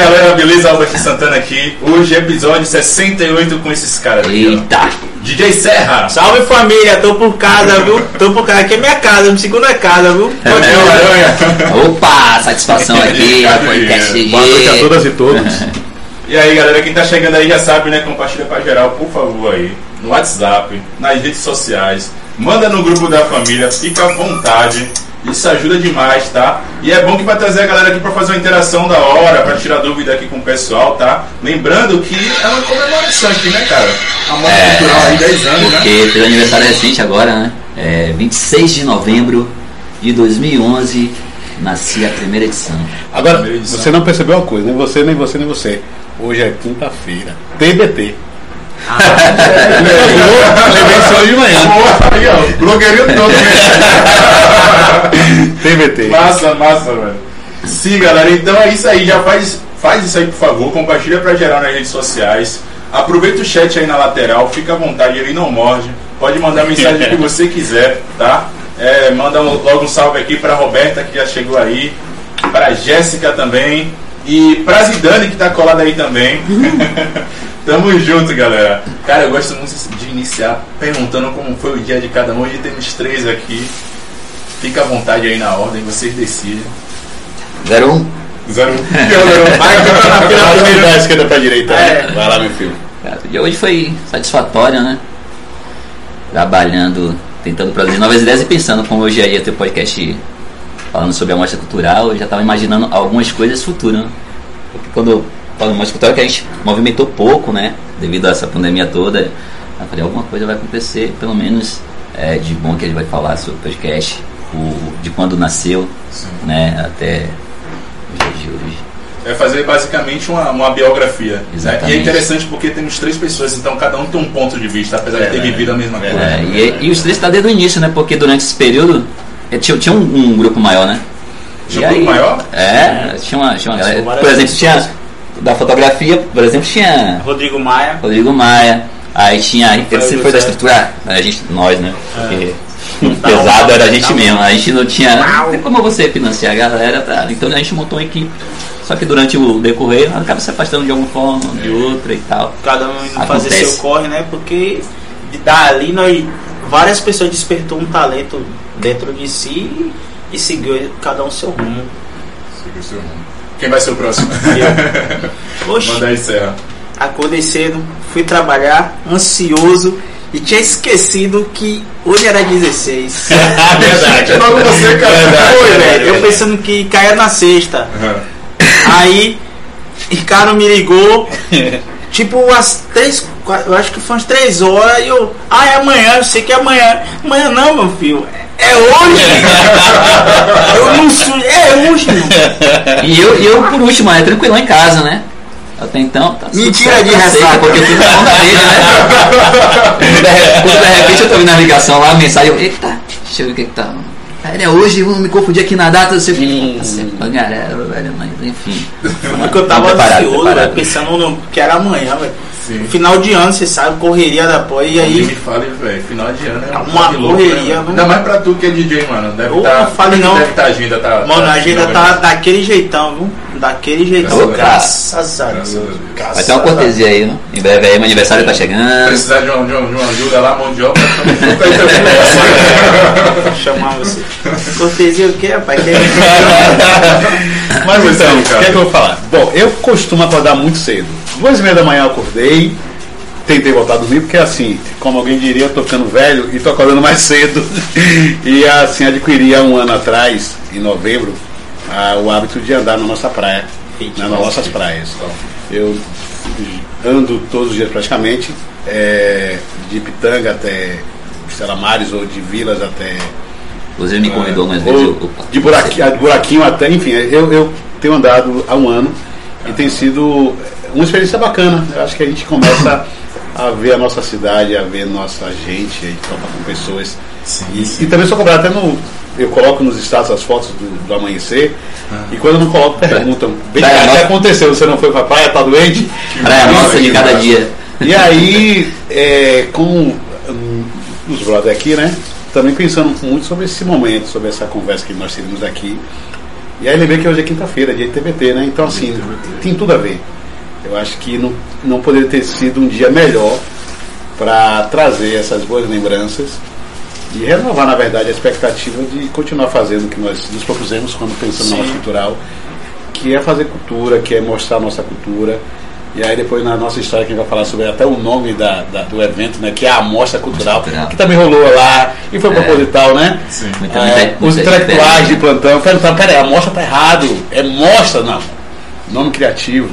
Galera, beleza? Albert Santana aqui. Hoje episódio 68 com esses caras aqui. ó. Eita! DJ Serra. Salve família, tô por casa, viu? Tô por casa, aqui é minha casa, me segunda casa, viu? É, Aranha. Opa, satisfação aqui, podcast. Boa noite a todas e todos. E aí galera, quem tá chegando aí já sabe, né? Compartilha pra geral, por favor aí. No WhatsApp, nas redes sociais. Manda no grupo da família, fica à vontade. Isso ajuda demais, tá? E é bom que vai trazer a galera aqui pra fazer uma interação da hora, pra tirar dúvida aqui com o pessoal, tá? Lembrando que é uma comemoração aqui, né, cara? A moda É, cultural aí, 10 anos, né? Porque teve aniversário recente agora, né? É 26 de novembro de 2011, nasci a primeira edição. Agora, Primeira edição. você não percebeu uma coisa, nem você, nem você, nem você. Hoje é quinta-feira. TBT. Lembrei isso hoje de manhã. Porra, aí, ó, blogueirinho todo? TBT. Massa, massa, velho. Sim, galera, então é isso aí. Já faz, faz isso aí, por favor. Compartilha pra geral nas redes sociais. Aproveita o chat aí na lateral, fica à vontade, ele não morde. Pode mandar mensagem que você quiser, tá? É, manda um- logo um salve aqui pra Roberta, que já chegou aí. Pra Jéssica também. E pra Zidane, que tá colada aí também. Tamo junto, galera. Cara, eu gosto muito de iniciar perguntando como foi o dia de cada um. Hoje temos três aqui. Fica à vontade aí na ordem, vocês decidem. 01? Zero. um. Vai, na fila da esquerda pra direita. É. Vai lá, meu filho. Cara, o dia hoje foi satisfatório, né? Trabalhando, tentando produzir novas ideias e pensando como hoje ia ter podcast falando sobre a mostra cultural, eu já estava imaginando algumas coisas futuras. Né? Porque quando mostra cultural, que a gente movimentou pouco, né? Devido a essa pandemia toda, eu falei, alguma coisa vai acontecer, pelo menos é, de bom que a gente vai falar sobre o podcast, o, de quando nasceu, né? Até os dias de hoje. É fazer basicamente uma, uma biografia. né? Exatamente. E é interessante porque temos três pessoas, então cada um tem um ponto de vista, apesar de ter Verdade. vivido a mesma coisa. É, e, e os três tá desde o início, né? Porque durante esse período tinha, tinha um, um grupo maior, né? Tinha um grupo maior? É, tinha uma, tinha uma galera. Por exemplo, tinha. Da fotografia, por exemplo, tinha Rodrigo Maia. Rodrigo Maia, aí tinha. Sempre foi da estrutura, a gente, nós, né? Porque o Dá pesado era a gente mesmo, a gente não tinha. Uau. Não tem como você financiar a galera, tá? Então a gente montou uma equipe. Só que durante o decorrer acaba se afastando de alguma forma, de outra e tal. Cada um indo fazer seu corre, né? Porque de- dali nós. Várias pessoas despertou um talento dentro de si e seguiu cada um seu rumo. O seu rumo. Quem vai ser o próximo? Oxe, Manda aí, Serra. acordei cedo, fui trabalhar, ansioso e tinha esquecido que hoje era 16. Verdade. Logo você, cara. Foi, velho. Eu pensando que caia na sexta. Aham. Aí, Ricardo me ligou, tipo umas três, eu acho que foi umas três horas, e eu, ah, é amanhã, eu sei que é amanhã. Amanhã não, meu filho, é hoje. eu não sou, é hoje. meu. E eu, e eu por último, é tranquilão em casa, né? Até então, tá tudo Mentira de tá ressaca. Porque eu fui na onda dele, né? Quando de repente eu tô vendo a ligação lá, a mensagem, eu, eita, deixa eu ver o que que tá. Ele é hoje, vamos me confundir aqui na data, você fica, você é galera, velho, mas enfim. Porque eu tava Preparado, ansioso, preparado. velho, pensando no, que era amanhã, velho. Final de ano, você sabe, correria da pó, e aí. me fale, velho, final de ano é Uma de louco, correria, né, Ainda mais pra tu que é DJ, mano. Deve Ô, tá, não fale não. Deve a agenda, tá. Mano, a agenda tá daquele jeitão, viu? Daquele jeitão, Graças graças a Graças a Deus. Vai ter uma cortesia aí, né? Em breve aí, meu aniversário tá chegando. Precisar de uma, de uma, ajuda lá, mão de obra. Vou chamar você. Cortesia o quê, rapaz? Que- Mas Você, então, o que é que eu vou falar? Bom, eu costumo acordar muito cedo. Duas e meia da manhã eu acordei, tentei voltar a dormir, porque assim, como alguém diria, eu tô ficando velho e tô acordando mais cedo. E assim, adquiri há um ano atrás, em novembro, ah, o hábito de andar na nossa praia, né, nas nossas praias. Eu ando todos os dias praticamente, é, de Pitanga até Estelamares ou de Vilas até Inclusive me convidou umas vezes. eu- de buraquinho, de buraquinho até, enfim, eu, eu tenho andado há um ano e tem sido uma experiência bacana. Eu acho que a gente começa a ver a nossa cidade, a ver nossa gente, a gente toca com pessoas. E, e também sou cobrado até no. Eu coloco nos status as fotos do, do amanhecer e quando eu não coloco perguntam. Bem, Praia até Nossa. aconteceu, você não foi pra praia, tá doente? Praia nossa de cada dia. E aí, é, com os brothers aqui, né? Também pensando muito sobre esse momento, sobre essa conversa que nós tivemos aqui. E aí lembrei que hoje é quinta-feira, dia de TBT, né? Então, assim, tem tudo a ver. Eu acho que não, não poderia ter sido um dia melhor para trazer essas boas lembranças e renovar, na verdade, a expectativa de continuar fazendo o que nós nos propusemos quando pensamos na nossa cultural, que é fazer cultura, que é mostrar a nossa cultura. E aí depois na nossa história que a gente vai falar sobre até o nome da, da- do evento, né? Que é a Amostra Cultural, Cultural. que também rolou lá e foi proposital, né? Sim. Muita, É, muita, os muita intelectuais de diferença. plantão perguntaram, peraí, a mostra tá errado. É mostra, não. Nome criativo.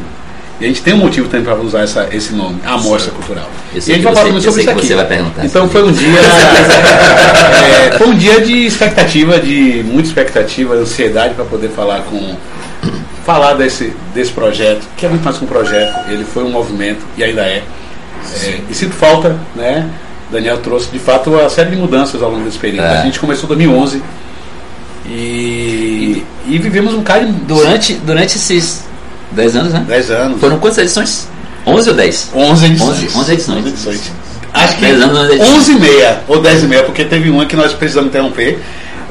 E a gente tem um motivo também para usar essa, esse nome, a Amostra Cultural. E a gente vai falar sobre isso aqui. Então foi um dia. é, foi um dia de expectativa, de muita expectativa, ansiedade para poder falar com. Falar desse, desse projeto, que é muito mais que um projeto, ele foi um movimento e ainda é. É, e sinto falta, né? Daniel trouxe de fato uma série de mudanças ao longo desse período. É. A gente começou em 2011 e, e vivemos um cara Durante, durante esses 10 anos, né? 10 anos. Foram quantas edições? 11 ou 10? 11 edições. 11, 11 edições. 11 edições. Acho que 10 anos, 11 edições. 11 e meia ou 10 e meia, porque teve uma que nós precisamos interromper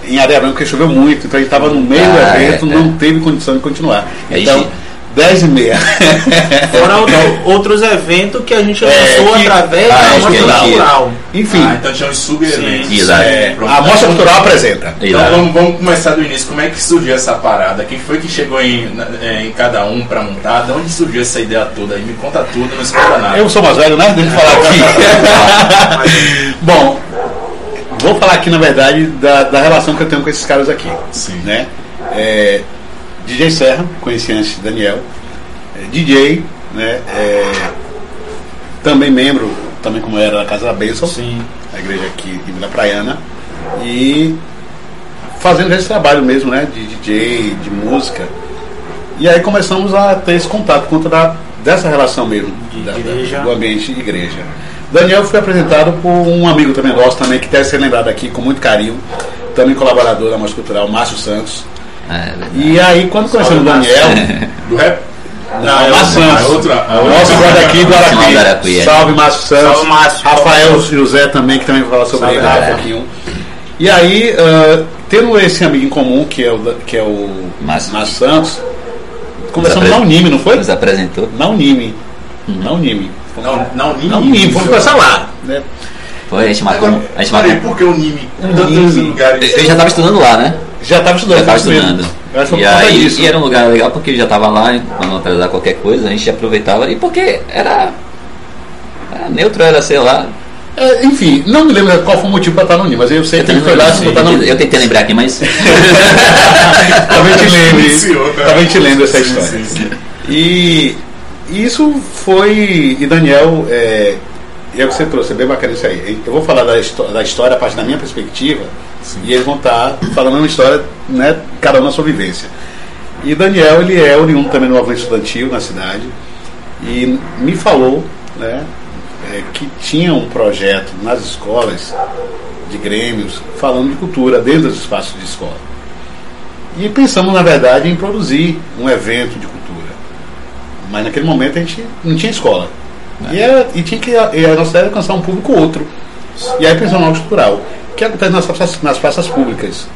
em Areia porque choveu muito, então a gente estava no meio do Ah, evento, é, não teve condição de continuar. Aí, Então, gente. 10 e meia. Fora outro- outros eventos que a gente É, lançou que- através Ah, da é, Amostra que a gente- Cultural. Enfim, Ah, então tinha uns sub-eventos. É, a Mostra Cultural apresenta. Então vamos, vamos começar do início. Como é que surgiu essa parada? Quem foi que chegou em, é, em cada um para montar? De onde surgiu essa ideia toda? Aí me conta tudo, não esconda nada. Eu sou mais velho, né? Deixa eu falar aqui. Bom, vou falar aqui, na verdade, da, da relação que eu tenho com esses caras aqui. Sim. Né? É, DJ Serra, conheci antes Daniel. É, DJ, né? É, também membro, também como era da Casa da Bênção, Sim. a igreja aqui em Vila Praiana. E fazendo esse trabalho mesmo, né? De DJ, de música. E aí começamos a ter esse contato por conta da, dessa relação mesmo, da- da- do ambiente de igreja. Daniel foi apresentado por um amigo também nosso, também, que deve ser lembrado aqui com muito carinho, também colaborador da Mostra Cultural, Márcio Santos. É, verdade. E aí, quando conhecemos o Daniel, Do rap? não, é Márcio Santos, a outra- a outra- nosso brother aqui do Arapi. É. Salve, Márcio Santos. Salve, Márcio. Rafael José também, que também vai falar sobre Salve, ele Rafa. pouquinho. E aí, ah, tendo esse amigo em comum, que é o, que é o Márcio. Márcio Santos, conversamos Nos na Unime, não foi? Nos apresentou. Na Unime. Na Unime. Não, não, Nimi. Na Unime, vamos conversar lá. Né? Foi, a gente marcou. Agora, A gente peraí, marcou. por que o Nimi? Tantos Nimi. lugares. Eu já estava estudando lá, né? Já estava estudando, Já estava estudando. E aí disso. e era um lugar legal porque eu já estava lá, para não atrasar qualquer coisa, a gente aproveitava. E porque era. Era neutro, era, sei lá. É, enfim, não me lembro qual foi o motivo para estar no Unime, mas eu sei Eu, que ele foi lá não se botar no eu tentei lembrar aqui, mas. Talvez te lembre. Talvez te lembre essa história. sim, sim. E isso foi. E Daniel, é, é o que você trouxe, é bem bacana isso aí. Eu vou falar da, da história a partir da minha perspectiva, e eles vão estar falando uma história, né, cada um na sua vivência. E Daniel, ele é oriundo também do movimento estudantil na cidade, e me falou né, é, que tinha um projeto nas escolas de grêmios falando de cultura dentro dos espaços de escola. E pensamos, na verdade, em produzir um evento de cultura. Mas naquele momento a gente não tinha escola. E, era- e tinha que e a nossa ideia era alcançar um público outro. E aí pensamos no cultural, que acontece nas praças, nas praças públicas.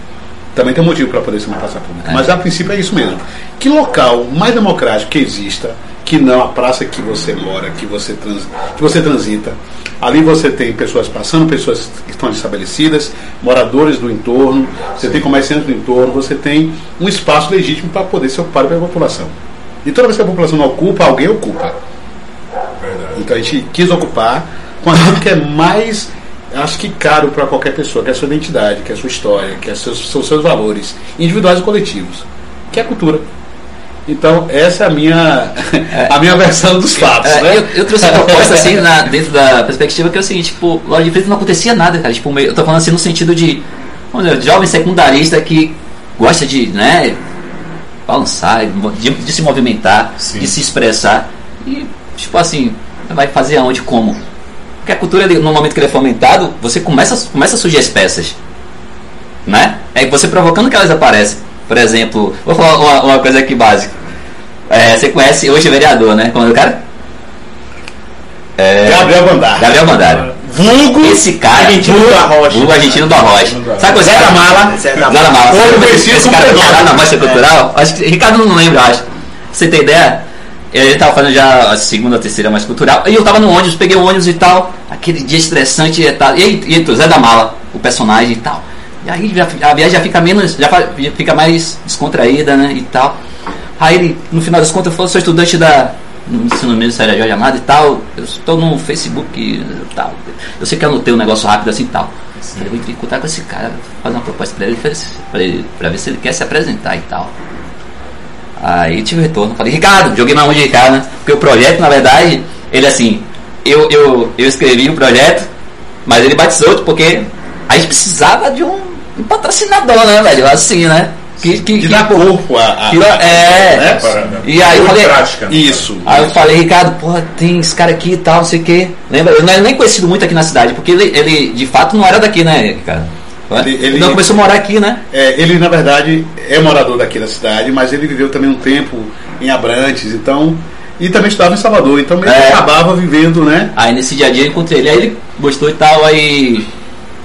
Também tem um motivo para poder ser uma praça pública. É. Mas a princípio é isso mesmo. Que local mais democrático que exista, que não a praça que você mora, que você, trans, que você transita. Ali você tem pessoas passando, pessoas que estão estabelecidas, moradores do entorno, você tem comerciantes do entorno, você tem um espaço legítimo para poder ser ocupado pela população. E toda vez que a população não ocupa, alguém ocupa. Então a gente quis ocupar com aquilo que é mais, acho que caro para qualquer pessoa, que é a sua identidade, que é a sua história, que é seus, são seus valores individuais e coletivos, que é a cultura. Então essa é a minha, a minha versão dos fatos, É, né? eu, eu trouxe a proposta assim na- dentro da perspectiva que é o seguinte, tipo, lá de frente não acontecia nada, cara. Tipo, eu tô falando assim no sentido de vamos dizer, jovem secundarista que gosta de, né, balançar, de, de se movimentar, Sim. de se expressar. E, tipo assim, vai fazer aonde, como? Porque a cultura, no momento que ele é fomentado, você começa, começa a surgir as peças. Né? É você provocando que elas aparecem. Por exemplo, vou falar uma, uma coisa aqui básica. É, você conhece hoje o vereador, né? Como é o cara? É, Gabriel Bandar. Gabriel Mandário. Vulgo Esse cara. Argentino do Arrocha. Vulgo argentino do Arrocha. Sabe qual é Zé da Mala. Zé da Mala. Ou Sabe conhecido esse cara lá na Mostra Cultural? Acho que Ricardo não lembra, acho. Pra você ter ideia? Ele tava fazendo já a segunda, a terceira mais cultural. E eu tava no ônibus, peguei o ônibus e tal. Aquele dia estressante e tal. E aí, e Zé da Mala, o personagem e tal. E aí já- a viagem já fica menos. Já fica mais descontraída, né? E tal. Aí ele, no final das contas, falou, sou estudante da. No ensino médio, Série Jorge Amado e tal. Eu estou no Facebook e tal. Eu sei que anotei um negócio rápido assim e tal. Falei, vou entrar em contato com esse cara, fazer uma proposta pra ele, pra, ele, pra ver se ele quer se apresentar e tal. Aí tive retorno. Falei, Ricardo, joguei na mão de Ricardo, né? Porque o projeto, na verdade, ele assim, eu, eu, eu escrevi o projeto, mas ele batizou outro porque a gente precisava de um, um patrocinador, né, velho? Assim, né? Que, que, que- dar corpo a. a- que- é. né? Para- E aí eu falei, prática. Isso. Aí eu falei, Ricardo, porra, tem esse cara aqui e tal, não sei o quê. Lembra? Eu não era nem conhecido muito aqui na cidade, porque ele, ele de fato não era daqui, né, Ricardo? Ele- ele- não começou a morar aqui, né? É, ele, na verdade, é morador daqui da cidade, mas ele viveu também um tempo em Abrantes, então. E também estudava em Salvador, então ele É. acabava vivendo, né? Aí nesse dia a dia eu encontrei ele, aí ele gostou e tal, aí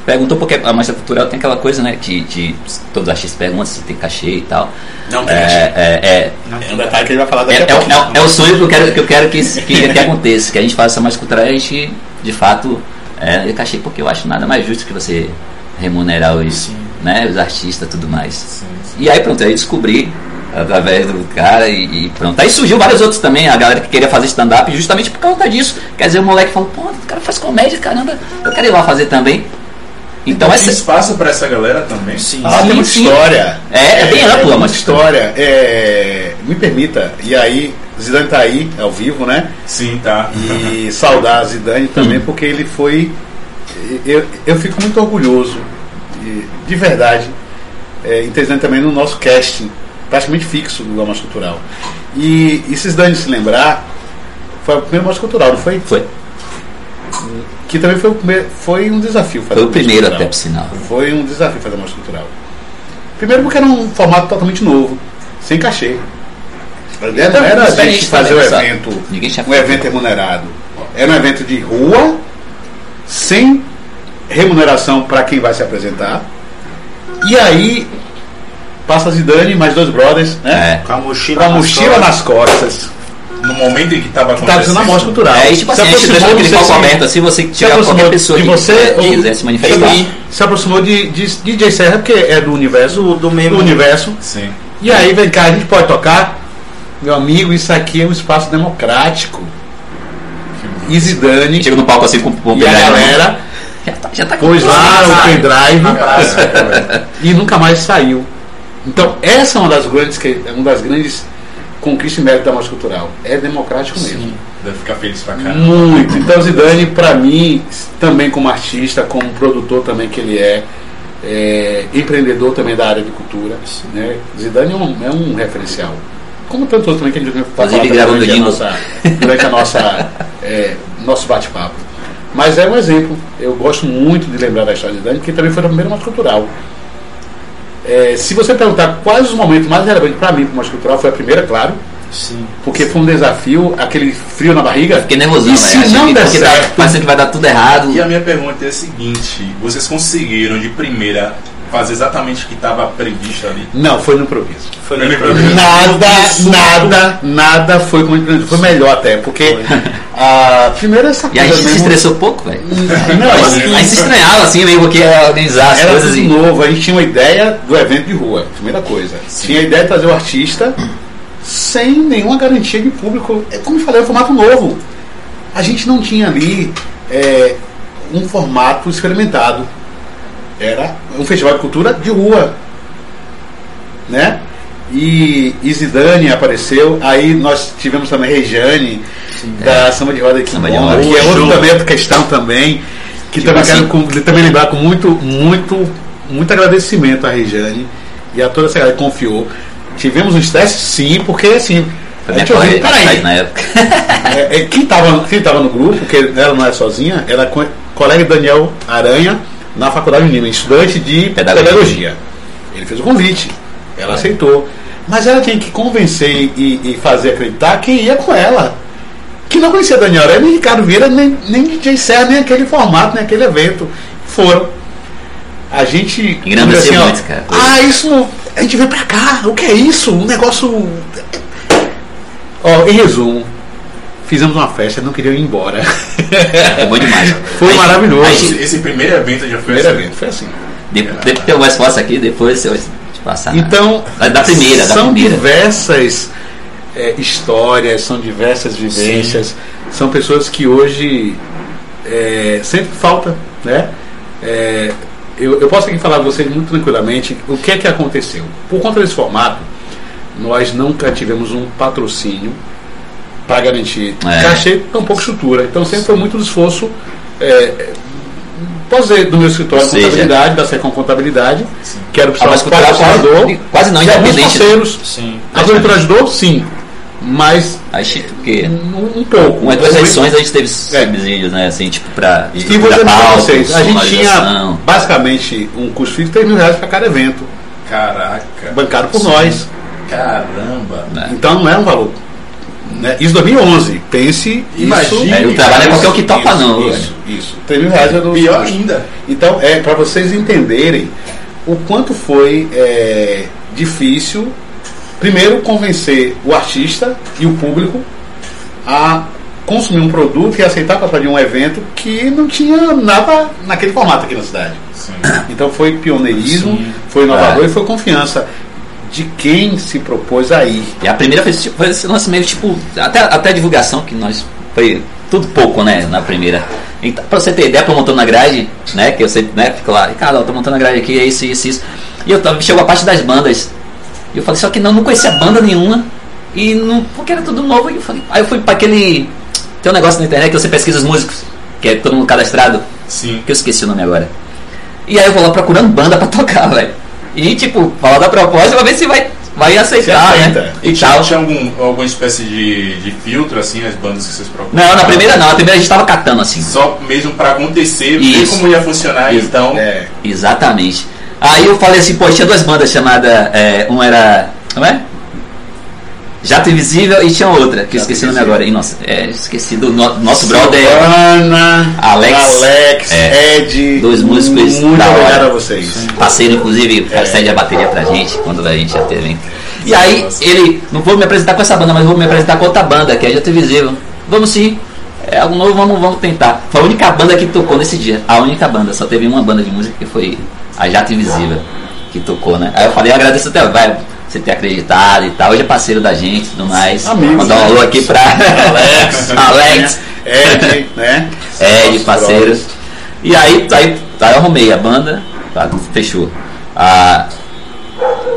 perguntou porque a mostra cultural tem aquela coisa, né? De, de todos os artistas perguntam se tem cachê e tal. Não tem É, cachê. é, é, É um detalhe que ele vai falar daqui É, a é, o- pouco. é é o sonho que eu quero que, eu quero que, que, que aconteça, que a gente faça mais cultural e a gente, de fato, é, eu cachei porque eu acho nada mais justo que você remunerar os, né, os artistas e tudo mais. E aí pronto, aí descobri através do cara e, e pronto. Aí surgiu vários outros também, a galera que queria fazer stand-up justamente por causa disso. Quer dizer, o moleque falou, pô, o cara faz comédia, caramba, eu quero ir lá fazer também. Então Tem essa. espaço para essa galera também? Sim. Ah, tem muita sim. história. É, é bem ampla, muita mas- história. É, me permita, e aí, Zidane tá aí, ao vivo, né? Sim, tá. E saudar a Zidane também, porque ele foi. Eu, eu fico muito orgulhoso, de, de verdade, é, em ter Zidane também no nosso casting, praticamente fixo do Almoço Cultural. E, e se Zidane se lembrar, foi o primeiro Almoço Cultural, não foi? Foi, Que também foi, o primeiro, foi um desafio fazer foi o primeiro até, por sinal. Foi um desafio fazer Almoço Cultural. Primeiro porque era um formato totalmente novo, sem cachê. A ideia não era a gente fazer o sabe? evento um evento remunerado. Era um evento de rua, sem remuneração para quem vai se apresentar. E aí passa Zidane mais dois brothers, né? É. Com a mochila, Com a nas mochila costas. nas costas. No momento em que estava Que estava sendo a mostra cultural. É, e tipo assim, a gente deixou aquele palco aberto assim, você se aproximou qualquer pessoa de que você ou quiser se manifestar. se, se aproximou de, de DJ Serra, porque é do universo, Do- do mesmo- universo. Sim. E aí, vem cá, a gente pode tocar? Meu amigo, isso aqui é um espaço democrático. E Zidane Chega no palco assim com o e a galera Já tá, já tá pôs lá o pendrive Ah, e nunca mais saiu. Então, essa é uma das grandes, que- é uma das grandes conquistas e méritos da música cultural. É democrático mesmo. Deve ficar feliz pra caramba. Muito. Então, Zidane, para mim, também como artista, como produtor também que ele é, é, empreendedor também da área de cultura. Né? Zidane é um, é um referencial. Como tantos outros também que a gente vai falar durante a nossa, durante a nossa é, nosso bate-papo. Mas é um exemplo. Eu gosto muito de lembrar da história de Zidane, porque também foi a primeira música cultural. É, se você perguntar quais os momentos mais relevantes para mim para música cultural, foi a primeira, claro, Sim. porque foi um desafio, aquele frio na barriga. Fiquei nervosão, E se velho. Achei não der dá- certo? Parece que vai dar tudo errado. E a minha pergunta é a seguinte: vocês conseguiram de primeira fazer exatamente o que estava previsto ali? Não, foi no improviso. Foi no me previsto. Nada, nada, nada foi como improviso. Foi melhor até, porque a primeira essa E a coisa gente se mesmo- estressou pouco, velho. Não, A assim, gente se estranhava assim, meio porque ia organizar as era coisas tudo e. novo. A gente tinha uma ideia do evento de rua, primeira coisa. Tinha a ideia de trazer o artista sem nenhuma garantia de público. É como eu falei, é um formato novo. A gente não tinha ali é, um formato experimentado. Era um festival de cultura de rua. Né? E, e Zidane apareceu, aí nós tivemos também Regiane, da Samba de Roda de Kimono, que é outro também questão também, que Tipo também assim. quero também lembrar com muito, muito, muito agradecimento à Regiane e a toda essa galera que confiou. Tivemos um estresse sim, porque assim, a gente ouviu, peraí, na época. é, é, quem estava quem tava no grupo, porque ela não é sozinha, é co- colega Daniel Aranha na Faculdade Unima, estudante de Pedagogia. pedagogia. Ele fez o convite, ela aceitou. Mas ela tinha que convencer e, e fazer acreditar quem ia com ela. que não conhecia Daniel Aurélio, nem Ricardo Vieira, nem, nem DJ Serra, nem aquele formato, nem aquele evento. Foram. A gente. Engrandeceu assim, muito, cara. Ah, isso. A gente veio pra cá. O que é isso? Um negócio. Ó, em resumo, fizemos uma festa, não queriam ir embora. Foi bom demais. Foi Aí- maravilhoso. aí- Esse, esse primeiro evento já foi Primeiro assim. evento, foi assim. de- de- tem mais fotos aqui, depois eu vou te passar. Então, Da- da primeira, da são primeira. diversas é, histórias, são diversas vivências, são pessoas que hoje é, sempre falta, né? É, eu, eu posso aqui falar para vocês muito tranquilamente o que é que aconteceu. Por conta desse formato, nós nunca tivemos um patrocínio para garantir É. cachê, tampouco estrutura. Então sempre foi muito esforço. É, posso dizer, do meu escritório seja- contabilidade, da Secom Contabilidade, que era o Ah, principal cultural patrocinador. quase não e alguns independente. parceiros. Sim. A Prefeitura ajudou? Sim. Mas Acho que um, um pouco. umas duas edições a gente teve É. subsídios, né? Assim, tipo, pra. E vou dizer pra pauta, vocês, a gente tinha basicamente um custo fixo de 3 mil reais para cada evento, Caraca. bancado por Sim. nós. Caramba. né? Então não é um valor. Né? Isso em 2011. Pense. Imagine, isso, É, o trabalho é qualquer um que topa, isso, não. Isso, isso. 3 mil reais é do. Pior ainda. Então, é para vocês entenderem o quanto foi é, difícil, primeiro, convencer o artista e o público a consumir um produto e aceitar participar de um evento que não tinha nada naquele formato aqui na cidade. Sim. Então foi pioneirismo, Sim. foi inovador É. e foi confiança de quem se propôs a ir. E a primeira foi, tipo, foi esse lance meio tipo. Até, até a divulgação que nós. Foi tudo pouco, né? Na primeira. Então, pra você ter ideia, pra eu montando na grade, né? Que eu sei, né? Fico lá, cara, eu tô montando a grade aqui, é isso, isso, isso. E eu tava, chegou a parte das bandas. E eu falei, só que não, não conhecia banda nenhuma. E não. Porque era tudo novo. E eu falei, aí eu fui pra aquele. Tem um negócio na internet que você pesquisa os músicos, que é todo mundo cadastrado. Sim. que eu esqueci o nome agora. E aí eu vou lá procurando banda pra tocar, velho. E tipo, falar da proposta pra ver se vai, vai aceitar, Se né? E Tinha, tal. tinha algum, alguma espécie de, de filtro, assim, as bandas que vocês procuram? Não, na primeira não, na primeira a gente tava catando assim. Só mesmo pra acontecer, ver como ia funcionar, Isso. então. É, Exatamente. Aí eu falei assim, pô, tinha duas bandas chamadas. É, uma era. Como é? Jato Invisível e tinha outra, que eu Jato esqueci o nome Invisível. agora. E, nossa, é, esqueci do no- nosso brother. Ana, Alex. Alex, É. Ed. Dois músicos Muito da hora. obrigado a vocês. parceiro, inclusive, É. cede a bateria pra gente quando a gente já teve. E aí, ele, não vou me apresentar com essa banda, mas vou me apresentar com outra banda, que é Jato Visível. Vamos sim, é algo novo, vamos, vamos tentar. Foi a única banda que tocou nesse dia, a única banda, só teve uma banda de música que foi a Jato Invisível que tocou, né? Aí eu falei, eu agradeço até, vai, você ter acreditado e tal, hoje é parceiro da gente e tudo mais. Amigos, Mandar um né? alô aqui pra Alex. Alex. Ed, né? É, de Nossos parceiros. brothers. E aí, aí, aí eu arrumei a banda, tá, fechou. A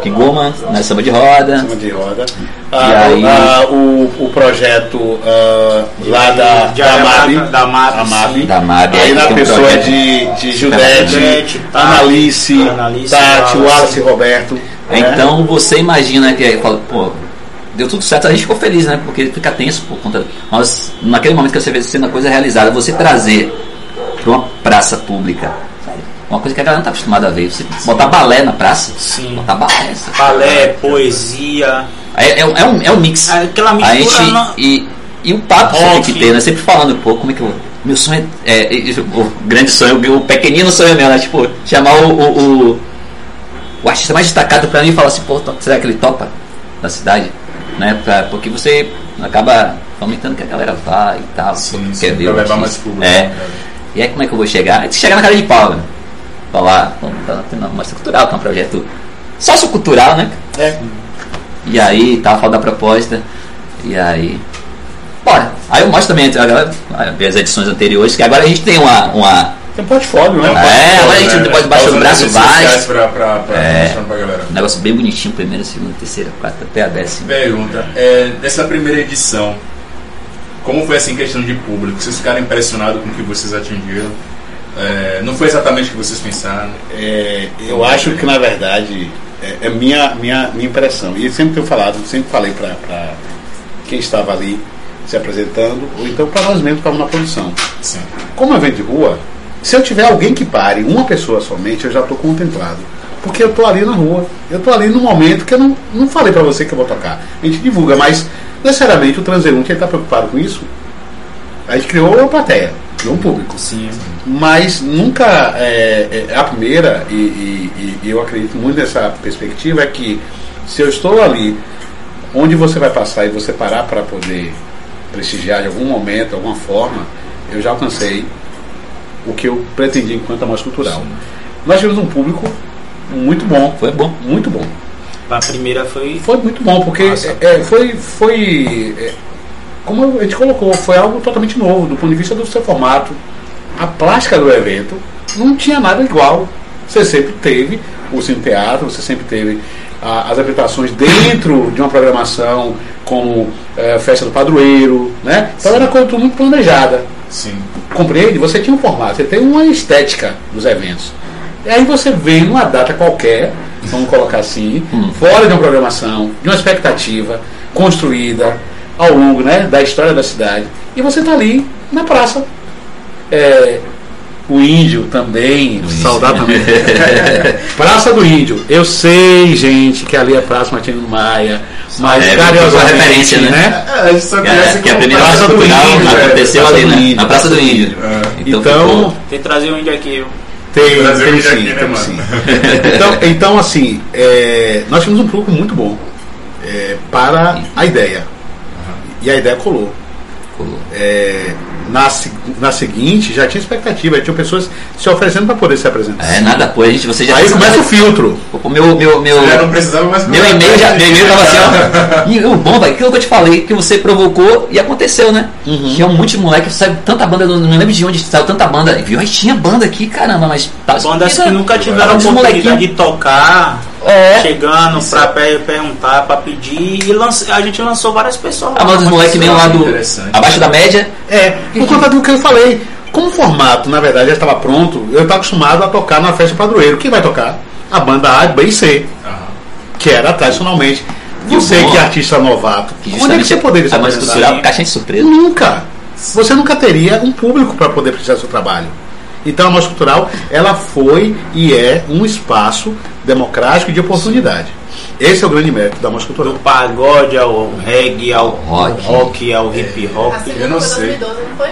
Kingoma, né, samba de roda. Cima de roda. E Ah, aí- ah, o, o projeto ah, lá da, de da MAB, Araraca, da MAB, AMAB. sim. Da MAB, aí na um pessoa projeto. de, de Judete, Judete, Tati, Analice, Analice, Tati, Wallace. Wallace e Roberto. Né? Então você imagina que aí fala, pô, deu tudo certo, a gente ficou feliz, né? Porque fica tenso por conta. Mas naquele momento que você vê sendo a coisa realizada, você trazer para uma praça pública, uma coisa que a galera não tá acostumada a ver. Você botar balé na praça, Sim. botar balé. Balé, poesia. É, é, um- é um, é um mix. Aquela A mistura. gente, não- e, e o papo que você tem Rock. que ter, né? Sempre falando, pô, como é que eu. Meu sonho é. é- é- o grande sonho, o pequenino sonho meu, né? Tipo, chamar o, o, o, o artista mais destacado pra mim falar assim, pô, será que ele topa da cidade? Né? Pra, porque você acaba fomentando que a galera vá e tal. Sim, quer sim, ver levar artista. mais público. É. né? E aí como é que eu vou chegar? Aí chegar na cara de pau, né? Falar, pô, tá tendo uma mostra cultural, tá um projeto sociocultural, né? É. E aí, tava falando da proposta. E aí. Bora. Aí eu mostro também a galera, as edições anteriores, que agora a gente tem uma. uma Tem um portfólio, né? É, agora a gente pode baixar o braço, sociais Pra, pra, pra É. pra galera. um negócio bem bonitinho, primeira, segunda, terceira, quarta, até a décima. Pergunta, é, nessa primeira edição, como foi assim questão de público? Vocês ficaram impressionados com o que vocês atingiram? É, não foi exatamente o que vocês pensaram? É, eu acho que na verdade é, é minha, minha, minha impressão. E sempre tenho falado, sempre falei para quem estava ali se apresentando, ou então para nós mesmos que estávamos na produção. Sim. Como evento de rua, se eu tiver alguém que pare, uma pessoa somente, eu já estou contemplado. Porque eu estou ali na rua. Eu estou ali no momento que eu não, não falei para você que eu vou tocar. A gente divulga, mas necessariamente o transeunte está preocupado com isso. A gente criou uma plateia, criou um público. Sim. Mas nunca é, é, a primeira, e, e- e eu acredito muito nessa perspectiva, é que se eu estou ali, onde você vai passar e você parar para poder prestigiar de algum momento, de alguma forma, eu já alcancei o que eu pretendia enquanto amostra cultural. Nós tivemos um público muito bom, Foi bom. muito bom. A primeira foi. Foi muito bom, porque é, é, foi, foi é, como a gente colocou, foi algo totalmente novo, do ponto de vista do seu formato. A plástica do evento não tinha nada igual. Você sempre teve o Cine Teatro, você sempre teve ah, as apresentações dentro de uma programação como eh, Festa do Padroeiro, né? Então era coisa tudo muito planejada. Sim. Compreende? Você tinha um formato, você tem uma estética dos eventos. E aí você vem numa data qualquer, vamos colocar assim, fora de uma programação, de uma expectativa construída ao longo né, da história da cidade, e você está ali na praça. É, o índio também, saudar também. praça do Índio. Eu sei, gente, que ali é Praça Martino Maia, mas É, carinhosamente, foi uma referência, né? É, a gente só conhece É, que a como primeira Praça do Índio, velho. aconteceu Praça ali, do né? Índio. Na Praça do Índio. É. Então, ficou- Tem que trazer o índio aqui, viu? Tem, Brasil tem índio sim, aqui, né, temos mano? sim. Então, então assim, é, nós tínhamos um público muito bom é, para a ideia. E a ideia colou. Colou. É, na, na seguinte, já tinha expectativa, tinha pessoas se oferecendo para poder se apresentar. É, nada apoio, a gente, você já Aí começa o filtro. O meu, meu, meu, Já não precisava mais meu e-mail já, meu e-mail tava assim, ó. E o bom, velho, aquilo que eu te falei, que você provocou e aconteceu, né? Tinha um monte de moleque, saiu tanta banda, não, não lembro de onde saiu tanta banda. Viu? Aí tinha banda aqui, caramba, mas tá Bandas que nunca tiveram oportunidade de tocar, É. chegando pra per- perguntar, pra pedir, e lança- a gente lançou várias pessoas. A banda dos moleques meio lá do. Abaixo da média. É, por conta do que eu falei. Como o formato, na verdade, já estava pronto, eu estava acostumado a tocar na festa padroeiro. Quem vai tocar? A banda A, B e C, Aham. que era tradicionalmente. Você que é artista novato, Que onde é que você poderia se a apresentar? cultural, caixinha de surpresa. Nunca. Você nunca teria um público para poder prestar seu trabalho. Então a Mostra Cultural, ela foi e é um espaço democrático de oportunidade. Esse é o grande mérito da Mostra Do Cultural. pagode ao reggae, ao Rock. rock, ao hip hop. A segunda Eu não foi sei. 2012, não foi?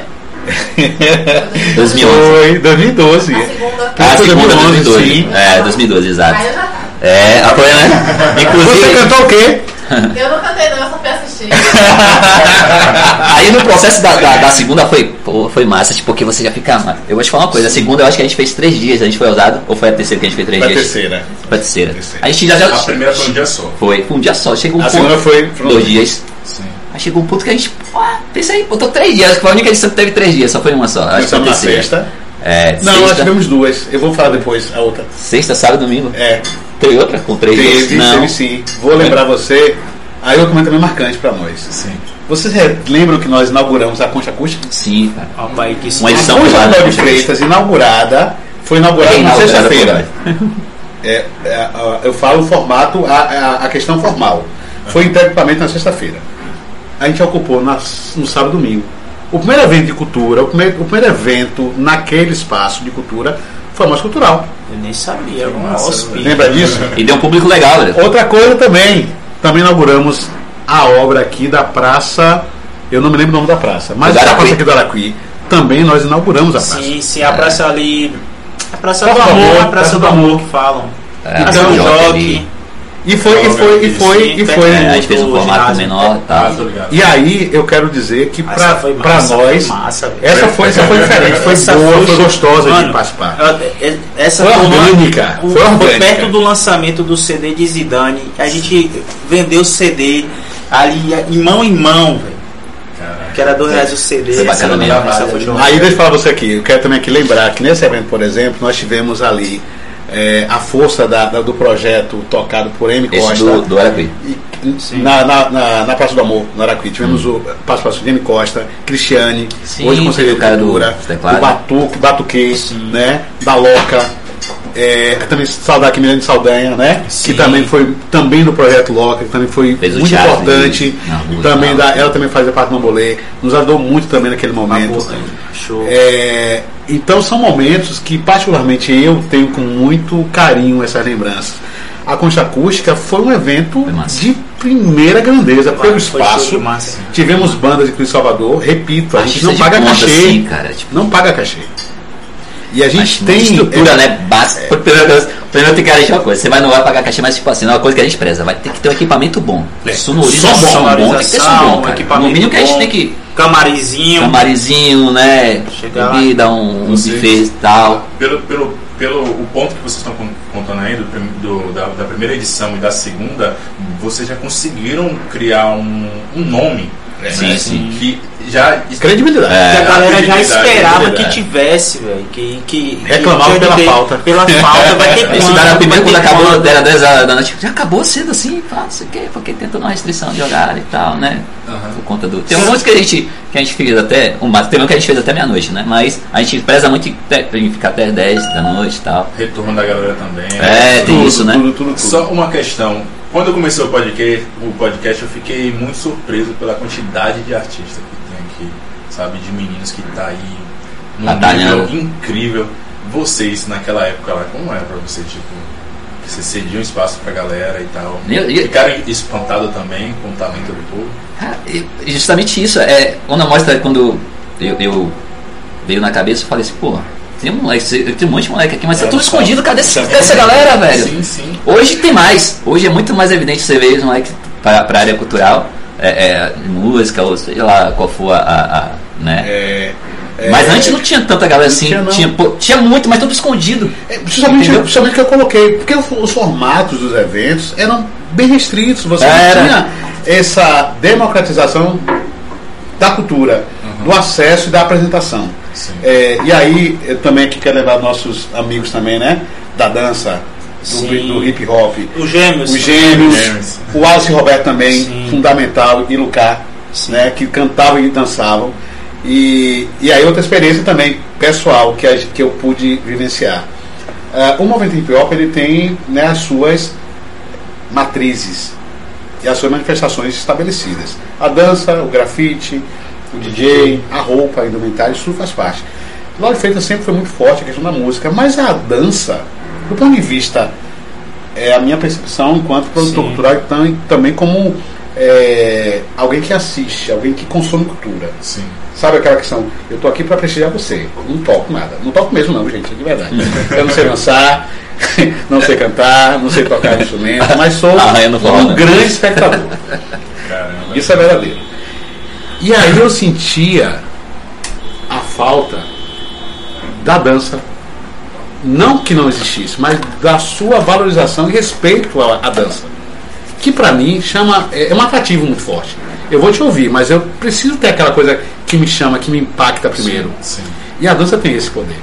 2011. Foi 2012. A segunda. Ah, a Foi segunda 2011, 2012. sim. É, 2012, exato. Aí eu já tava. É, apoia, né? Você Inclusive, cantou o quê? Eu não cantei não, eu só fui assistir. aí no processo da, da, da segunda foi, pô, foi massa, tipo, porque você já fica. mano, Eu vou te falar uma coisa, a segunda eu acho que a gente fez três dias, a gente foi ousado, ou foi a terceira que a gente fez três Foi a dias? terceira. Foi a terceira. A gente já, já A primeira foi um dia só. foi, foi um dia só, chegou um A ponto. segunda foi. Dois dias. Sim. Aí chegou um ponto que a gente, pô, pensa aí, botou três dias, acho que foi a única edição que teve três dias, só foi uma só. Acho que foi a terceira. sexta. É, Não, nós sexta, tivemos duas. Eu vou falar depois a outra. sexta, sábado, domingo. É, Teve outra com três teve, Não. teve sim. Vou lembrar você. Aí eu comento também marcante para nós. Sim. Vocês lembram que nós inauguramos a Concha Acústica? Sim, cara. Rapaz, que Uma A edição Concha privada. Cláudio Freitas, inaugurada, foi inaugurada É na sexta-feira. É, é, a- eu falo o formato, a, a- a questão formal. Foi integralmente na sexta-feira. A gente ocupou na- no sábado e domingo. O primeiro evento de cultura, o primeiro, o primeiro evento naquele espaço de cultura foi Mostra Cultural. Eu nem sabia, um hospício. Lembra disso? E deu um público legal, velho. Outra coisa também, também inauguramos a obra aqui da praça, eu não me lembro o nome da praça, mas Do a Araquí. praça aqui do Araquí, também nós inauguramos a praça. Sim, sim, a praça ali. A praça Praça do do amor, Amor, a praça do amor que falam. É, Praça Então, do jockey. E foi, e foi, e foi, e foi. É, a gente fez um formato menor e Ah. E aí eu quero dizer que Essa pra, pra nós, foi massa, velho. essa foi, essa foi diferente, foi Essa boa, foi gostosa Mano, de participar. eu- Essa Foi uma- orgânica, um- foi orgânica. perto do lançamento do CD de Zidane. A gente vendeu o CD ali em mão em mão, velho. Que era dois reais o CD. Foi bacana mesmo. Aí deixa eu falar você aqui, eu quero também aqui lembrar que nesse evento, por exemplo, nós tivemos ali é, a força da- da- do projeto tocado por M. Esse Costa. do, do Araquí. E- na, na, na, na Praça do Amor, no Araquí. Tivemos o participação de M. Costa, Cristiane, Sim, hoje conselheiro o de cara do cultura, teclado. do Batuque, Batuque, Sim. né? Da Loca. É, também saudar aqui Milene Saldanha, né? Sim. Que também foi também do projeto Loca, que também foi Fez muito teatro importante. rua, também da, ela também fazia parte do Mambolê, nos ajudou muito também naquele momento. Show. É, então são momentos que particularmente eu tenho com muito carinho essas lembranças. A Concha Acústica foi um evento Foi de primeira grandeza, pelo espaço. Tivemos bandas aqui em Salvador, repito, a gente Artista não de paga cachê. assim, cara, tipo, Não paga cachê. E a gente Mas tem. estrutura, é, né? Básica. Primeiro, tem que garantir uma coisa. Você vai não vai pagar cachê, mas tipo assim, não é uma coisa que a gente preza. Vai ter que ter um equipamento bom. É, Sonorização som bom, bom, tem que ter som bom, cara. equipamento No mínimo que a gente bom, tem que Camarizinho. camarizinho, né? Chegar. Bebida, um, um buffet e tal. Pelo, pelo, pelo o ponto que vocês estão con- contando aí do, do- da, da primeira edição e da segunda, vocês já conseguiram criar um, um nome. Né, Sim, sim. Que já. Credibilidade. É, que a galera já esperava que tivesse, velho. Que, que, Reclamavam que- pela falta. Pela falta, vai ter quanto, cara vai primeiro quando acabou, era 10 horas da noite, já acabou cedo assim, sei o quê, porque tentando uma restrição de horário e tal, né? Aham. Por conta do. Tem um monte que a gente, que a gente fez até. Um, teve um que a gente fez até meia-noite, né? Mas a gente preza muito em ficar até 10 da noite e tal. Retorno da galera também. É, tem Tudo, isso, né? Tudo, tudo, tudo. Só uma questão. Quando eu comecei o podcast, o podcast, eu fiquei muito surpreso pela quantidade de artistas que tem aqui, sabe? De meninos que tá aí num Batalhando. nível incrível. Vocês, naquela época lá, como era pra você, tipo, você cedia um espaço pra galera e tal? Eu- eu- Ficaram espantados também com o talento do povo? Ah, justamente isso, é, quando a mostra, quando eu, eu veio na cabeça, eu falei assim, pô, tem um moleque, tem um monte de moleque aqui, mas tá É, tudo escondido, cadê essa, essa galera, velho? Sim, sim. Hoje tem mais, hoje é muito mais evidente você ver os moleques pra, pra área cultural, é, é, música, ou sei lá, qual for a, a- a, né? É, é, mas antes não tinha tanta galera assim, tinha, tinha, pô, tinha muito, mas tudo escondido. É, o que eu coloquei, porque os formatos dos eventos eram bem restritos, você Era. não tinha essa democratização da cultura, do acesso e da apresentação. É, e aí, eu também aqui quero levar nossos amigos também, né? Da dança, do, do hip hop, Os gêmeos. os gêmeos, Gêmeos. o Alice Roberto também, Sim. fundamental, e Lucas, né, que cantavam e dançavam. E, e aí outra experiência também pessoal que, a- que eu pude vivenciar. Ah, o movimento hip hop ele tem né, as suas matrizes e as suas manifestações estabelecidas. A dança, o grafite, o DJ, a roupa, a indumentária, isso tudo faz parte. Lauro Freitas sempre foi muito forte a questão da música, mas a dança, do ponto de vista, é a minha percepção enquanto produtor Sim. cultural e tam- também como é, alguém que assiste, alguém que consome cultura. Sim. Sabe aquela questão? Eu tô aqui para prestigiar você. Não toco nada. Não toco mesmo, não, gente, de verdade. Eu não sei dançar, não sei cantar, não sei tocar instrumento, mas sou Ah, um né? grande espectador. Caramba. Isso é verdadeiro. E aí eu sentia a falta da dança. Não que não existisse, mas da sua valorização e respeito à, à dança. Que pra mim chama. É, é um atrativo muito forte. Eu vou te ouvir, mas eu preciso ter aquela coisa que me chama, que me impacta primeiro. Sim. E a dança tem esse poder.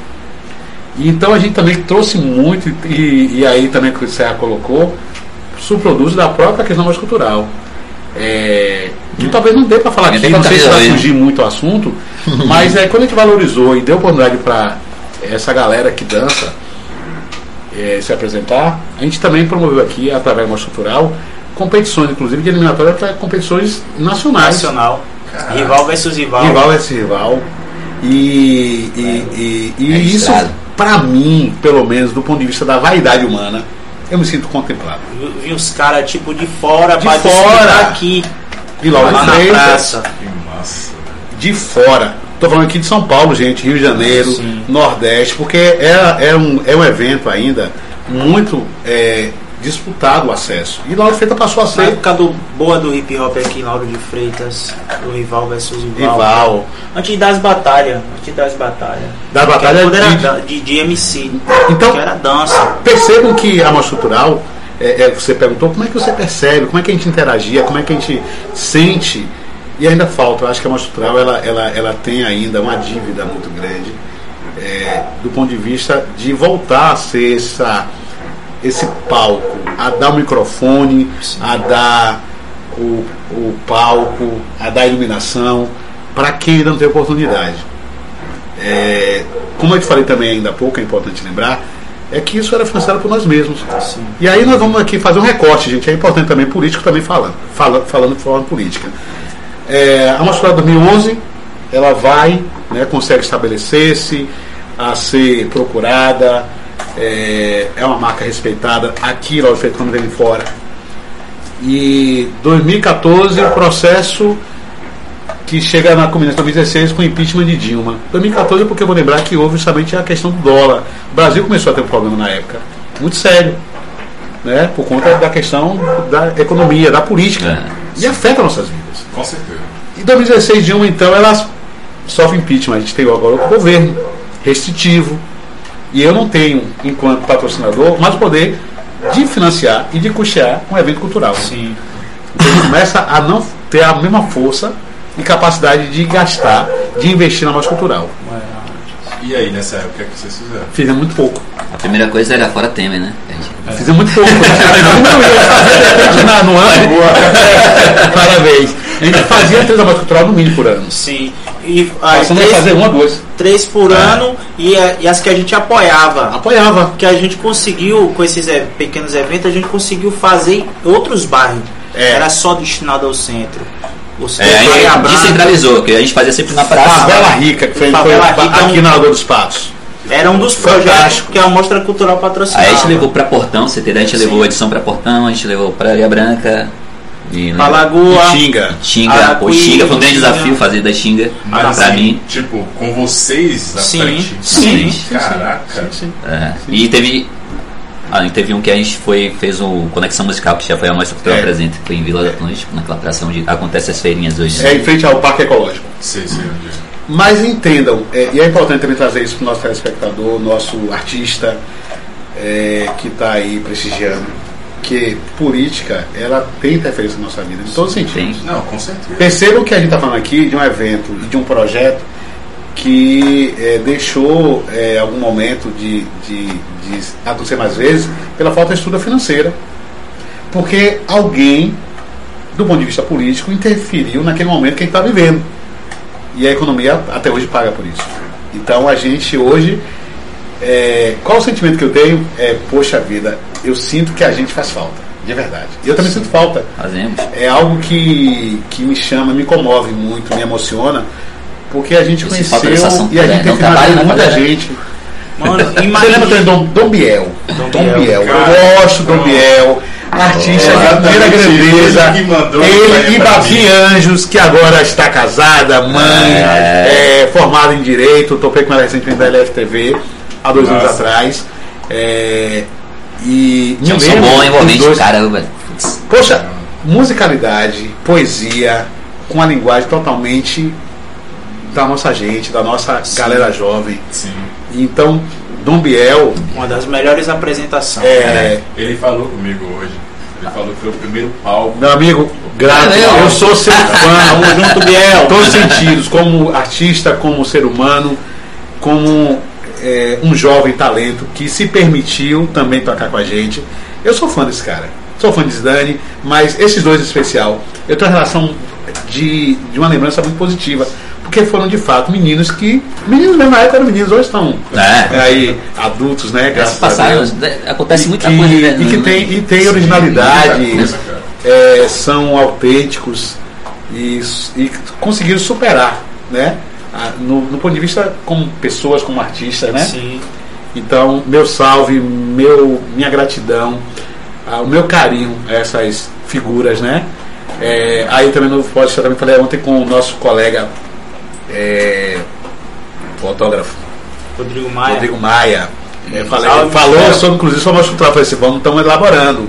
E então a gente também trouxe muito, e, e aí também que o Serra colocou, subproduz da própria questão mais cultural. É, que talvez não dê para falar Tem aqui, que não sei se vai fugir muito o assunto, mas é, quando a gente valorizou e deu oportunidade para essa galera que dança é, se apresentar, a gente também promoveu aqui, através do Mostra Cultural, competições, inclusive de eliminatória para competições nacionais. Nacional. Rival versus rival. Rival esse rival. E, e, e, e É isso, pra mim, pelo menos, do ponto de vista da vaidade humana, eu me sinto contemplado. Vi- uns caras tipo de fora, De fora. disputar aqui. E Lauro lá na Freitas, praça. De fora. Tô falando aqui de São Paulo, gente, Rio de Janeiro, Sim. Nordeste, porque é, é, um, é um evento ainda muito é, disputado o acesso. E Lauro Freitas passou a Na ser época do boa do hip hop aqui em Lauro de Freitas, do rival versus rival. rival Antes das batalhas. Antes das batalhas. da batalha Quando era de, de, de MC. Então- que era dança. Percebam que a mostra cultural, é, é, você perguntou como é que você percebe, como é que a gente interagia, como é que a gente sente, e ainda falta. Eu acho que a mostra cultural ela, ela, ela tem ainda uma dívida muito grande é, do ponto de vista de voltar a ser essa, esse palco, a dar o microfone, a dar o, o palco, a dar a iluminação, para quem ainda não tem oportunidade. É, como eu te falei também ainda há pouco, é importante lembrar, é que isso era financiado por nós mesmos. E aí nós vamos aqui fazer um recorte, gente. É importante também, político também falando, fala, falando de forma política. É, a Mostra 2011, ela vai, né, consegue estabelecer-se, a ser procurada, é, é uma marca respeitada aqui, lá feito como vem fora. E 2014 o processo que chega na Comunidade 2016 com o impeachment de Dilma. 2014 porque eu vou lembrar que houve justamente a questão do dólar. O Brasil começou a ter um problema na época, muito sério, né? por conta da questão da economia, da política. É. E afeta nossas vidas. Com certeza. Em 2016, Dilma, então, ela sofre impeachment. A gente tem agora o governo restritivo. E eu não tenho, enquanto patrocinador, mais o poder de financiar e de custear um evento cultural. Sim. Então, ele começa a não ter a mesma força e capacidade de gastar, de investir na mais cultural. E aí, nessa época, o que é que vocês fizeram? Fizemos muito pouco. A primeira coisa era fora Temer, né? A gente- Fizemos muito pouco. Na- no ano. Parabéns. A gente fazia três da mais cultural no mínimo por ano. Sim. E as Passando a três, fazer uma, duas. três por ano e, a- e as que a gente apoiava. Apoiava. Que a gente conseguiu, com esses eh, pequenos eventos, a gente conseguiu fazer em outros bairros. É. Era só destinado ao centro. É, aí Branca, descentralizou, que a gente fazia sempre na praça. Favela Rica, que foi, foi Favela Rica é aqui um- na Lagoa dos Patos. Era um dos projetos que a Mostra Cultural patrocinava. Aí a gente levou pra Portão? A gente Sim. levou a edição pra Portão, a gente levou pra Areia Branca. E Pra Lagoa. Xinga. Xinga, pô, Xinga foi um grande desafio fazer da Xinga Mas pra assim, mim. tipo, com vocês à Sim, frente. sim, sim, Caraca. É. E teve. Ah, e teve um que a gente foi, fez o Conexão Musical, que já foi a mostra cultural É. presente, que foi em Vila do Atlântico, naquela praça onde acontece as feirinhas hoje. É em frente ao Parque Ecológico. Onde é. Mas entendam, é, e é importante também trazer isso para o nosso telespectador, nosso artista é, que está aí prestigiando, que política ela tem interferência na nossa vida, em todos os sentidos. Tem. Não, com certeza. Percebam que a gente está falando aqui de um evento de um projeto que é, deixou é, algum momento de, de, de acontecer mais vezes pela falta de estrutura financeira. Porque alguém, do ponto de vista político, interferiu naquele momento que a gente está vivendo. E a economia até hoje paga por isso. Então a gente hoje. é, qual o sentimento que eu tenho? É, poxa vida, eu sinto que a gente faz falta, de verdade. E eu também sinto falta Fazemos. é algo que, que me chama, me comove muito, me emociona, porque a gente Esse conheceu e a né? gente tem finalizado na muita gente. Mano, Você lembra também Dom, Dom Biel? Dom Dom Biel, cara. Eu gosto do Dom Biel. Artista de primeira grandeza. ele mandou e Babi. Anjos, que agora está casada, mãe, É. é, formada em Direito. Topei com ela recentemente da LFTV, há dois anos Nossa. atrás. É, e um som lembro bom envolvente, dois- caramba. Poxa, musicalidade, poesia, com a linguagem totalmente da nossa gente, da nossa galera jovem. Sim. Então, Dom Biel Uma das melhores apresentações. é, Ele falou comigo hoje. Ele falou que foi o primeiro palco. meu amigo, grato. Valeu. Eu sou seu fã. Tamo junto, Biel. Em todos os sentidos, como artista, como ser humano, como é, um jovem talento que se permitiu também tocar com a gente. Eu sou fã desse cara. Sou fã de Zidane, mas esses dois em especial, eu tenho uma relação de, de uma lembrança muito positiva. Porque foram de fato meninos que. Meninos mesmo na época eram meninos, hoje estão É. aí adultos, né? Graças a passaram, Deus. né, acontece E muita que- coisa. né? E que tem, e tem originalidade, é, são autênticos e, e conseguiram superar, né? No, no ponto de vista como pessoas, como artistas, né? Sim. Então, meu salve, meu, minha gratidão, ah, o meu carinho a essas figuras, né? É, aí também no podcast eu também falei ontem com o nosso colega é, fotógrafo Rodrigo Maia. Rodrigo Maia. É, falei- falou sobre, inclusive, sobre a cultural. Falei assim, vamos, estamos elaborando.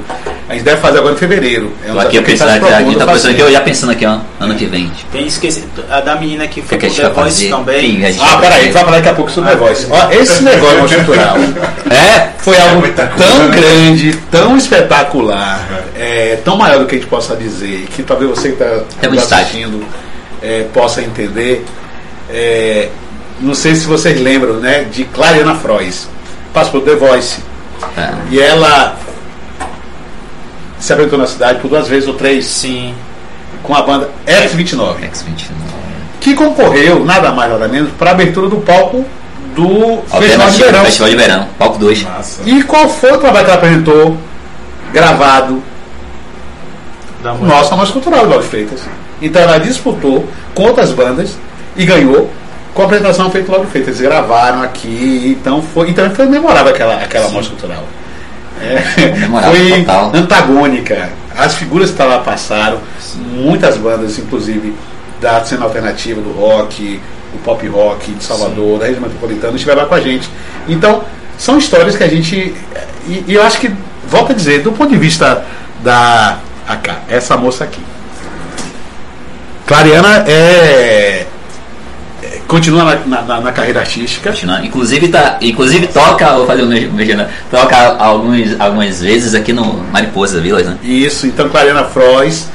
A gente deve fazer agora em fevereiro. É Tô aqui desafio que pensando, a gente tá aqui, tá pensando aqui, fazer. eu já pensando aqui, ó, ano que vem. Tipo, Tem esquecido a da menina que o que, foi que gente The Voice fazer? também. Sim, a gente Ah, peraí, a gente vai falar daqui a pouco sobre o The Voice. Ó, esse negócio cultural É, foi algo coisa, tão né? grande, tão espetacular, é, tão maior do que a gente possa dizer, que talvez você que está É um estágio. assistindo é, possa entender. É, não sei se vocês lembram, né, de Clariana Frois, passou por The Voice. É. E ela se apresentou na cidade por duas vezes ou três Sim. com a banda X29, X29. que concorreu, nada mais nada menos, para a abertura do palco do Festival de Verão. Festival de Verão, palco 2. Massa. E qual foi o trabalho que ela apresentou, gravado, nossa mais cultural do Lauro Freitas. Então ela disputou com outras bandas e ganhou com a apresentação feita do Lauro Freitas. Eles gravaram aqui, então foi, então foi memorável aquela, aquela mostra cultural. É, foi total. antagônica as figuras que lá passaram, muitas bandas, inclusive da cena alternativa, do rock, do pop rock de Salvador, da região metropolitana, estiveram lá com a gente. Então, são histórias que a gente. E, e eu acho que, volto a dizer, do ponto de vista da. Acá, essa moça aqui. Clariana é. É- Continua na, na- na- na carreira artística. Continua. Inclusive, tá, inclusive toca, vou fazer um mexendo, né? toca alguns, algumas vezes aqui no Mariposa Village, né? Isso, então Clariana Frois,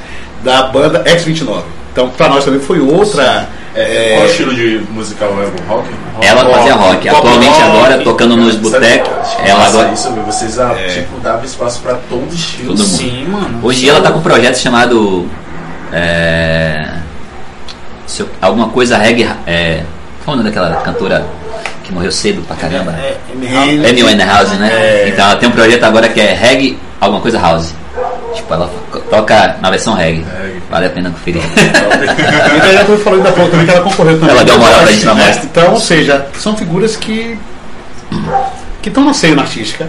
da banda X29. Então, para nós também foi outra. é, Qual estilo de musical é o rock? Ela fazia rock. Atualmente rock, agora tocando nos botecos. que Ela agora. Isso, vocês ah, É. tipo, dava espaço pra todo estilo. Todo mundo. Sim, mano. Hoje ela tá com um projeto chamado. É, eu- alguma coisa reggae. É, qual é o nome daquela cantora que morreu cedo pra caramba? É, Amy Amy Winehouse, né? É. Então ela tem um projeto agora que é reggae, alguma coisa house. Tipo, ela toca na versão reggae. Vale a pena conferir. Então já falou ainda há pouco também que ela concorreu também. Ela deu uma moral pra gente na mostra. Então, ou seja, são figuras que que estão na cena artística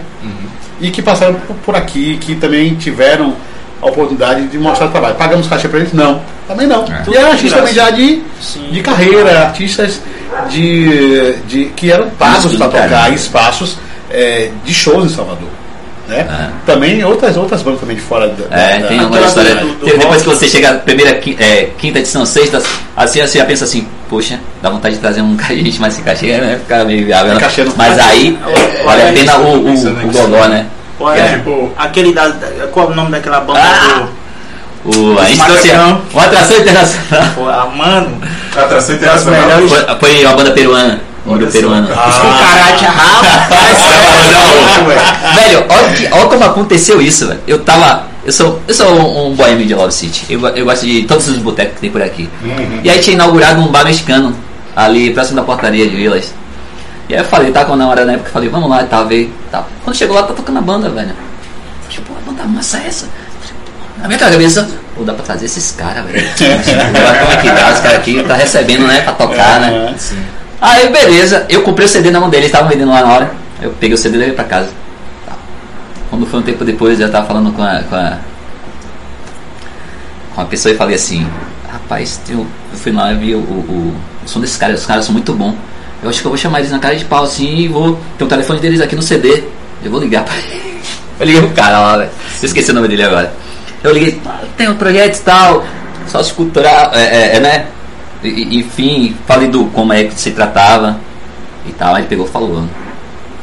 e que passaram por aqui, que também tiveram a oportunidade de mostrar trabalho. Pagamos caixa pra eles? Não. Também não. É. E eram artistas também já de, Sim. de carreira, artistas de, de que eram pagos para tocar em espaços é, de shows em Salvador. Né? É. Também outras outras bandas também de fora da, É, da- tem uma história. do- do Depois rock. que você chega primeira, é, quinta edição, sexta, assim você já pensa assim, poxa, dá vontade de trazer um gente, mas esse cachê né, fica meio viável. né? Mas aí É, vale a é, pena o, o, o nisso. gogó, né? Olha, É. Tipo, aquele da, da- Qual é o nome daquela banda Ah! O, a gente trouxe Macacão. uma atração internacional. do. Pô, ah, mano. atração internacional. Foi, foi uma banda peruana. Só, peruano. cara. Os cucarate rapaz. Velho, olha, que- olha como aconteceu isso, velho. Eu tava. Eu sou, eu sou um, um boêmio de Love City. Eu, eu gosto de todos os botecos que tem por aqui. E aí tinha inaugurado um bar mexicano ali próximo da portaria de Vilas. E aí eu falei, tá com a namorada na época, eu falei, vamos lá e tal, ver. Tal. Quando chegou lá, tá tocando a banda, velho. Falei, pô, a banda massa é essa? Na minha cabeça, pô, dá pra trazer esses caras, velho. Como é que dá? Os caras aqui tá recebendo, né, pra tocar, né? Aí, beleza, eu comprei o CD na mão dele, eles estavam vendendo lá na hora. Eu peguei o CD e levei pra casa. Tá. Quando foi um tempo depois, eu tava falando com a, com a, com a pessoa e falei assim: Rapaz, eu, eu fui lá e vi o, o, o som desses caras, os caras são muito bons. Eu acho que eu vou chamar eles na cara de pau assim e vou. Tem o telefone deles aqui no CD. Eu vou ligar pra ele. Eu liguei pro cara lá, velho. Esqueci o nome dele agora. Eu liguei, "Ah, tem um projeto e tal, sócio cultural, é, é, é, né? E- Enfim, falei do como é que se tratava e tal. Aí ele pegou e falou: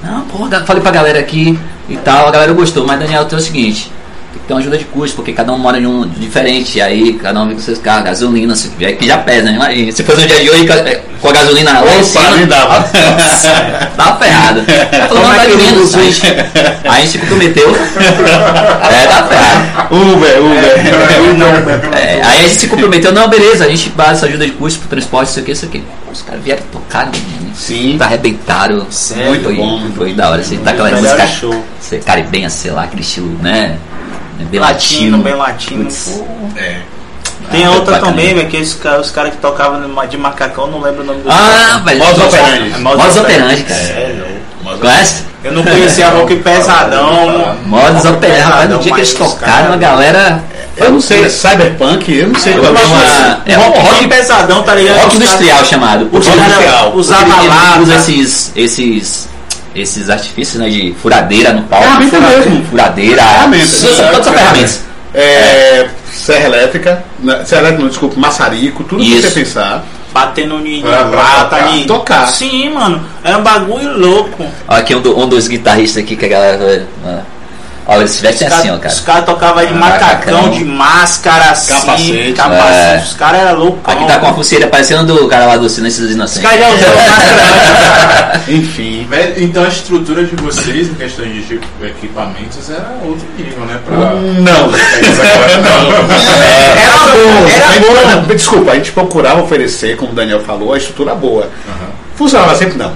Não, porra, falei pra galera aqui e tal, a galera gostou, mas Daniel, tem o seguinte. Tem que ter uma ajuda de custo, porque cada um mora em um diferente, e aí cada um vem com seus carros, gasolina, se tiver, que já pesa, né? Imagina, se fosse um dia de hoje com- a gasolina lá em cima, Opa, nem dava. Tava ferrado. Ela falou, não, tá de menos. Aí a gente- a gente se comprometeu. É, tá ferrado. Uber, Uber. É, aí a gente se comprometeu, não, beleza, a gente bate essa ajuda de custo pro transporte, isso aqui, isso aqui. Os caras vieram tocar, né? Sim. Arrebentaram. Sério? Foi, bom. foi da hora. Você tá aquela música show. caribenha, sei lá, aquele estilo, né? Bem Latino, latino. bem latino. Putz. É. Tem Ah, outra bacana. também, velho, que os caras cara que tocavam de macacão, não lembro o nome do Ah, velho. Modus operandi. É Modus operandi, cara. Sério? Conhece? Eu não conhecia rock pesadão. Rock operandi. Rapaz, no dia que eles tocaram, a galera. Eu não sei, é cyberpunk, eu não sei. Eu uma- que- É um rock, rock, pesadão, tá ligado? rock industrial chamado. Caras industrial. usavam ele lata. usa esses, esses, esses artifícios né, de furadeira no palco. Ferramenta Fura- mesmo. Furadeira. Ferramenta. Usa todas as ferramentas. É, serra elétrica, né, serra elétrica, não, desculpa, maçarico, tudo que Isso. você pensar. Batendo em Pra- pra lata, tocar. em- Tocar. Sim, mano. É um bagulho louco. Aqui um, do- um dos guitarristas aqui que a galera. Ó, eles se Os assim, cara- ó, cara. Os caras tocavam de Ah, macacão, macacão. de máscara assim, Capacete. capacete. É. Os caras eram loucos. Aqui tá com uma pulseira parecendo do cara lá do Silêncio dos Os Inocentes. caras já usavam máscara. Enfim. Velho, Então a estrutura de vocês em questão de equipamentos era outro nível, né? Pra... Não. Não. Era bom, A era não, Desculpa, a gente procurava oferecer, como o Daniel falou, a estrutura boa. Funcionava sempre não.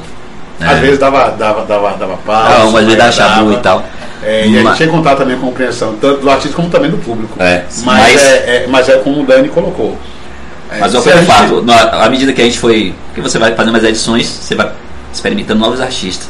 Às É. vezes dava, dava, dava, dava pau. Ah, umas vezes dava- chabu e tal. É, e a gente tinha que contar também a compreensão, tanto do artista como também do público. É, Mas, mas- é, é- mas é como o Dani colocou. É, Mas eu a gente- fato, na- à medida que a gente foi. que você vai fazendo mais edições, você vai experimentando novos artistas.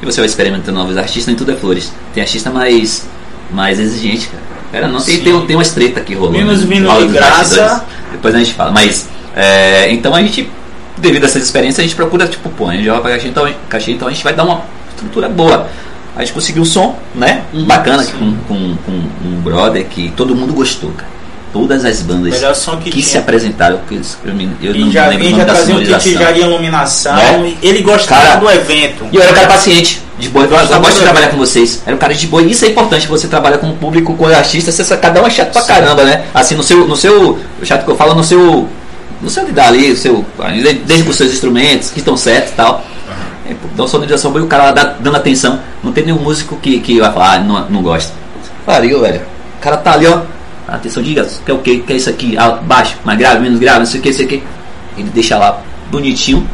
E você vai experimentando novos artistas, nem tudo é flores. Tem artista mais, mais exigente, cara. Não, tem, tem, tem umas treta aqui rolando. Menos vindo Rola de graça. Depois a gente fala. Mas, é, então a gente, devido a essas experiências, a gente procura, tipo, pô, a gente joga pra cachê, então, cachê, então a gente vai dar uma estrutura boa. A gente conseguiu um som, né? Uhum. Bacana, com, com, com um brother que todo mundo gostou, cara. Todas as bandas que que se apresentaram, que eu, me- eu não já, lembro o nome já da trazia sonorização. já de iluminação. Né? Ele gostava Cara, do evento. E eu era cara paciente, de boa. Eu, eu gosto de trabalhar com vocês. Era um cara de boa. Isso é importante, você trabalhar com o público, com o artista, você, cada um é chato pra caramba, né? Assim, no seu. No seu o chato que eu falo, no seu. No seu lidar ali, o seu, desde com os seus instrumentos, que estão certos e tal. Uma sonorização boa e o cara lá dá- dando atenção. Não tem nenhum músico que, que vai falar, ah, não, não gosta. Pariu, velho. O cara tá ali, ó. Atenção, diga, quer o quê? Quer isso aqui? Alto, baixo, mais grave, menos grave, não sei o que, não sei o que. Ele deixa lá bonitinho,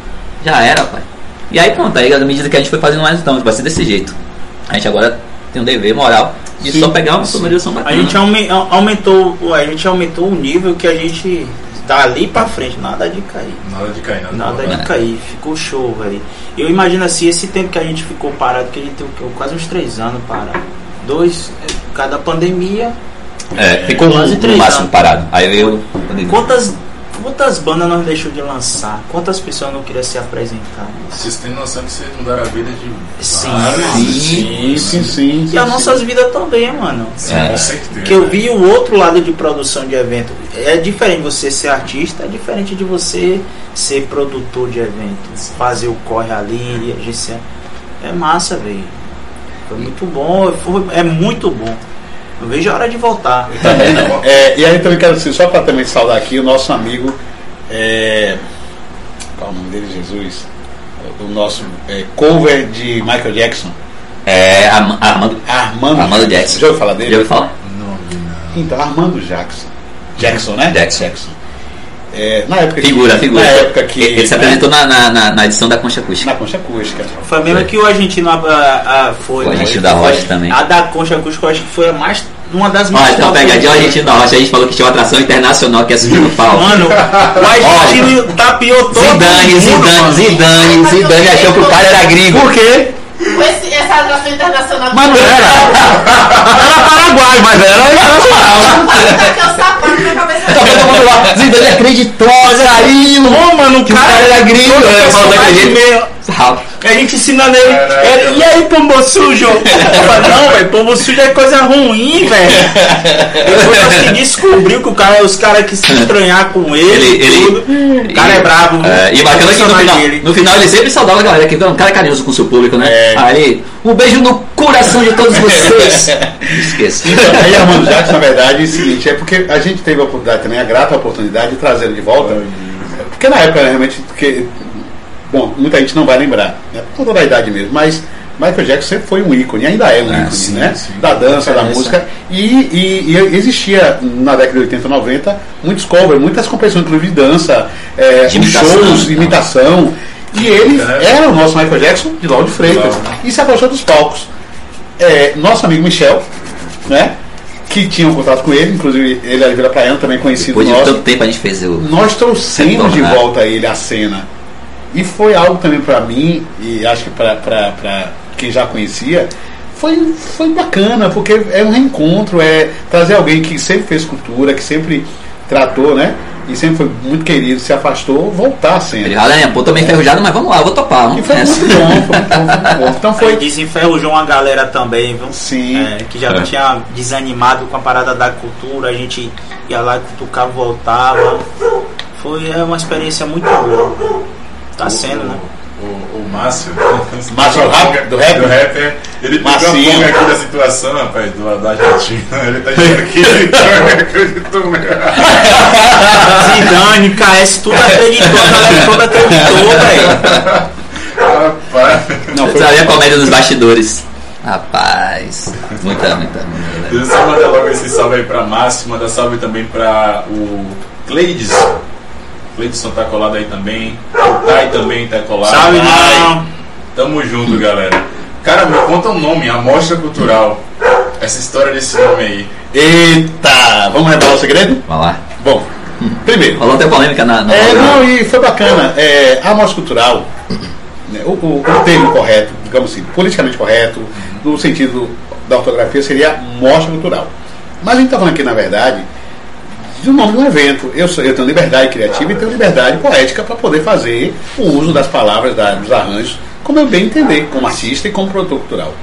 já era, pai. E aí pronto, aí à medida que a gente foi fazendo mais, então vai ser desse jeito. A gente agora tem um dever moral de Sim, só pegar uma sonorização A bacana. gente aume- au- aumentou, a gente aumentou o nível que a gente dali pra frente, nada de cair. Nada de cair, nada, Nada de de cair, ficou show, velho. Eu imagino assim, esse tempo que a gente ficou parado, que a gente tem quase uns três anos parado. Dois, é, por causa da pandemia. É, ficou quase no três máximo anos. parado. Aí veio. Quantas, quantas bandas nós deixou de lançar? Quantas pessoas não queriam se apresentar? Vocês têm noção que vocês mudaram a vida de Sim, várias, mano. Sim, sim, sim. E as nossas vidas também, mano. Sim, É. com certeza. Que eu vi o outro lado de produção de evento. É diferente você ser artista, é diferente de você ser produtor de evento. Fazer o corre ali, agenciar. É massa, velho. Foi muito bom, foi- é muito bom. Não vejo a hora de voltar. Não. É, e aí também quero dizer, só para também saudar aqui o nosso amigo. É, qual é o nome dele, Jesus? O nosso é, cover de Michael Jackson. É, Arma- Armando. Armando, Armando Jackson. Já ouviu falar dele? Já ouviu falar? Não nada. Então, Armando Jackson. Jackson, né? Jackson. É, na época Figura, que, figura. Na época que. Ele se apresentou na, na, na- na edição da Concha Acústica. na concha acústica. Foi a mesma que o argentino ah, ah, foi. O né? argentino da Rocha também. A da Concha Acústica eu acho que foi a mais. Uma das mais. então top. pegadinha, o argentino da Rocha, a gente falou que tinha uma atração internacional que é subir no palco. Mano, o argentino tapiou todo Zidane, mundo, Zidane. Zidane, Zidane achou que o cara era gringo. Por quê? Com esse- essa atração internacional. Mas não era. Era Paraguai, mas era internacional. Taquei o sapato na cabeça Tá dele. todo mundo lá. Zidane acreditou, caiu. Ô, mano, o cara, era gringo. todo É, falou daquele jeito. Ralph. A gente ensinando ele. Caraca. ele, e aí, pombo sujo? Eu falei, não, velho, pombo sujo é coisa ruim, velho. Depois nós que descobriu que o cara, os caras que se estranhar com ele, Ele- ele- tudo, o cara é brabo. É, e bacana que no final, dele. no final ele sempre saudava a galera, que é um cara carinhoso com o seu público, né? É. Aí, um beijo no coração de todos vocês. Esqueça. Aí Armando Jackson, na verdade, é o seguinte, é porque a gente teve a oportunidade também, a grata oportunidade de trazê-lo de volta. Porque na época realmente, porque, bom, muita gente não vai lembrar, né, por conta da idade mesmo, mas Michael Jackson sempre foi um ícone, ainda é um Ah, ícone, sim, né? sim. Da dança, da música. E, e- e existia na década de 80 90 muitos covers, muitas competições, inclusive de dança, é, De imitação, shows, então. imitação. E ele É. era o nosso Michael Jackson de Lauro de Freitas. Lauro. E se afastou dos palcos. É, nosso amigo Michel, né? Que tinha um contato com ele, inclusive ele era Vila Praiano, também conhecido Depois de nosso. tanto tempo a gente fez o. Nós trouxemos de Retornar. volta ele à cena. E foi algo também pra mim, e acho que pra quem já conhecia, foi, foi bacana, porque é um reencontro, é trazer alguém que sempre fez cultura, que sempre tratou, né? E sempre foi muito querido, se afastou, voltar. Ele fala, né, pô, tô meio enferrujado, mas vamos lá, eu vou topar. E Vamos foi nessa. muito bom, foi muito bom, foi muito bom. Então Aí foi. desenferrujou uma galera também, viu? Sim. É, que já É. tinha desanimado com a parada da cultura, a gente ia lá, cutucava, voltava. Foi é uma experiência muito boa. Tá sendo, né? O, o Márcio, Márcio do rap- do rap? do rapper, ele pegou Massinho. ponga aqui da situação, rapaz, do, da Argentina. Ele tá dizendo que ele não acreditou mesmo. Zidane, KS, tudo acreditou, a galera toda acreditou, velho. Rapaz, Não, foi sabe a comédia dos bastidores. Rapaz, muita, muita, muita. Deixa eu só mandar logo esse salve aí pra Márcio, mandar salve também pra o Cleidson. Cleidson tá colado aí também. O Tai também tá colado. Ai, não? Tamo junto, galera. Cara, me conta um nome, Amostra Cultural. Essa história desse nome aí. Eita! Vamos revelar o segredo? Vamos lá. Bom, primeiro. Rolou até polêmica na. na É, não, e foi bacana. É, a mostra cultural, né, o, o, o termo correto, digamos assim, politicamente correto, no sentido da ortografia, seria mostra cultural. Mas a gente está falando aqui, na verdade, do nome de um evento. Eu, sou, eu tenho liberdade criativa e tenho liberdade poética para poder fazer o uso das palavras, da- dos arranjos, como eu bem entender, como artista e como produtor cultural.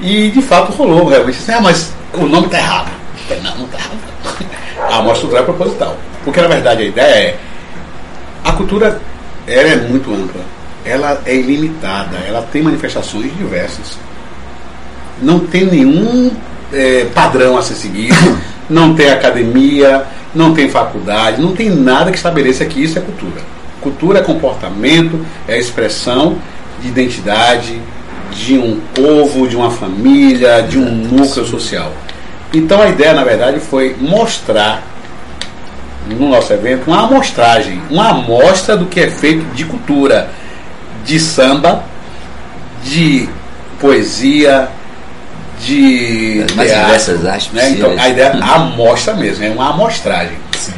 E de fato rolou realmente assim, ah, mas o nome está errado. Eu falei, Não, não está errado. A amostra cultural é proposital. Porque na verdade a ideia é a cultura ela é muito ampla, ela é ilimitada, ela tem manifestações diversas. Não tem nenhum eh, padrão a ser seguido, não tem academia, não tem faculdade, não tem nada que estabeleça que isso é cultura. Cultura é comportamento, é expressão de identidade, de um povo, de uma família, de um núcleo social. Então a ideia, na verdade, foi mostrar no nosso evento uma amostragem, uma amostra do que é feito de cultura, de samba, de poesia, de mais diversas artes né? Então a ideia é a amostra mesmo, é uma amostragem. Sim.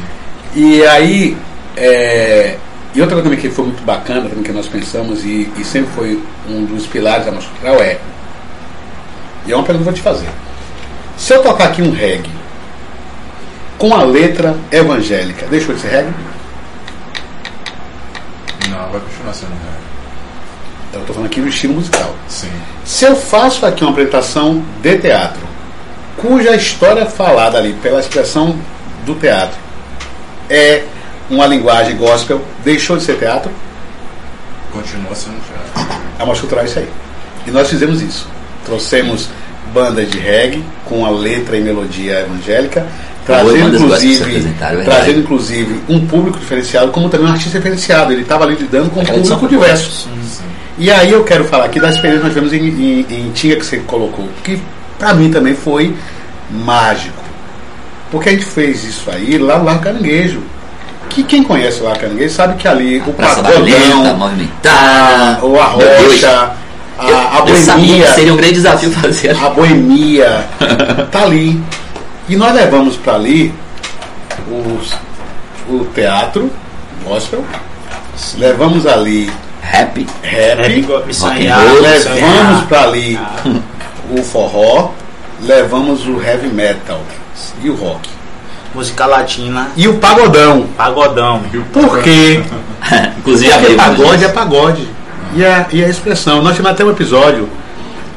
E aí, é, e outra coisa também que foi muito bacana, também que nós pensamos, e, e sempre foi um dos pilares da nossa cultural é, e é uma pergunta que eu vou te fazer. Se eu tocar aqui um reggae, com a letra evangélica, deixou de ser reggae? Não, vai continuar sendo real. Então, eu estou falando aqui do estilo musical. Sim. Se eu faço aqui uma apresentação de teatro, cuja história falada ali pela expressão do teatro é uma linguagem gospel, deixou de ser teatro? Continua sendo real. A Mostra Cultural é isso aí. E nós fizemos isso. Trouxemos bandas de reggae com a letra e melodia evangélica, trazendo inclusive, é trazendo inclusive um público diferenciado, como também um artista diferenciado. Ele estava ali lidando com um público foi boa. diverso. E aí eu quero falar aqui da experiência que nós tivemos em, em, em Tinga que você colocou, que para mim também foi mágico. Porque a gente fez isso aí lá no Largo Caranguejo. Que quem conhece o Largo Caranguejo sabe que ali o Praça pagodão, movimentada. ou a rocha, a, a eu sabia boemia, que seria um grande desafio fazer. a boemia tá ali. E nós levamos para ali os- o teatro gospel, levamos ali Rap. Rap, levamos para ali o forró, levamos o heavy metal e o rock. música latina, E o pagodão. pagodão. Por quê? Inclusive, Porque pagode é pagode. E a, e a expressão. Nós tivemos até um episódio